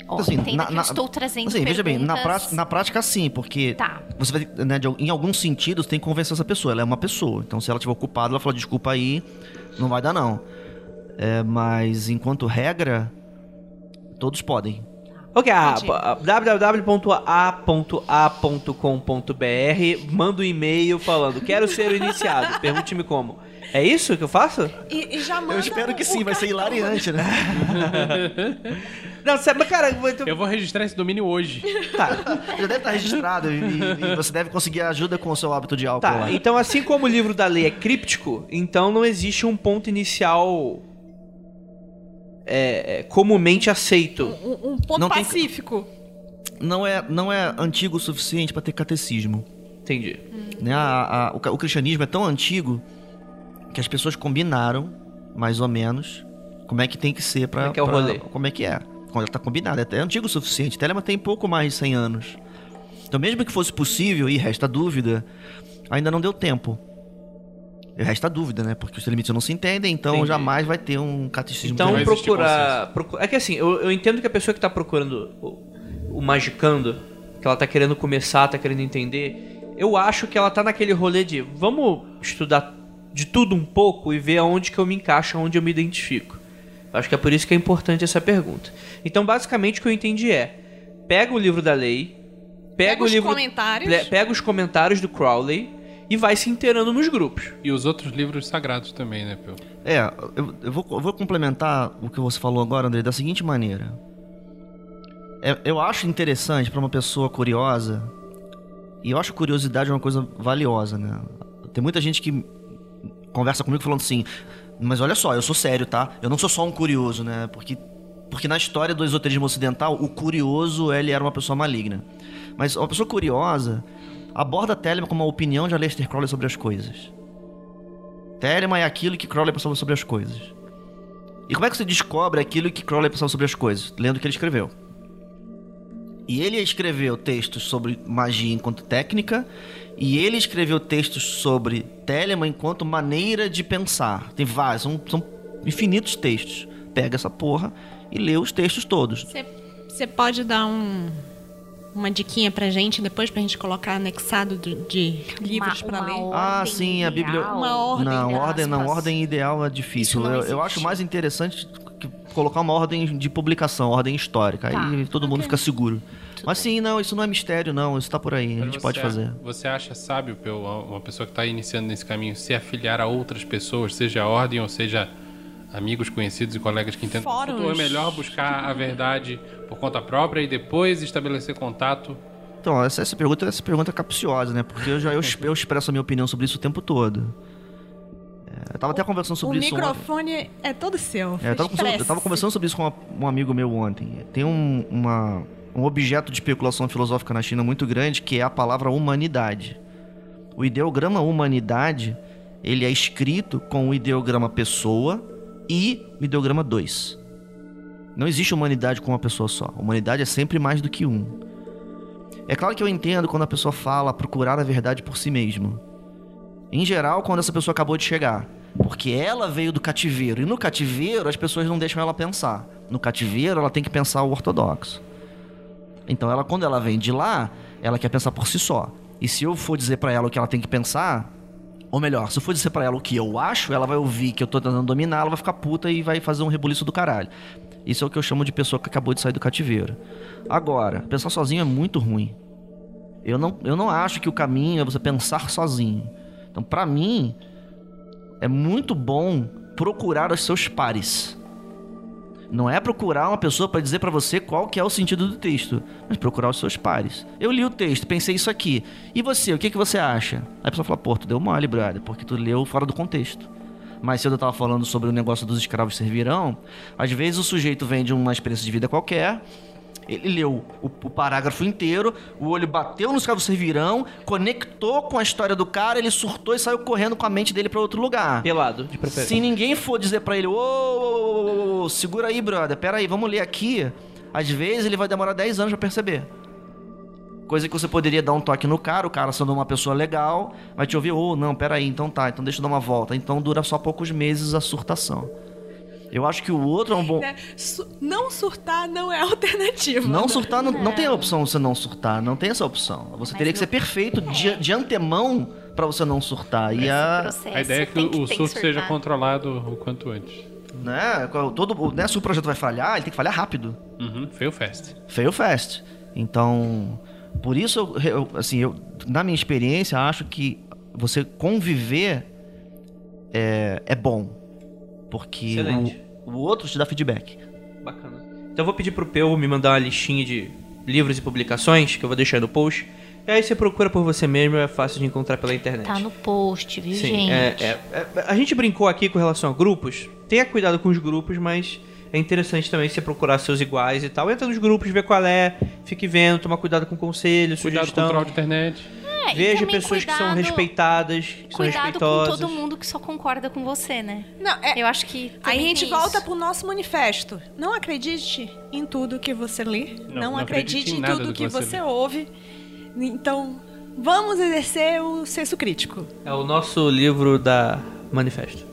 Ó, Assim, na- na- estou trazendo Assim, veja bem, na, perguntas- prática, na prática sim, porque Tá. você vai, né, de em alguns sentidos, tem que convencer essa pessoa. Ela é uma pessoa. Então, se ela estiver ocupada, ela fala, desculpa aí, não vai dar não. É, mas, enquanto regra, todos podem. Ok, www.a.a.com.br manda um e-mail falando, quero ser o iniciado, pergunte-me como. É isso que eu faço? E, e já manda Eu espero que sim, vai ser hilariante, né? Não, sabe, mas cara, eu- Eu vou registrar esse domínio hoje. tá, Já deve estar registrado e, e você deve conseguir ajuda com o seu hábito de álcool tá. lá. Então, assim como o livro da lei é críptico, então não existe um ponto inicial é, é, comumente aceito. Um, um ponto Não tem- pacífico. Não, é, não é antigo o suficiente para ter catecismo. Entendi. né? A- a- o, o cristianismo é tão antigo que as pessoas combinaram, mais ou menos, como é que tem que ser pra... Como é que é o pra- rolê? Como é que é. Quando tá combinado. É até antigo o suficiente. Telema tem pouco mais de 100 anos. Então, mesmo que fosse possível, e resta dúvida, ainda não deu tempo. E resta dúvida, né? Porque os telemitas não se entendem, então Entendi. jamais vai ter um catecismo. Então procurar, procu- É que assim, eu, eu entendo que a pessoa que tá procurando o, o Magicando, que ela tá querendo começar, tá querendo entender, eu acho que ela tá naquele rolê de vamos estudar de tudo um pouco e ver aonde que eu me encaixo, aonde eu me identifico. Eu acho que é por isso que é importante essa pergunta. Então, basicamente, o que eu entendi é: pega o livro da lei, pega, Pega o os livro. Pega os comentários do Crowley e vai se inteirando nos grupos. E os outros livros sagrados também, né, Peu? É, eu, eu vou, eu vou complementar o que você falou agora, André, da seguinte maneira. É, eu acho interessante pra uma pessoa curiosa, e eu acho curiosidade uma coisa valiosa, né? Tem muita gente que conversa comigo falando assim, mas olha só, eu sou sério, tá? Eu não sou só um curioso, né? Porque, porque na história do esoterismo ocidental, o curioso, ele era uma pessoa maligna. Mas uma pessoa curiosa aborda Telemann como uma opinião de Aleister Crowley sobre as coisas. Telemann é aquilo que Crowley pensava sobre as coisas. E como é que você descobre aquilo que Crowley pensava sobre as coisas? Lendo o que ele escreveu. E ele escreveu textos sobre magia enquanto técnica, e ele escreveu textos sobre Telemann enquanto maneira de pensar. Tem vários, são, são infinitos textos. Pega essa porra e lê os textos todos. Você pode dar um, uma diquinha pra gente depois pra gente colocar anexado do- de livros Uma- pra uma ler? Ah, sim, a Bíblia- ideal. Uma ordem, não, ordem não, ordem ideal é difícil. Eu, eu acho mais interessante que colocar uma ordem de publicação, ordem histórica. Tá, Aí todo mundo ok. fica seguro. Tudo Mas sim, não, isso não é mistério, não. Isso tá por aí, a Mas gente você pode a- fazer. Você acha sábio, uma pessoa que está iniciando nesse caminho, se afiliar a outras pessoas, seja a ordem ou seja amigos, conhecidos e colegas que entendem Fóruns. Ou é melhor buscar a verdade por conta própria e depois estabelecer contato? Então, essa, essa pergunta essa pergunta é capciosa, né? Porque eu já eu, eu expresso a minha opinião sobre isso o tempo todo. É, eu tava até conversando O sobre isso ontem. microfone é todo seu. É, eu, tava conversando, eu tava conversando sobre isso com uma- um amigo meu ontem. Tem um, uma- um objeto de especulação filosófica na China muito grande que é a palavra humanidade. O ideograma humanidade, ele é escrito com o ideograma pessoa e o ideograma 2. Não existe humanidade com uma pessoa só. Humanidade é sempre mais do que um. É claro que eu entendo quando a pessoa fala procurar a verdade por si mesmo. Em geral, quando essa pessoa acabou de chegar. Porque ela veio do cativeiro. E no cativeiro, as pessoas não deixam ela pensar. No cativeiro, ela tem que pensar o ortodoxo. Então, ela, quando ela vem de lá, ela quer pensar por si só. E se eu for dizer pra ela o que ela tem que pensar, ou melhor, se eu for dizer pra ela o que eu acho, ela vai ouvir que eu tô tentando dominar, ela vai ficar puta e vai fazer um rebuliço do caralho. Isso é o que eu chamo de pessoa que acabou de sair do cativeiro. Agora, pensar sozinho é muito ruim. Eu não, eu não acho que o caminho é você pensar sozinho. Então, pra mim, é muito bom procurar os seus pares. Não é procurar uma pessoa pra dizer pra você qual que é o sentido do texto, mas procurar os seus pares. Eu li o texto, pensei isso aqui. E você, o que, que você acha? Aí a pessoa fala, pô, tu deu mole, brother, porque tu leu fora do contexto. Mais cedo eu tava falando sobre o negócio dos escravos servirão. Às vezes o sujeito vem de uma experiência de vida qualquer, ele leu o, o parágrafo inteiro, o olho bateu nos escravos servirão, conectou com a história do cara, ele surtou e saiu correndo com a mente dele pra outro lugar. Pelado, de preferência. Se ninguém for dizer pra ele, ô, ô, ô, ô, segura aí, brother, pera aí, vamos ler aqui. Às vezes ele vai demorar 10 anos pra perceber. Coisa que você poderia dar um toque no cara, o cara sendo uma pessoa legal, vai te ouvir, ô, não, pera aí, então tá, então deixa eu dar uma volta. Então dura só poucos meses a surtação. Eu acho que o outro é um bom. Né? Su- não surtar não é alternativa. Não surtar, não, não tem a opção de você não surtar, não tem essa opção. Você Mas teria que ser perfeito de, de antemão pra você não surtar. E a, A ideia é que tem o surto seja controlado o quanto antes. né, todo, né, se o projeto vai falhar, ele tem que falhar rápido. Uhum, fail fast. Fail fast. Então, por isso, eu, eu- assim, eu, na minha experiência, acho que você conviver é, é bom. Porque Excelente. o, o outro te dá feedback. Bacana. Então eu vou pedir pro Peu me mandar uma listinha de livros e publicações, que eu vou deixar aí no post. E aí você procura por você mesmo, é fácil de encontrar pela internet. Tá no post, viu, Sim, gente? é, é- é- a gente brincou aqui com relação a grupos. Tenha cuidado com os grupos, mas é interessante também você procurar seus iguais e tal. Entra nos grupos, vê qual é, fique vendo, toma cuidado com conselho, Cuidado com sugestão. o troll de internet. É, Veja pessoas que são cuidado- respeitadas, que são Cuidado com respeitosas. todo mundo que só concorda com você, né? Não, é, Eu acho que. Aí a gente tem volta isso. pro nosso manifesto. Não acredite em tudo que você lê. Não, Não, não acredite acredite em tudo do que que você você ouve. Então, vamos exercer o senso crítico. É o nosso livro da Manifesto.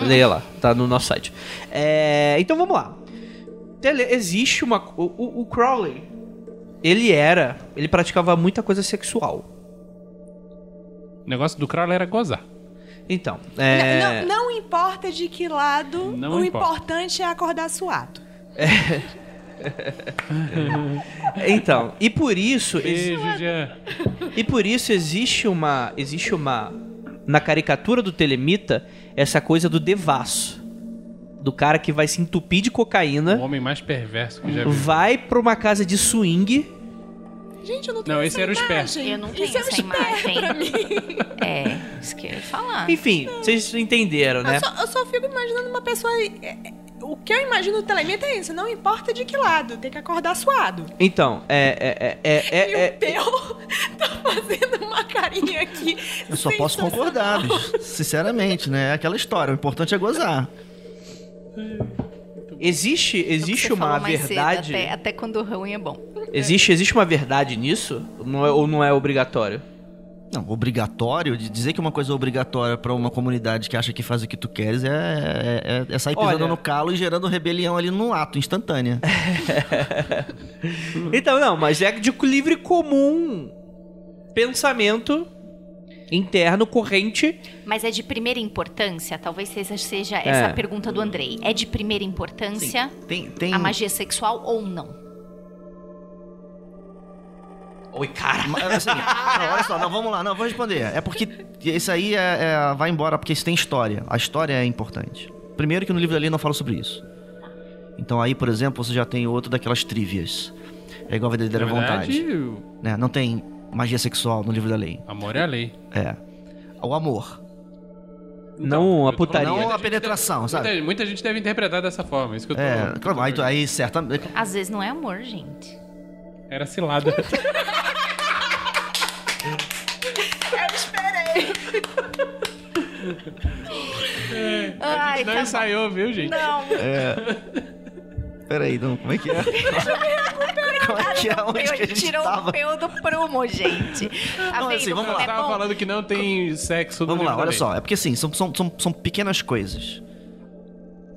Leia lá, tá no nosso site. É, então vamos lá. Tele- existe uma. O, o- o Crowley, ele era. Ele praticava muita coisa sexual. O negócio do Crowley era gozar. Então, é. Não, não importa de que lado, Não o importa. importante é acordar suado. Então, e por isso. Beijo, Jean. E por isso existe uma. Existe uma. Na caricatura do Telemita, essa coisa do devasso. Do cara que vai se entupir de O cocaína, homem mais perverso que já vi. vai pra uma casa de swing. Gente, eu não tenho Não, esse era o esperto. Eu não tenho Isso é essa imagem. pra mim. É, isso que eu ia falar. Enfim, vocês entenderam, né? Eu, só, eu só fico imaginando uma pessoa. é, é, O que eu imagino do telemita é isso, não importa de que lado, tem que acordar suado. Então, é. é, é, é, e é- o Peu tá fazendo uma carinha aqui. Eu só posso sensacional. concordar, bicho. Sinceramente, né? É aquela história. O importante é gozar. Existe É existe uma mais cedo, verdade. até, até quando ruim é bom. Existe, existe uma verdade nisso? Não é- ou não é obrigatório? Não, obrigatório, de dizer que uma coisa é obrigatória pra uma comunidade que acha que faz o que tu queres é, é, é- é sair pisando Olha- no calo e gerando rebelião ali no ato, instantânea. Então, não, mas é de livre comum pensamento interno, corrente. Mas é de primeira importância? Talvez seja, seja essa a pergunta do Andrei. É de primeira importância Tem, tem... a magia sexual ou não? Oi, cara. Mas, assim, não, olha só, não, vamos lá, não, vou responder. É porque isso aí é, é- vai embora porque isso tem história. A história é importante. Primeiro que no livro da lei não fala sobre isso. Então aí, por exemplo, você já tem outro daquelas trivias. É igual a verdadeira Na vontade. verdade, o Né? Não tem magia sexual no livro da lei. amor é a lei. É. O amor. Não a eu tô falando- putaria. Não a penetração, deve- sabe? Muita, muita gente deve interpretar dessa forma. Isso que eu tô. É, claro, aí, aí certamente. Às vezes não é amor, gente. Era cilada. Eu esperei. a Ai, gente não tá ensaiou, viu, gente? Não, Peraí, não, como é que é? como é que é? Onde que a gente tirou tava? o peu do prumo, gente. Tá Não, vendo assim, vamos como lá. é tava bom? falando que não tem sexo no Vamos lá, livro da olha lei. só. É porque assim, são, são, são, são pequenas coisas.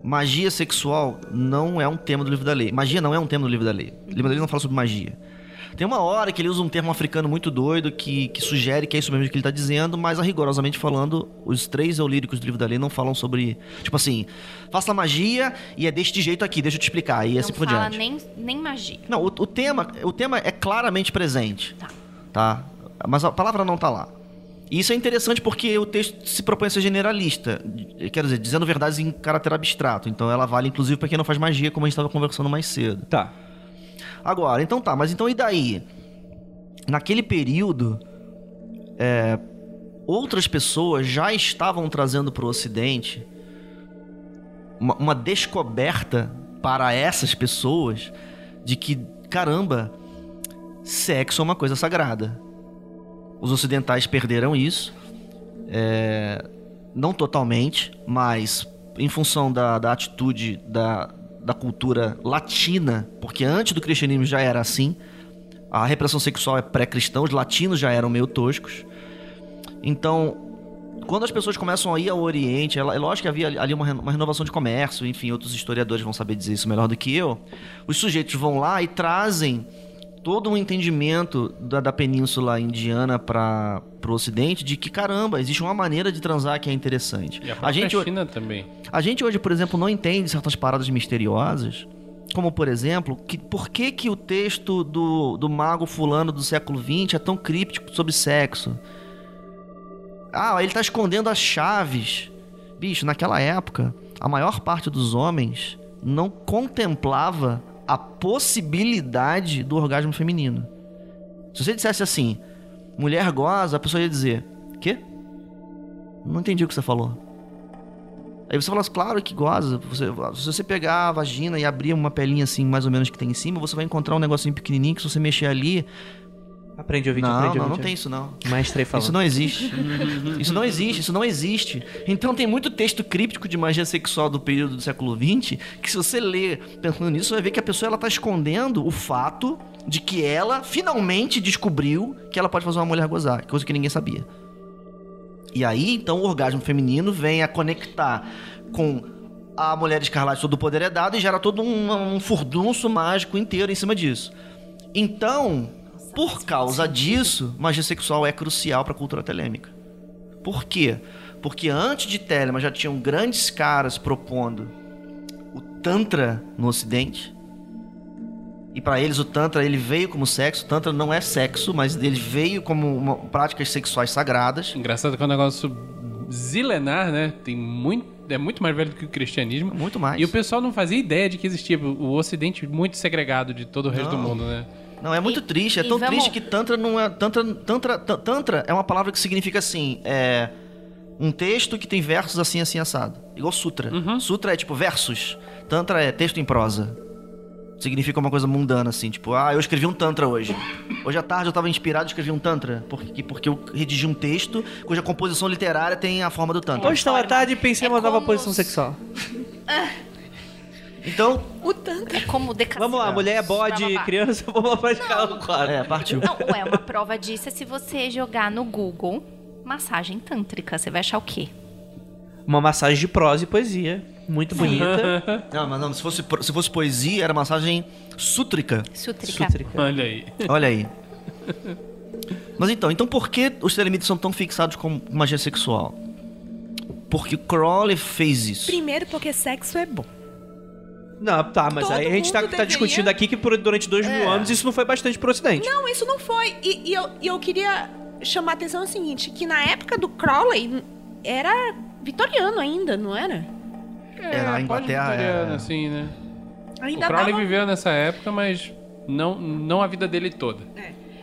Magia sexual não é um tema do livro da lei. Magia não é um tema do livro da lei. O livro da lei não fala sobre magia. Tem uma hora que ele usa um termo africano muito doido que, que sugere que é isso mesmo que ele tá dizendo, mas rigorosamente falando, os três eulíricos do livro da lei não falam sobre. Tipo assim, faça magia e é deste jeito aqui, deixa eu te explicar. E Não assim por fala diante. nem, nem magia. Não, o, o tema, o tema é claramente presente. Tá. Tá? Mas a palavra não tá lá. E isso é interessante porque o texto se propõe a ser generalista. Quer dizer, dizendo verdades em caráter abstrato. Então ela vale inclusive para quem não faz magia, como a gente estava conversando mais cedo. Tá. Agora, então tá, mas então e daí? Naquele período, é, outras pessoas já estavam trazendo para o Ocidente uma, uma descoberta para essas pessoas de que, caramba, sexo é uma coisa sagrada. Os ocidentais perderam isso, é, não totalmente, mas em função da, da atitude da, da cultura latina, porque antes do cristianismo já era assim. A repressão sexual é pré-cristã, os latinos já eram meio toscos. Então, quando as pessoas começam a ir ao Oriente, é lógico que havia ali uma, renovação de comércio, enfim, outros historiadores vão saber dizer isso melhor do que eu. Os sujeitos vão lá e trazem todo um entendimento da, da península indiana para o ocidente de que caramba existe uma maneira de transar que é interessante. E a a gente China também. a gente hoje por exemplo não entende certas paradas misteriosas como por exemplo que por que que o texto do, do mago fulano do século XX é tão críptico sobre sexo? Ah ele tá escondendo as chaves. Bicho naquela época a maior parte dos homens não contemplava a possibilidade do orgasmo feminino. Se você dissesse assim, mulher goza, a pessoa ia dizer, quê? Não entendi o que você falou. Aí você fala, claro que goza. Você, se você pegar a vagina e abrir uma pelinha assim, mais ou menos que tem em cima, você vai encontrar um negocinho pequenininho que se você mexer ali... Aprende a ouvir, Não, aprende não, não tem isso não. Mestre aí falando. Isso não existe. isso não existe, isso não existe. Então tem muito texto críptico de magia sexual do período do século XX que se você ler pensando nisso, você vai ver que a pessoa ela tá escondendo o fato de que ela finalmente descobriu que ela pode fazer uma mulher gozar, coisa que ninguém sabia. E aí, então, o orgasmo feminino vem a conectar com a mulher escarlate, todo o poder é dado e gera todo um, um furdunço mágico inteiro em cima disso. Então, por causa disso, magia sexual é crucial para a cultura telêmica. Por quê? Porque antes de Telema já tinham grandes caras propondo o Tantra no Ocidente. E para eles o Tantra ele veio como sexo. O Tantra não é sexo, mas ele veio como uma- práticas sexuais sagradas. Engraçado que é um negócio zilenar, né? Tem muito, é muito mais velho do que o cristianismo. Muito mais. E o pessoal não fazia ideia de que existia o Ocidente muito segregado de todo o resto do Não. mundo, né? Não, é muito E- triste. É tão vamos- triste que Tantra não é. Tantra, tantra, tan- tantra é uma palavra que significa assim. É. Um texto que tem versos assim, assim, assado. Igual Sutra. Sutra é tipo versos. Tantra é texto em prosa. Significa uma coisa mundana, assim. Tipo, ah, eu escrevi um Tantra hoje. Hoje à tarde eu tava inspirado e escrevi um Tantra. Porque, porque eu redigi um texto cuja composição literária tem a forma do Tantra. Hoje estava à tarde e pensei É em uma nova posição os- sexual. Então, O tanto. É como decação. Vamos lá, mulher, bode, Blá, blá, blá. criança, vamos lá pra escala do quadro. é, partiu. Não, ué, uma prova disso é se você jogar no Google massagem tântrica. Você vai achar o quê? Uma massagem de prosa e poesia. Muito bonita. Não, mas não, se fosse, se fosse poesia, era massagem sútrica. Sútrica. Sútrica. Olha aí. Olha aí. Mas então, então por que os telemites são tão fixados com magia sexual? Porque Crowley fez isso. Primeiro porque sexo é bom. Não, tá, mas Todo aí a gente tá, tá discutindo aqui que por- durante dois mil É. anos isso não foi bastante pro ocidente. Não, isso não foi. E, e eu, e eu queria chamar a atenção ao seguinte, que na época do Crowley era vitoriano ainda, não era? É, na Inglaterra, pós-vitoriano, é. assim, né? Ainda o Crowley dava- viveu nessa época, mas não, não a vida dele toda.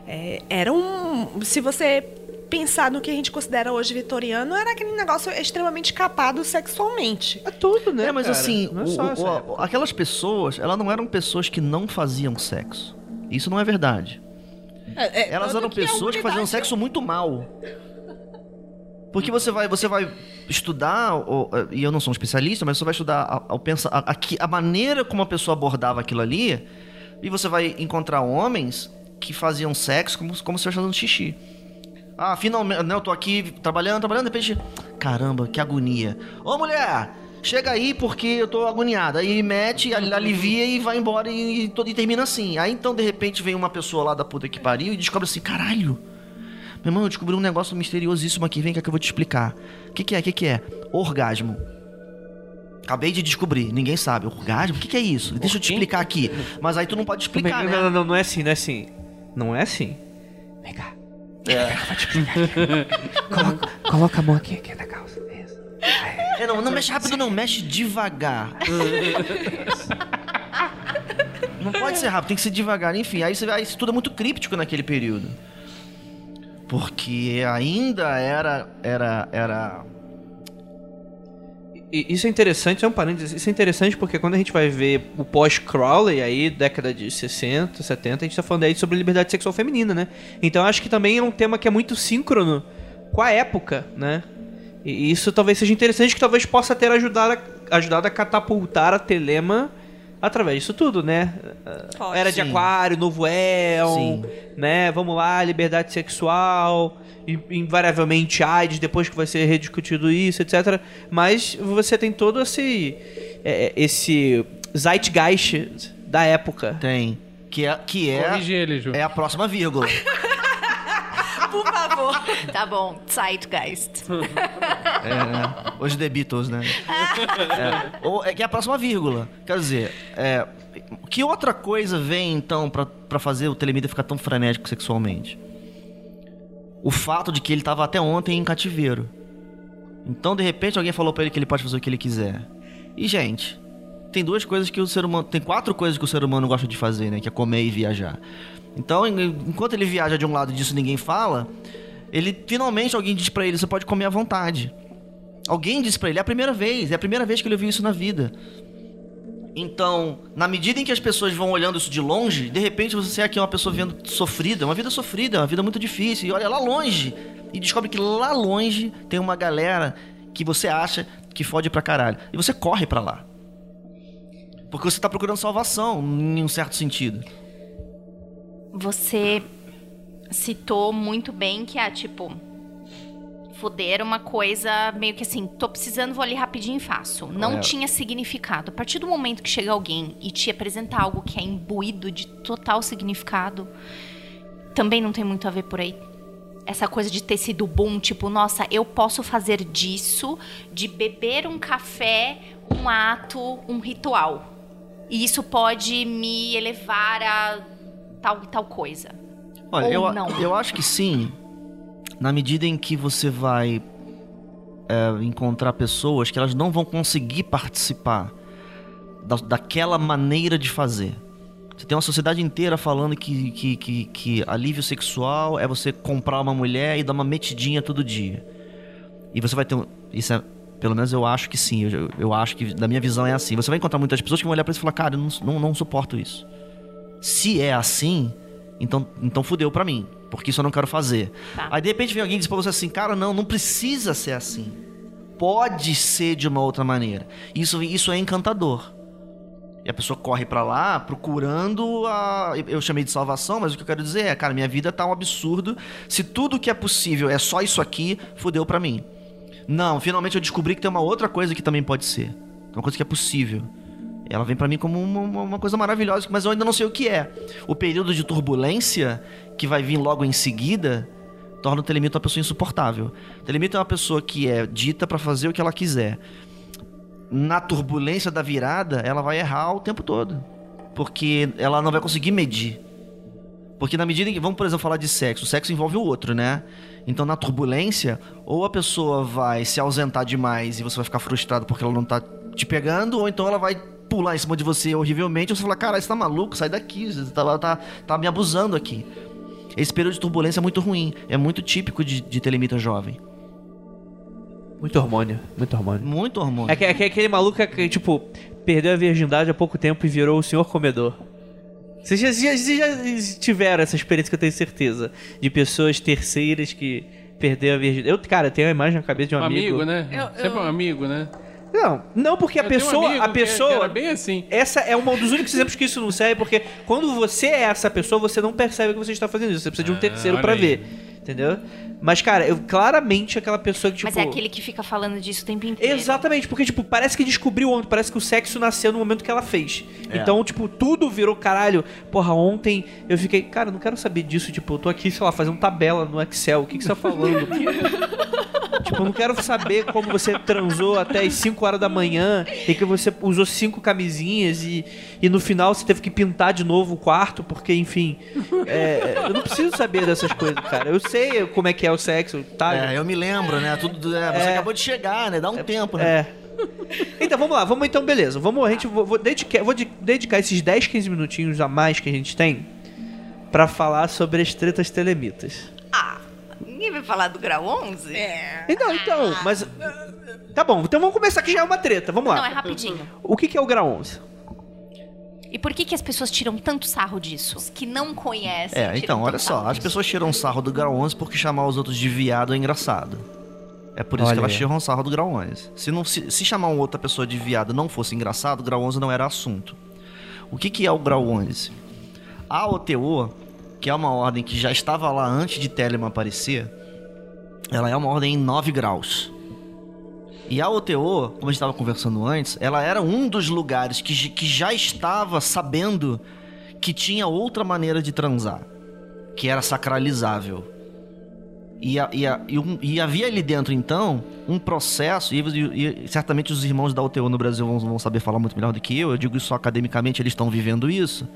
É, era um. Se você pensar no que a gente considera hoje vitoriano, era aquele negócio extremamente capado sexualmente. É tudo, né? É, mas cara? assim, é o- o- o- aquelas pessoas, elas não eram pessoas que não faziam sexo. Isso não é verdade. É, Elas tanto eram que a pessoas que faziam sexo muito mal. Porque você vai, você vai estudar, ou, e eu não sou um especialista, mas você vai estudar a, a, a- a maneira como a pessoa abordava aquilo ali, e você vai encontrar homens que faziam sexo como, como se estivesse fazendo xixi. Ah, finalmente, né, eu tô aqui trabalhando, trabalhando, de repente, caramba, que agonia. Ô mulher, chega aí porque eu tô agoniada. Aí mete, ali- alivia e vai embora e, e, e termina assim. Aí então, de repente, vem uma pessoa lá da puta que pariu e descobre assim, caralho. Meu irmão, eu descobri um negócio misteriosíssimo aqui, vem cá que eu vou te explicar. O que, que é? O que, que é? Orgasmo. Acabei de descobrir, ninguém sabe. Orgasmo? O que, que é isso? Deixa eu te explicar aqui. Mas aí tu não pode explicar, não, né? não, não, não é assim, não é assim. Não é assim. Vem cá. Coloca, coloca a mão aqui, aqui na calça. Isso. É, não, não mexe rápido, não, mexe devagar. não pode ser rápido, tem que ser devagar. Enfim, aí, você, aí isso tudo é muito críptico naquele período. Porque ainda era. Era. Era. E Isso é interessante, é um parênteses, isso é interessante porque quando a gente vai ver o pós-Crowley, aí, década de 60, 70, a gente tá falando aí sobre liberdade sexual feminina, né? Então eu acho que também é um tema que é muito síncrono com a época, né? E isso talvez seja interessante, que talvez possa ter ajudado a, ajudado a catapultar a Telema através disso tudo, né? Pode. Era de Sim. aquário, novo éon, Sim. né? Vamos lá, liberdade sexual, invariavelmente AIDS, depois que vai ser rediscutido isso, etc. Mas você tem todo esse é, esse zeitgeist da época. Tem. Que é, que é, ele, Ju. é a próxima vírgula. Por favor. Tá bom, Zeitgeist. É, né? Os The Beatles, né? É. Ou é que é a próxima vírgula. Quer dizer, é, que outra coisa vem então pra, pra fazer o Telemita ficar tão frenético sexualmente? O fato de que ele tava até ontem em cativeiro. Então, de repente, alguém falou pra ele que ele pode fazer o que ele quiser. E, gente, tem duas coisas que o ser humano. Tem quatro coisas que o ser humano gosta de fazer, né? Que é comer e viajar. Então, en- enquanto ele viaja de um lado e disso ninguém fala, ele finalmente alguém diz pra ele: você pode comer à vontade. Alguém disse pra ele, é a primeira vez, é a primeira vez que ele ouviu isso na vida. Então, na medida em que as pessoas vão olhando isso de longe, de repente você é aqui uma pessoa vendo sofrida, uma vida sofrida, uma vida muito difícil, e olha lá longe, e descobre que lá longe tem uma galera que você acha que fode pra caralho. E você corre pra lá. Porque você tá procurando salvação, em um certo sentido. Você citou muito bem que é tipo. Fuder uma coisa meio que assim, tô precisando, vou ali rapidinho e faço. Não É. tinha significado. A partir do momento que chega alguém e te apresenta algo que é imbuído de total significado, também não tem muito a ver por aí. Essa coisa de ter sido bom, tipo, nossa, eu posso fazer disso, de beber um café, um ato, um ritual. E isso pode me elevar a tal e tal coisa. Olha, Ou eu, não. eu acho que sim, na medida em que você vai é, encontrar pessoas que elas não vão conseguir participar da, daquela maneira de fazer. Você tem uma sociedade inteira falando que, que, que, que alívio sexual é você comprar uma mulher e dar uma metidinha todo dia. E você vai ter um. Isso é. Pelo menos eu acho que sim. Eu, eu acho que, da minha visão, é assim. Você vai encontrar muitas pessoas que vão olhar pra isso e falar: Cara, eu não, não, não suporto isso. Se é assim, então, então fudeu pra mim. Porque isso eu não quero fazer. Tá. Aí de repente vem alguém e diz pra você assim: Cara, não, não precisa ser assim. Pode ser de uma outra maneira. Isso, isso é encantador. E a pessoa corre pra lá procurando a. Eu chamei de salvação, mas o que eu quero dizer é, cara, minha vida tá um absurdo. Se tudo que é possível é só isso aqui, fudeu pra mim. Não, finalmente eu descobri que tem uma outra coisa que também pode ser. Uma coisa que é possível. Ela vem pra mim como uma- uma coisa maravilhosa, mas eu ainda não sei o que é. O período de turbulência, que vai vir logo em seguida, torna o Telemito uma pessoa insuportável. O Telemito é uma pessoa que é dita pra fazer o que ela quiser na turbulência da virada, ela vai errar o tempo todo. Porque ela não vai conseguir medir. Porque na medida em que. Vamos, por exemplo, falar de sexo. O sexo envolve o outro, né? Então, na turbulência, ou a pessoa vai se ausentar demais e você vai ficar frustrado porque ela não tá te pegando, ou então ela vai pular em cima de você horrivelmente e você fala: Cara, você tá maluco? Sai daqui. Você tá, tá, tá me abusando aqui. Esse período de turbulência é muito ruim. É muito típico de, de telemita jovem. Muito hormônio, muito hormônio. Muito hormônio. É, que- é que aquele maluco que, tipo, perdeu a virgindade há pouco tempo e virou o senhor comedor. Vocês já, já- já tiveram essa experiência que eu tenho certeza. De pessoas terceiras que perderam a virgindade. Eu, cara, eu tenho uma imagem na cabeça de um, Um amigo, né? Eu- Sempre eu- um amigo, né? Não, não porque a Eu um pessoa. amigo a pessoa. que era bem assim. Essa é um dos únicos exemplos que isso não serve, porque quando você é essa pessoa, você não percebe que você está fazendo isso. Você precisa de um Ah, terceiro aí. ver. Entendeu? Mas, cara, eu claramente aquela pessoa que, tipo. Mas é aquele que fica falando disso o tempo inteiro. Exatamente, porque, tipo, parece que descobriu ontem, parece que o sexo nasceu no momento que ela fez. É. Então, tipo, tudo virou caralho. Porra, ontem eu fiquei, cara, não quero saber disso. Tipo, eu tô aqui, sei lá, fazendo tabela no Excel. O que, que você tá falando? tipo, eu não quero saber como você transou até as 5 horas da manhã e que você usou cinco camisinhas e, e no final você teve que pintar de novo o quarto, porque, enfim. é, eu não preciso saber dessas coisas, cara. Eu sei como é que é o sexo, tá? É, eu me lembro, né? Tudo, é, você É. acabou de chegar, né? Dá um tempo, né? É. Então vamos lá, vamos então, beleza. Vamos, a gente vou, vou dedicar, vou de- dedicar esses 10, 15 minutinhos a mais que a gente tem pra falar sobre as tretas telemitas. Ah, ninguém vai falar do grau 11? É. Então, então, mas tá bom, então vamos começar que já é uma treta. Vamos Não, é lá. rapidinho. O que que é o grau 11? E por que, que as pessoas tiram tanto sarro disso? Os que não conhecem. É, então, olha só. As disso. pessoas tiram sarro do grau 11 porque chamar os outros de viado é engraçado. É por isso Olha que elas tiram sarro do grau 11. Se, não, se, se chamar uma outra pessoa de viado não fosse engraçado, o grau 11 não era assunto. O que, que é o grau 11? A OTO, que é uma ordem que já estava lá antes de Telemann aparecer, ela é uma ordem em 9 graus. E a OTO, como a gente estava conversando antes, ela era um dos lugares que, que já estava sabendo que tinha outra maneira de transar, que era sacralizável. E, a- e a- e um- e havia ali dentro, então, um processo, e certamente os irmãos da OTO no Brasil vão, vão saber falar muito melhor do que eu, eu digo isso academicamente, eles estão vivendo isso.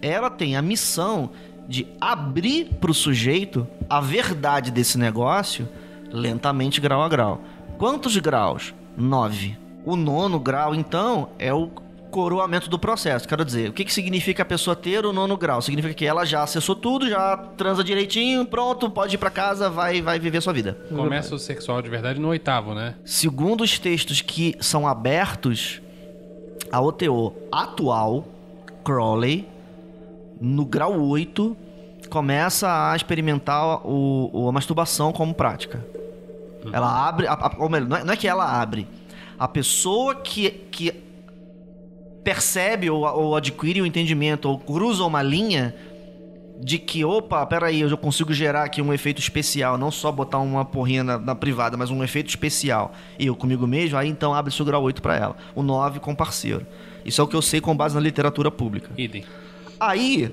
Ela tem a missão de abrir para o sujeito a verdade desse negócio lentamente, grau a grau. Quantos graus? Nove. O nono grau, então, é o coroamento do processo. Quero dizer, o que, que significa a pessoa ter o nono grau? Significa que ela já acessou tudo, já transa direitinho, pronto, pode ir para casa, vai, vai viver sua vida. Começa o sexual de verdade no oitavo, né? Segundo os textos que são abertos, a OTO atual, Crowley, no grau 8, começa a experimentar o, o- a masturbação como prática. Ela abre, a- a- ou melhor, não é, não é que ela abre. A pessoa que, que percebe ou, ou adquire o entendimento ou cruza uma linha de que, opa, peraí, eu já consigo gerar aqui um efeito especial, não só botar uma porrinha na, na privada, mas um efeito especial, eu comigo mesmo, aí então abre-se o grau 8 para ela. O 9 com parceiro. Isso é o que eu sei com base na literatura pública. Idem. Aí,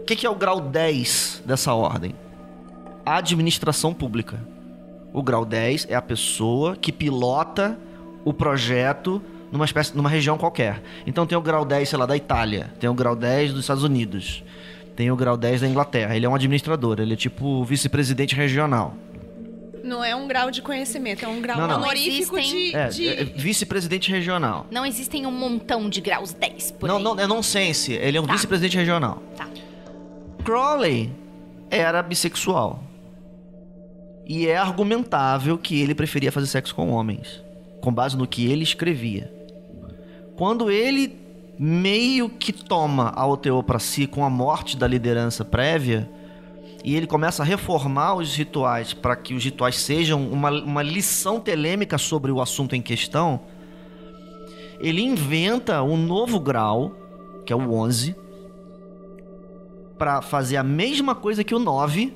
o que, que é o grau 10 dessa ordem? Administração pública. O grau 10 é a pessoa que pilota o projeto numa espécie, numa região qualquer. Então tem o grau 10, sei lá, da Itália, tem o grau 10 dos Estados Unidos, tem o grau 10 da Inglaterra. Ele é um administrador, ele é tipo vice-presidente regional. Não é um grau de conhecimento, é um grau Não, não. honorífico Existem- de. É, de- é vice-presidente regional. Não existem um montão de graus 10 por Não, aí. não, é nonsense, ele é um Tá. vice-presidente regional. Tá. Crowley era bissexual. E é argumentável que ele preferia fazer sexo com homens, com base no que ele escrevia. Quando ele meio que toma a OTO para si com a morte da liderança prévia, e ele começa a reformar os rituais para que os rituais sejam uma, uma lição telêmica sobre o assunto em questão, ele inventa um novo grau, que é o 11, para fazer a mesma coisa que o 9.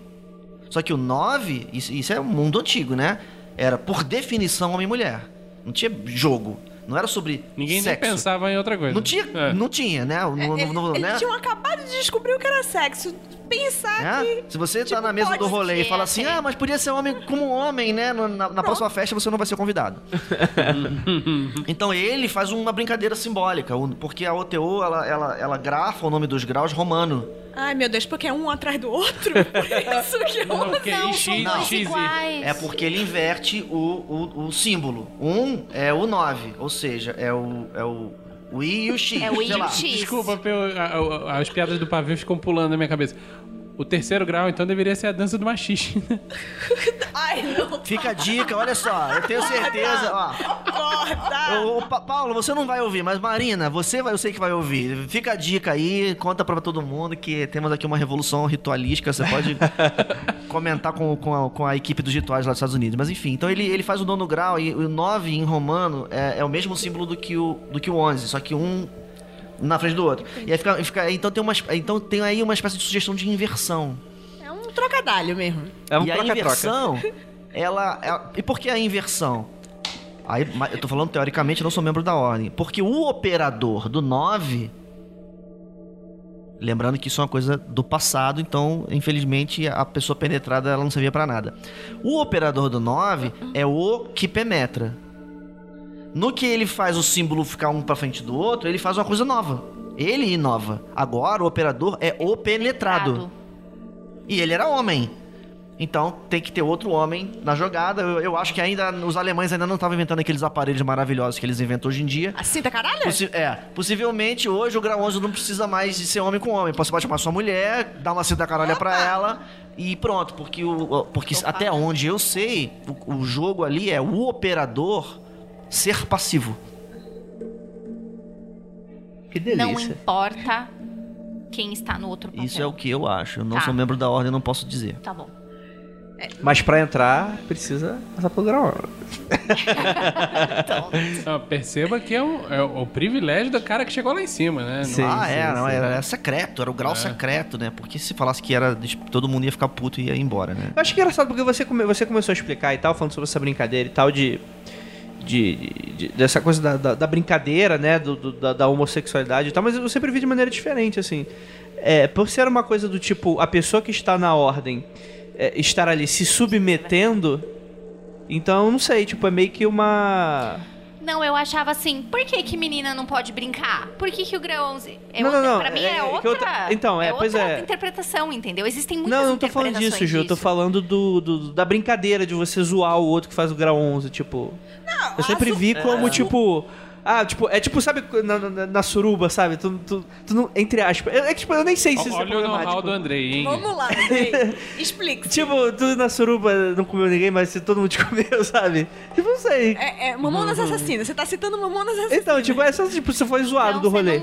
Só que o 9, isso, isso é um mundo antigo, né? Era por definição homem e mulher. Não tinha jogo. Não era sobre Ninguém sexo. nem pensava em outra coisa. Não tinha, É. não tinha, né? No- no- Ele- no- Eles né? tinham acabado de descobrir o que era sexo. Pensar É? que. Se você tá tipo, na mesa do rolê e ser, fala assim, é. ah, mas podia ser homem como homem, né? No- Na, na próxima festa você não vai ser convidado. então ele faz uma brincadeira simbólica, porque a OTO ela, ela, ela grafa o nome dos graus romano. Ai, meu Deus, porque é um atrás do outro. Por isso que eu. Não, porque Não, X, X, iguais. É porque ele inverte o, o, o símbolo. Um é o 9, ou seja, é o, é o, o I e o X. É o I e o. X. Desculpa, eu- a- a- as piadas do pavio ficam pulando na minha cabeça. O terceiro grau, então, deveria ser a dança do machixe. Ai, não. Fica a dica, olha só, eu tenho certeza, ó. Corta! Ô, Pa- Paulo, você não vai ouvir, mas Marina, você vai, eu sei que vai ouvir. Fica a dica aí, conta pra todo mundo que temos aqui uma revolução ritualística. Você pode comentar com, com, a, com a equipe dos rituais lá dos Estados Unidos. Mas enfim, então ele, ele faz o nono grau e o 9 em romano é, é o mesmo símbolo do que o, do que o 11, só que um na frente do outro. E aí fica, fica- então, tem uma, então tem aí uma espécie de sugestão de inversão. É um trocadalho mesmo. É um e a troca-troca. inversão, ela, ela- E por que a inversão? Aí, eu tô falando teoricamente, eu não sou membro da ordem. Porque o operador do 9. Lembrando que isso é uma coisa do passado, então, infelizmente, a pessoa penetrada ela não servia pra nada. O operador do 9 é o que penetra. No que ele faz o símbolo ficar um pra frente do outro, ele faz uma coisa nova. Ele inova. Agora o operador é o penetrado. E ele era homem. Então tem que ter outro homem na jogada. Eu, eu acho que ainda os alemães ainda não estavam inventando aqueles aparelhos maravilhosos que eles inventam hoje em dia. A cinta caralho? Possi- é, possivelmente hoje o grau 11 não precisa mais de ser homem com homem. Você pode chamar sua mulher, dar uma cinta caralha pra ela e pronto. Porque, o, o- porque até onde eu sei, o, o jogo ali é o operador ser passivo. Que Não delícia. importa quem está no outro papel. Isso é o que eu acho. Eu não Tá. sou membro da ordem, não posso dizer. Tá bom. Mas pra entrar, precisa passar pelo grau. Não, perceba que é, um- é o, o privilégio do cara que chegou lá em cima, né? Sim. ah, é, não, sim. era, era secreto, era o grau É. secreto, né? Porque se falasse que era. Todo mundo ia ficar puto e ia embora, né? Eu acho engraçado porque você, come- você começou a explicar e tal, falando sobre essa brincadeira e tal, de. De, de- dessa coisa da, da, da brincadeira, né? Do, do- da, da homossexualidade e tal, mas eu sempre vi de maneira diferente, assim. É, por ser uma coisa do tipo, a pessoa que está na ordem é, estar ali se submetendo, então, não sei, tipo, é meio que uma. Não, eu achava assim, por que que menina não pode brincar? Por que que o grão 11... É Não, não, outra- não, Pra mim é- é, é que outra... outra- então, é, pois outra é. interpretação, entendeu? Existem muitas Não, não tô falando disso, Ju. Eu tô falando do, do- da brincadeira de você zoar o outro que faz o grau 11, tipo. eu sempre vi como, tipo. Ah, tipo, é tipo, sabe, na, na, na suruba, sabe? Tu, tu, tu não. Entre aspas. É, é que, tipo, eu nem sei se isso é Olha o know-how problemático. do Andrei, hein? Vamos lá, Andrei. Explique. Tipo, tu na suruba não comeu ninguém, mas se todo mundo te comeu, sabe? Tipo, não sei. É, é Mamonas Assassinas. Você tá citando Mamonas Assassinas. Então, tipo, é só tipo, você foi zoado do rolê.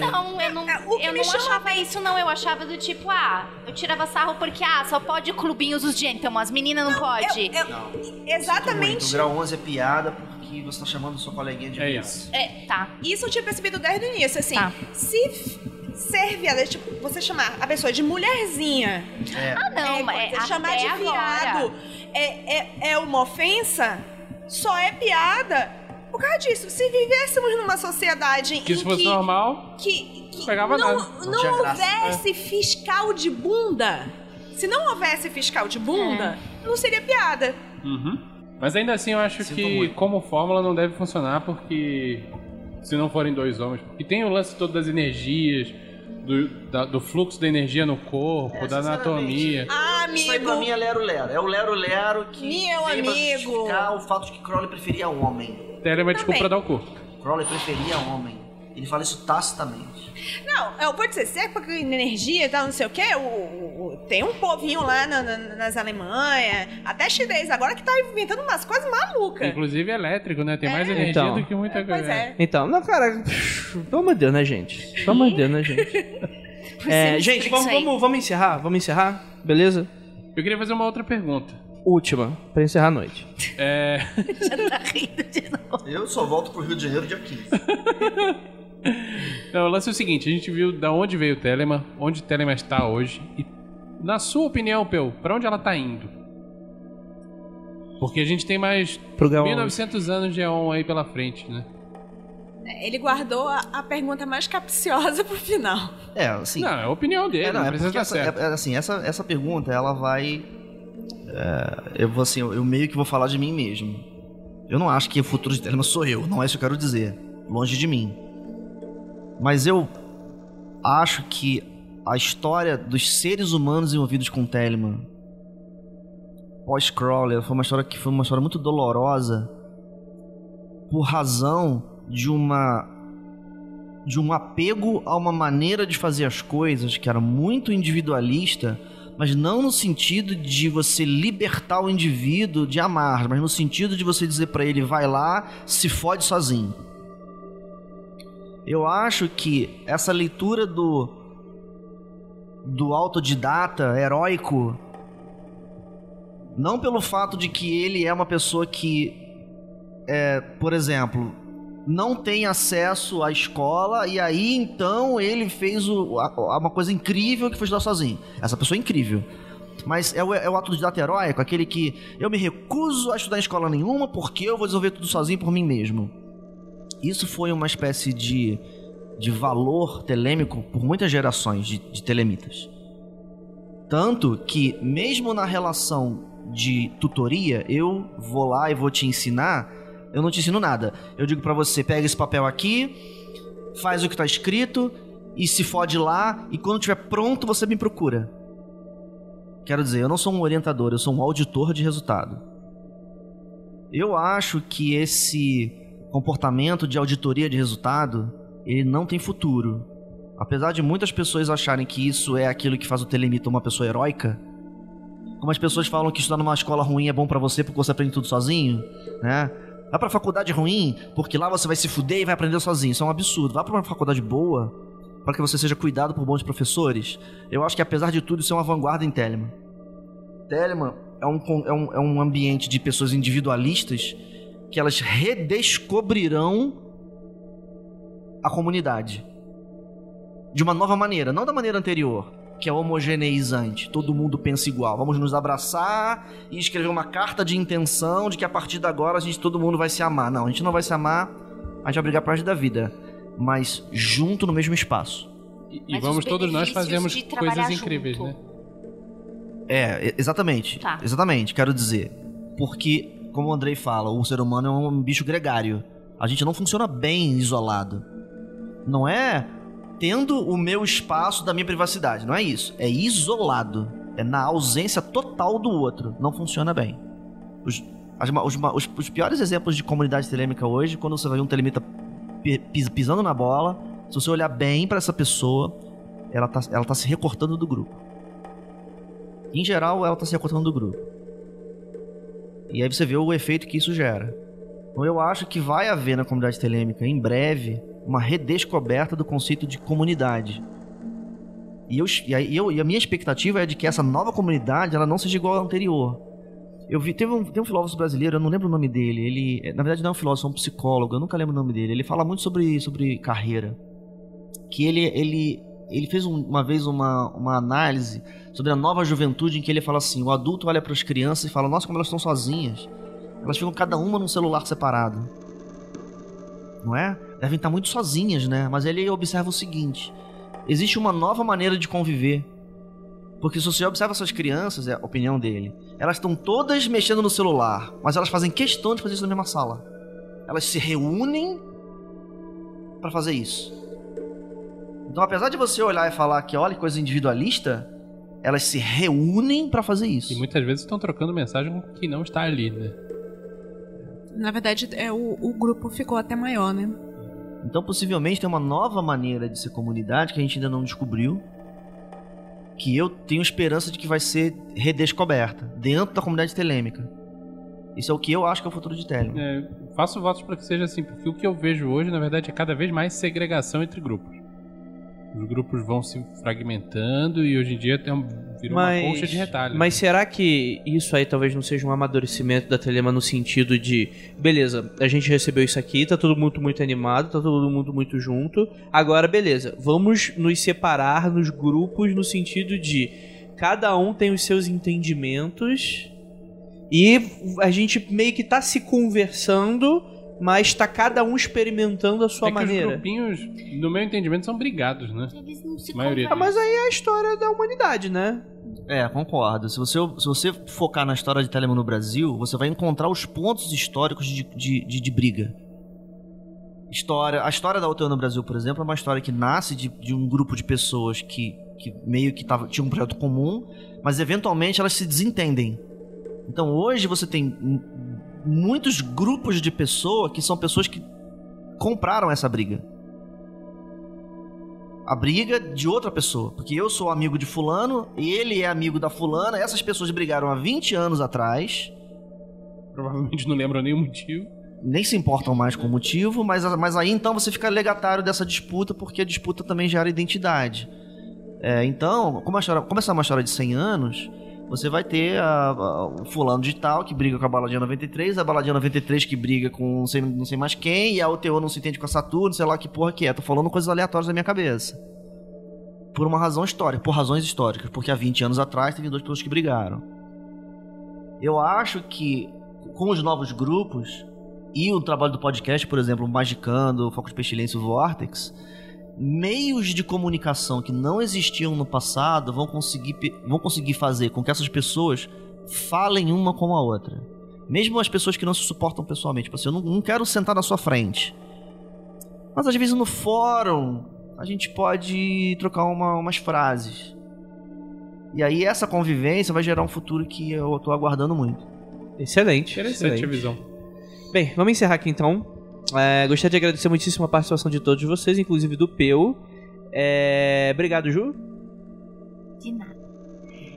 Não, não, eu não, É, o que eu me não chama- achava isso, não. Eu achava do tipo, ah, eu tirava sarro porque, ah, só pode clubinhos os gentlemen, as meninas não, pode. Eu- eu- Muito. O exatamente. grau 11 é piada porque você tá chamando sua coleguinha de É viado. isso. É, tá. Isso eu tinha percebido desde o início, assim. Tá. Se ser viado, é tipo, você chamar a pessoa de mulherzinha, É. Ah, não, é, mas você é, chamar até de viado é, é, é uma ofensa, só é piada por causa disso. Se vivêssemos numa sociedade Que em se fosse que, normal, que, que Pegava não, nada. Não não houvesse fiscal de bunda, se não houvesse fiscal de bunda, É. não seria piada. Uhum. Mas ainda assim eu acho Sinto que muito. como fórmula não deve funcionar porque se não forem dois homens. E tem o lance todo das energias, do, da- do fluxo da energia no corpo, É, da anatomia. Ah, Isso aí amigo. pra mim é lero-lero. É o lero-lero que Meu vem pra amigo. justificar o fato de que Crowley preferia homem. Tele é uma desculpa dar o cu. Crowley preferia homem. Ele fala isso tacitamente. Não, eu vou dizer, se é com energia e tal, não sei o quê, o, o- tem um povinho lá na- na- nas Alemanha, até chinês, agora que tá inventando umas coisas malucas. Inclusive elétrico, né? Tem mais É. energia Então. do que muita Pois coisa. é. Então, não, cara. Pelo amor de Deus, né, gente? Pelo amor de Deus, né, gente? É, gente, vamos, vamos, vamos encerrar? Vamos encerrar? Beleza? Eu queria fazer uma outra pergunta. Última, pra encerrar a noite. É, Tá rindo de novo. Eu só volto pro Rio de Janeiro dia 15. Não, o lance é o seguinte, a gente viu da onde veio o Telema, onde o Telema está hoje e na sua opinião, Peu, pra onde ela tá indo? Porque a gente tem mais Programa 1900 anos de Eon aí pela frente, né? Ele guardou a, a pergunta mais capciosa pro final. É, assim. Não, é a opinião dele, É, não, não, é precisa estar essa, certo. é- é assim, essa, essa pergunta, ela vai... é, eu vou assim, eu, eu meio que vou falar de mim mesmo. Eu não acho que o futuro de Telema sou eu, não é isso que eu quero dizer. Longe de mim. Mas eu acho que a história dos seres humanos envolvidos com Telema pós-Crawler foi uma história que foi uma história muito dolorosa por razão de uma de um apego a uma maneira de fazer as coisas que era muito individualista, mas não no sentido de você libertar o indivíduo de amar, mas no sentido de você dizer pra ele vai lá, se fode sozinho. Eu acho que essa leitura do do autodidata heróico não pelo fato de que ele é uma pessoa que é, por exemplo, não tem acesso à escola e aí então ele fez o, a- uma coisa incrível que foi estudar sozinho. Essa pessoa é incrível. Mas é o, é o ato de data heróico, aquele que eu me recuso a estudar em escola nenhuma porque eu vou resolver tudo sozinho por mim mesmo. Isso foi uma espécie de, de valor telêmico por muitas gerações de, de telemitas. Tanto que, mesmo na relação de tutoria, eu vou lá e vou te ensinar, eu não te ensino nada. Eu digo pra você, pega esse papel aqui, faz o que tá escrito e se fode lá e quando tiver pronto você me procura. Quero dizer, eu não sou um orientador, eu sou um auditor de resultado. Eu acho que esse comportamento de auditoria de resultado, ele não tem futuro. Apesar de muitas pessoas acharem que isso é aquilo que faz o telemita uma pessoa heróica, como as pessoas falam que estudar numa escola ruim é bom pra você porque você aprende tudo sozinho, né? Vai pra faculdade ruim porque lá você vai se fuder e vai aprender sozinho. Isso é um absurdo. Vá pra uma faculdade boa para que você seja cuidado por bons professores. Eu acho que apesar de tudo isso é uma vanguarda em Telemann. Telemann é um, é um, é um ambiente de pessoas individualistas que elas redescobrirão a comunidade. De uma nova maneira, não da maneira anterior, que é homogeneizante. Todo mundo pensa igual. Vamos nos abraçar e escrever uma carta de intenção de que a partir de agora a gente todo mundo vai se amar. Não, a gente não vai se amar, a gente vai brigar pro resto da vida. Mas junto no mesmo espaço. E, e vamos os todos nós fazemos coisas incríveis, junto. né? É, exatamente. Tá. Exatamente, quero dizer. Porque, como o Andrei fala, o ser humano é um bicho gregário. A gente não funciona bem isolado. Não é tendo o meu espaço da minha privacidade. Não é isso. É isolado. É na ausência total do outro. Não funciona bem. Os, as os os- os piores exemplos de comunidade telêmica hoje, quando você vai ver um telemita pi- pis- pisando na bola, se você olhar bem pra essa pessoa, ela tá, ela tá se recortando do grupo. Em geral, ela tá se recortando do grupo. E aí você vê o efeito que isso gera. Então eu acho que vai haver na comunidade telêmica, em breve, uma redescoberta do conceito de comunidade. E, eu, e, eu- e a minha expectativa é de que essa nova comunidade ela não seja igual à anterior. Eu vi, teve um, tem um filósofo brasileiro, eu não lembro o nome dele. Ele, na verdade, não é um filósofo, é um psicólogo, eu nunca lembro o nome dele. Ele fala muito sobre, sobre carreira. Que ele, ele, ele fez um- uma vez uma, uma análise sobre a nova juventude em que ele fala assim: o adulto olha para as crianças e fala, nossa, como elas estão sozinhas. Elas ficam cada uma num celular separado. Não é? Devem estar muito sozinhas, né? Mas ele observa o seguinte: existe uma nova maneira de conviver. Porque se você observa essas crianças, é a opinião dele, elas estão todas mexendo no celular, mas elas fazem questão de fazer isso na mesma sala. Elas se reúnem para fazer isso. Então, apesar de você olhar e falar que olha que coisa individualista, elas se reúnem para fazer isso. E muitas vezes estão trocando mensagem com quem não está ali, né? Na verdade, é, o, o grupo ficou até maior, né? Então, possivelmente, tem uma nova maneira de ser comunidade que a gente ainda não descobriu. Que eu tenho esperança de que vai ser redescoberta dentro da comunidade telêmica. Isso é o que eu acho que é o futuro de Telegram. É, faço votos para que seja assim, porque o que eu vejo hoje, na verdade, é cada vez mais segregação entre grupos. Os grupos vão se fragmentando e hoje em dia tem um, virou uma colcha de retalho. Mas será que isso aí talvez não seja um amadurecimento da Telema no sentido de, beleza, a gente recebeu isso aqui, tá todo mundo muito animado, tá todo mundo muito junto. Agora, beleza, vamos nos separar nos grupos no sentido de cada um tem os seus entendimentos e a gente meio que tá se conversando, mas tá cada um experimentando a sua é que os maneira. grupinhos, no meu entendimento, são brigados, né? Eles não se Maioria Ah, mas aí é a história da humanidade, né? É, concordo. Se você, se você focar na história de Telemann no Brasil, você vai encontrar os pontos históricos de, de, de, de briga. História, a história da UTU no Brasil, por exemplo, é uma história que nasce de, de um grupo de pessoas que, que meio que tava, tinha um projeto comum, mas eventualmente elas se desentendem. Então hoje você tem muitos grupos de pessoas que são pessoas que compraram essa briga. A briga de outra pessoa. Porque eu sou amigo de fulano, ele é amigo da fulana, essas pessoas brigaram há 20 anos atrás, Provavelmente não lembram nenhum motivo. nem se importam mais com o motivo, mas, mas aí então você fica legatário dessa disputa, porque a disputa também gera identidade. É, então, como, a história, como essa é uma história de 100 anos, você vai ter a- a- o fulano de tal que briga com a Baladinha 93, a Baladinha 93 que briga com não sei, não sei mais quem, e a UTO não se entende com a Saturno, sei lá que porra que é. Tô falando coisas aleatórias da minha cabeça. Por uma razão histórica, por razões históricas, porque há 20 anos atrás teve duas pessoas que brigaram. Eu acho que com os novos grupos e o trabalho do podcast, por exemplo, Magicando, Foco de Pestilência e o Vortex, meios de comunicação que não existiam no passado vão conseguir, vão conseguir fazer com que essas pessoas falem uma com a outra. Mesmo as pessoas que não se suportam pessoalmente. Tipo assim, eu não, não quero sentar na sua frente. Mas às vezes no fórum a gente pode trocar uma- umas frases. E aí essa convivência vai gerar um futuro que eu tô aguardando muito. Excelente. Interessante a excelente. visão. Bem, vamos encerrar aqui então. É, gostaria de agradecer muitíssimo a participação de todos vocês, inclusive do Peu. É, obrigado, Ju. De nada.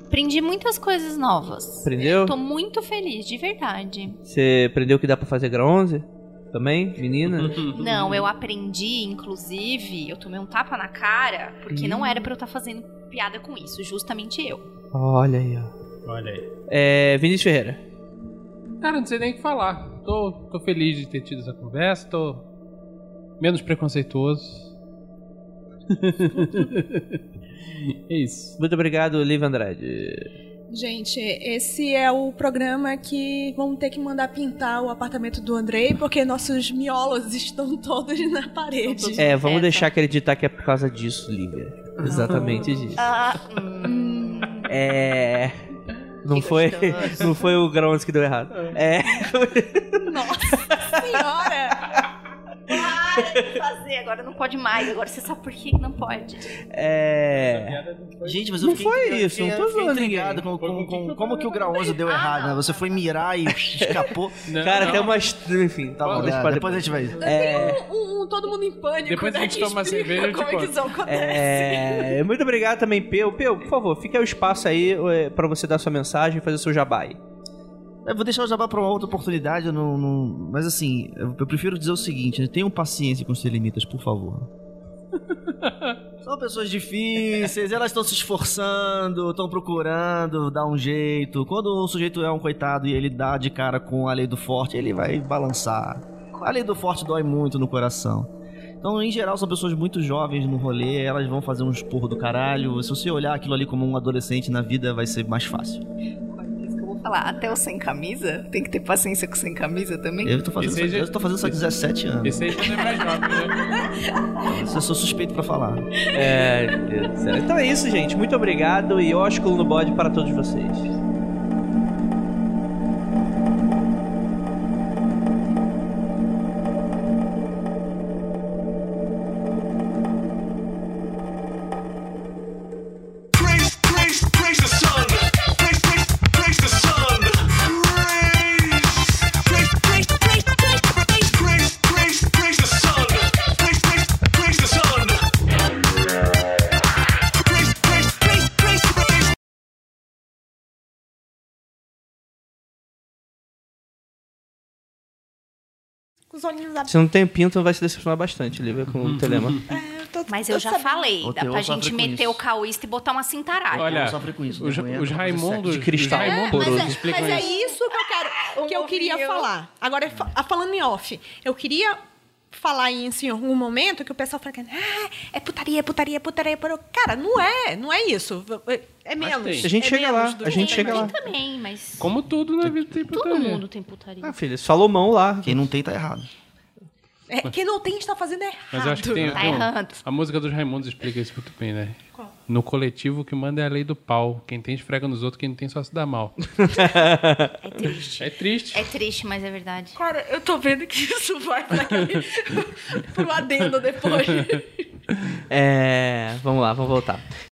Aprendi muitas coisas novas. Aprendeu? Tô muito feliz, de verdade. Você aprendeu que dá pra fazer grau 11? Também, menina? Não, eu aprendi, inclusive, eu tomei um tapa na cara, porque não era pra eu estar fazendo piada com isso, justamente eu. Olha aí, ó. Olha aí. É, Vinícius Ferreira. Cara, não sei nem o que falar. Tô, tô feliz de ter tido essa conversa, tô menos preconceituoso. é isso. Muito obrigado, Liv Andrade. Gente, esse é o programa que vão ter que mandar pintar o apartamento do Andrei, porque nossos miolos estão todos na parede. É, vamos Essa. deixar acreditar que é por causa disso, Lívia. Exatamente disso. Ah, hum, É. Não foi, não foi o Grãos que deu errado. É. Nossa senhora! Para de fazer, agora não pode mais. Agora você sabe por que não pode. É. Gente, mas eu Não fiquei, foi isso, fiquei- não tô fiquei zoando intrigado com, com, com- como que o Graoso deu errado, né? Você foi mirar e escapou. Não, Cara, não. tem umas. Enfim, Tá bom, deixa né? pra depois a gente vai. É. Um, um todo mundo em pânico, Depois a né? gente toma cerveja, como é que isso acontece. É, muito obrigado também, Peu. Peu, por favor, fique ao espaço aí é, pra você dar sua mensagem e fazer seu jabá aí. Eu vou deixar o jabá pra uma outra oportunidade, eu não, não- mas assim, eu, prefiro dizer o seguinte, né? tenham paciência com os limitas, por favor. São pessoas difíceis, elas estão se esforçando, estão procurando dar um jeito. Quando o sujeito é um coitado e ele dá de cara com a lei do forte, ele vai balançar. A lei do forte dói muito no coração. Então, em geral, são pessoas muito jovens no rolê, elas vão fazer um esporro do caralho. Se você olhar aquilo ali como um adolescente na vida, vai ser mais fácil. Falar, até o sem camisa, tem que ter paciência com sem camisa também. Eu tô fazendo, isso, já- eu tô fazendo isso há 17 anos. Esse aí já não é mais jovem, né? Eu sou suspeito pra falar. É, meu Deus do céu. Então é isso, gente. Muito obrigado e ósculo no bode para todos vocês. Os olhinhos abertos. Se não tem pinto, vai se decepcionar bastante, Lívia, com o telema. É, eu tô- Mas tô eu já sabendo. falei, dá pra gente meter o cauísta e botar uma cintaralha. Olha, sofre com isso, os, os Raimundos, de cristal. É, mas, é, mas é isso. que eu quero, que eu queria falar. Agora, fa- falando em off, eu queria falar isso em algum momento que o pessoal fala que ah, é putaria, é putaria, é putaria. putaria. Cara, não é, não é isso. É menos. A gente é chega lá, a gente chega lá. Também, mas Como tudo na vida tem todo putaria. mundo tem putaria. Ah, filho, Salomão lá. Quem não tem, tá errado. É, quem não tem está fazendo errado. Mas eu acho que tem, Tá tem um- a música dos Raimundos explica isso muito bem, né? Qual? No coletivo, o que manda é a lei do pau. Quem tem esfrega nos outros, quem não tem só se dá mal. É triste. É triste. É triste, mas é verdade. Cara, eu tô vendo que isso vai pra aquele... pro adendo depois. É, vamos lá, vamos voltar.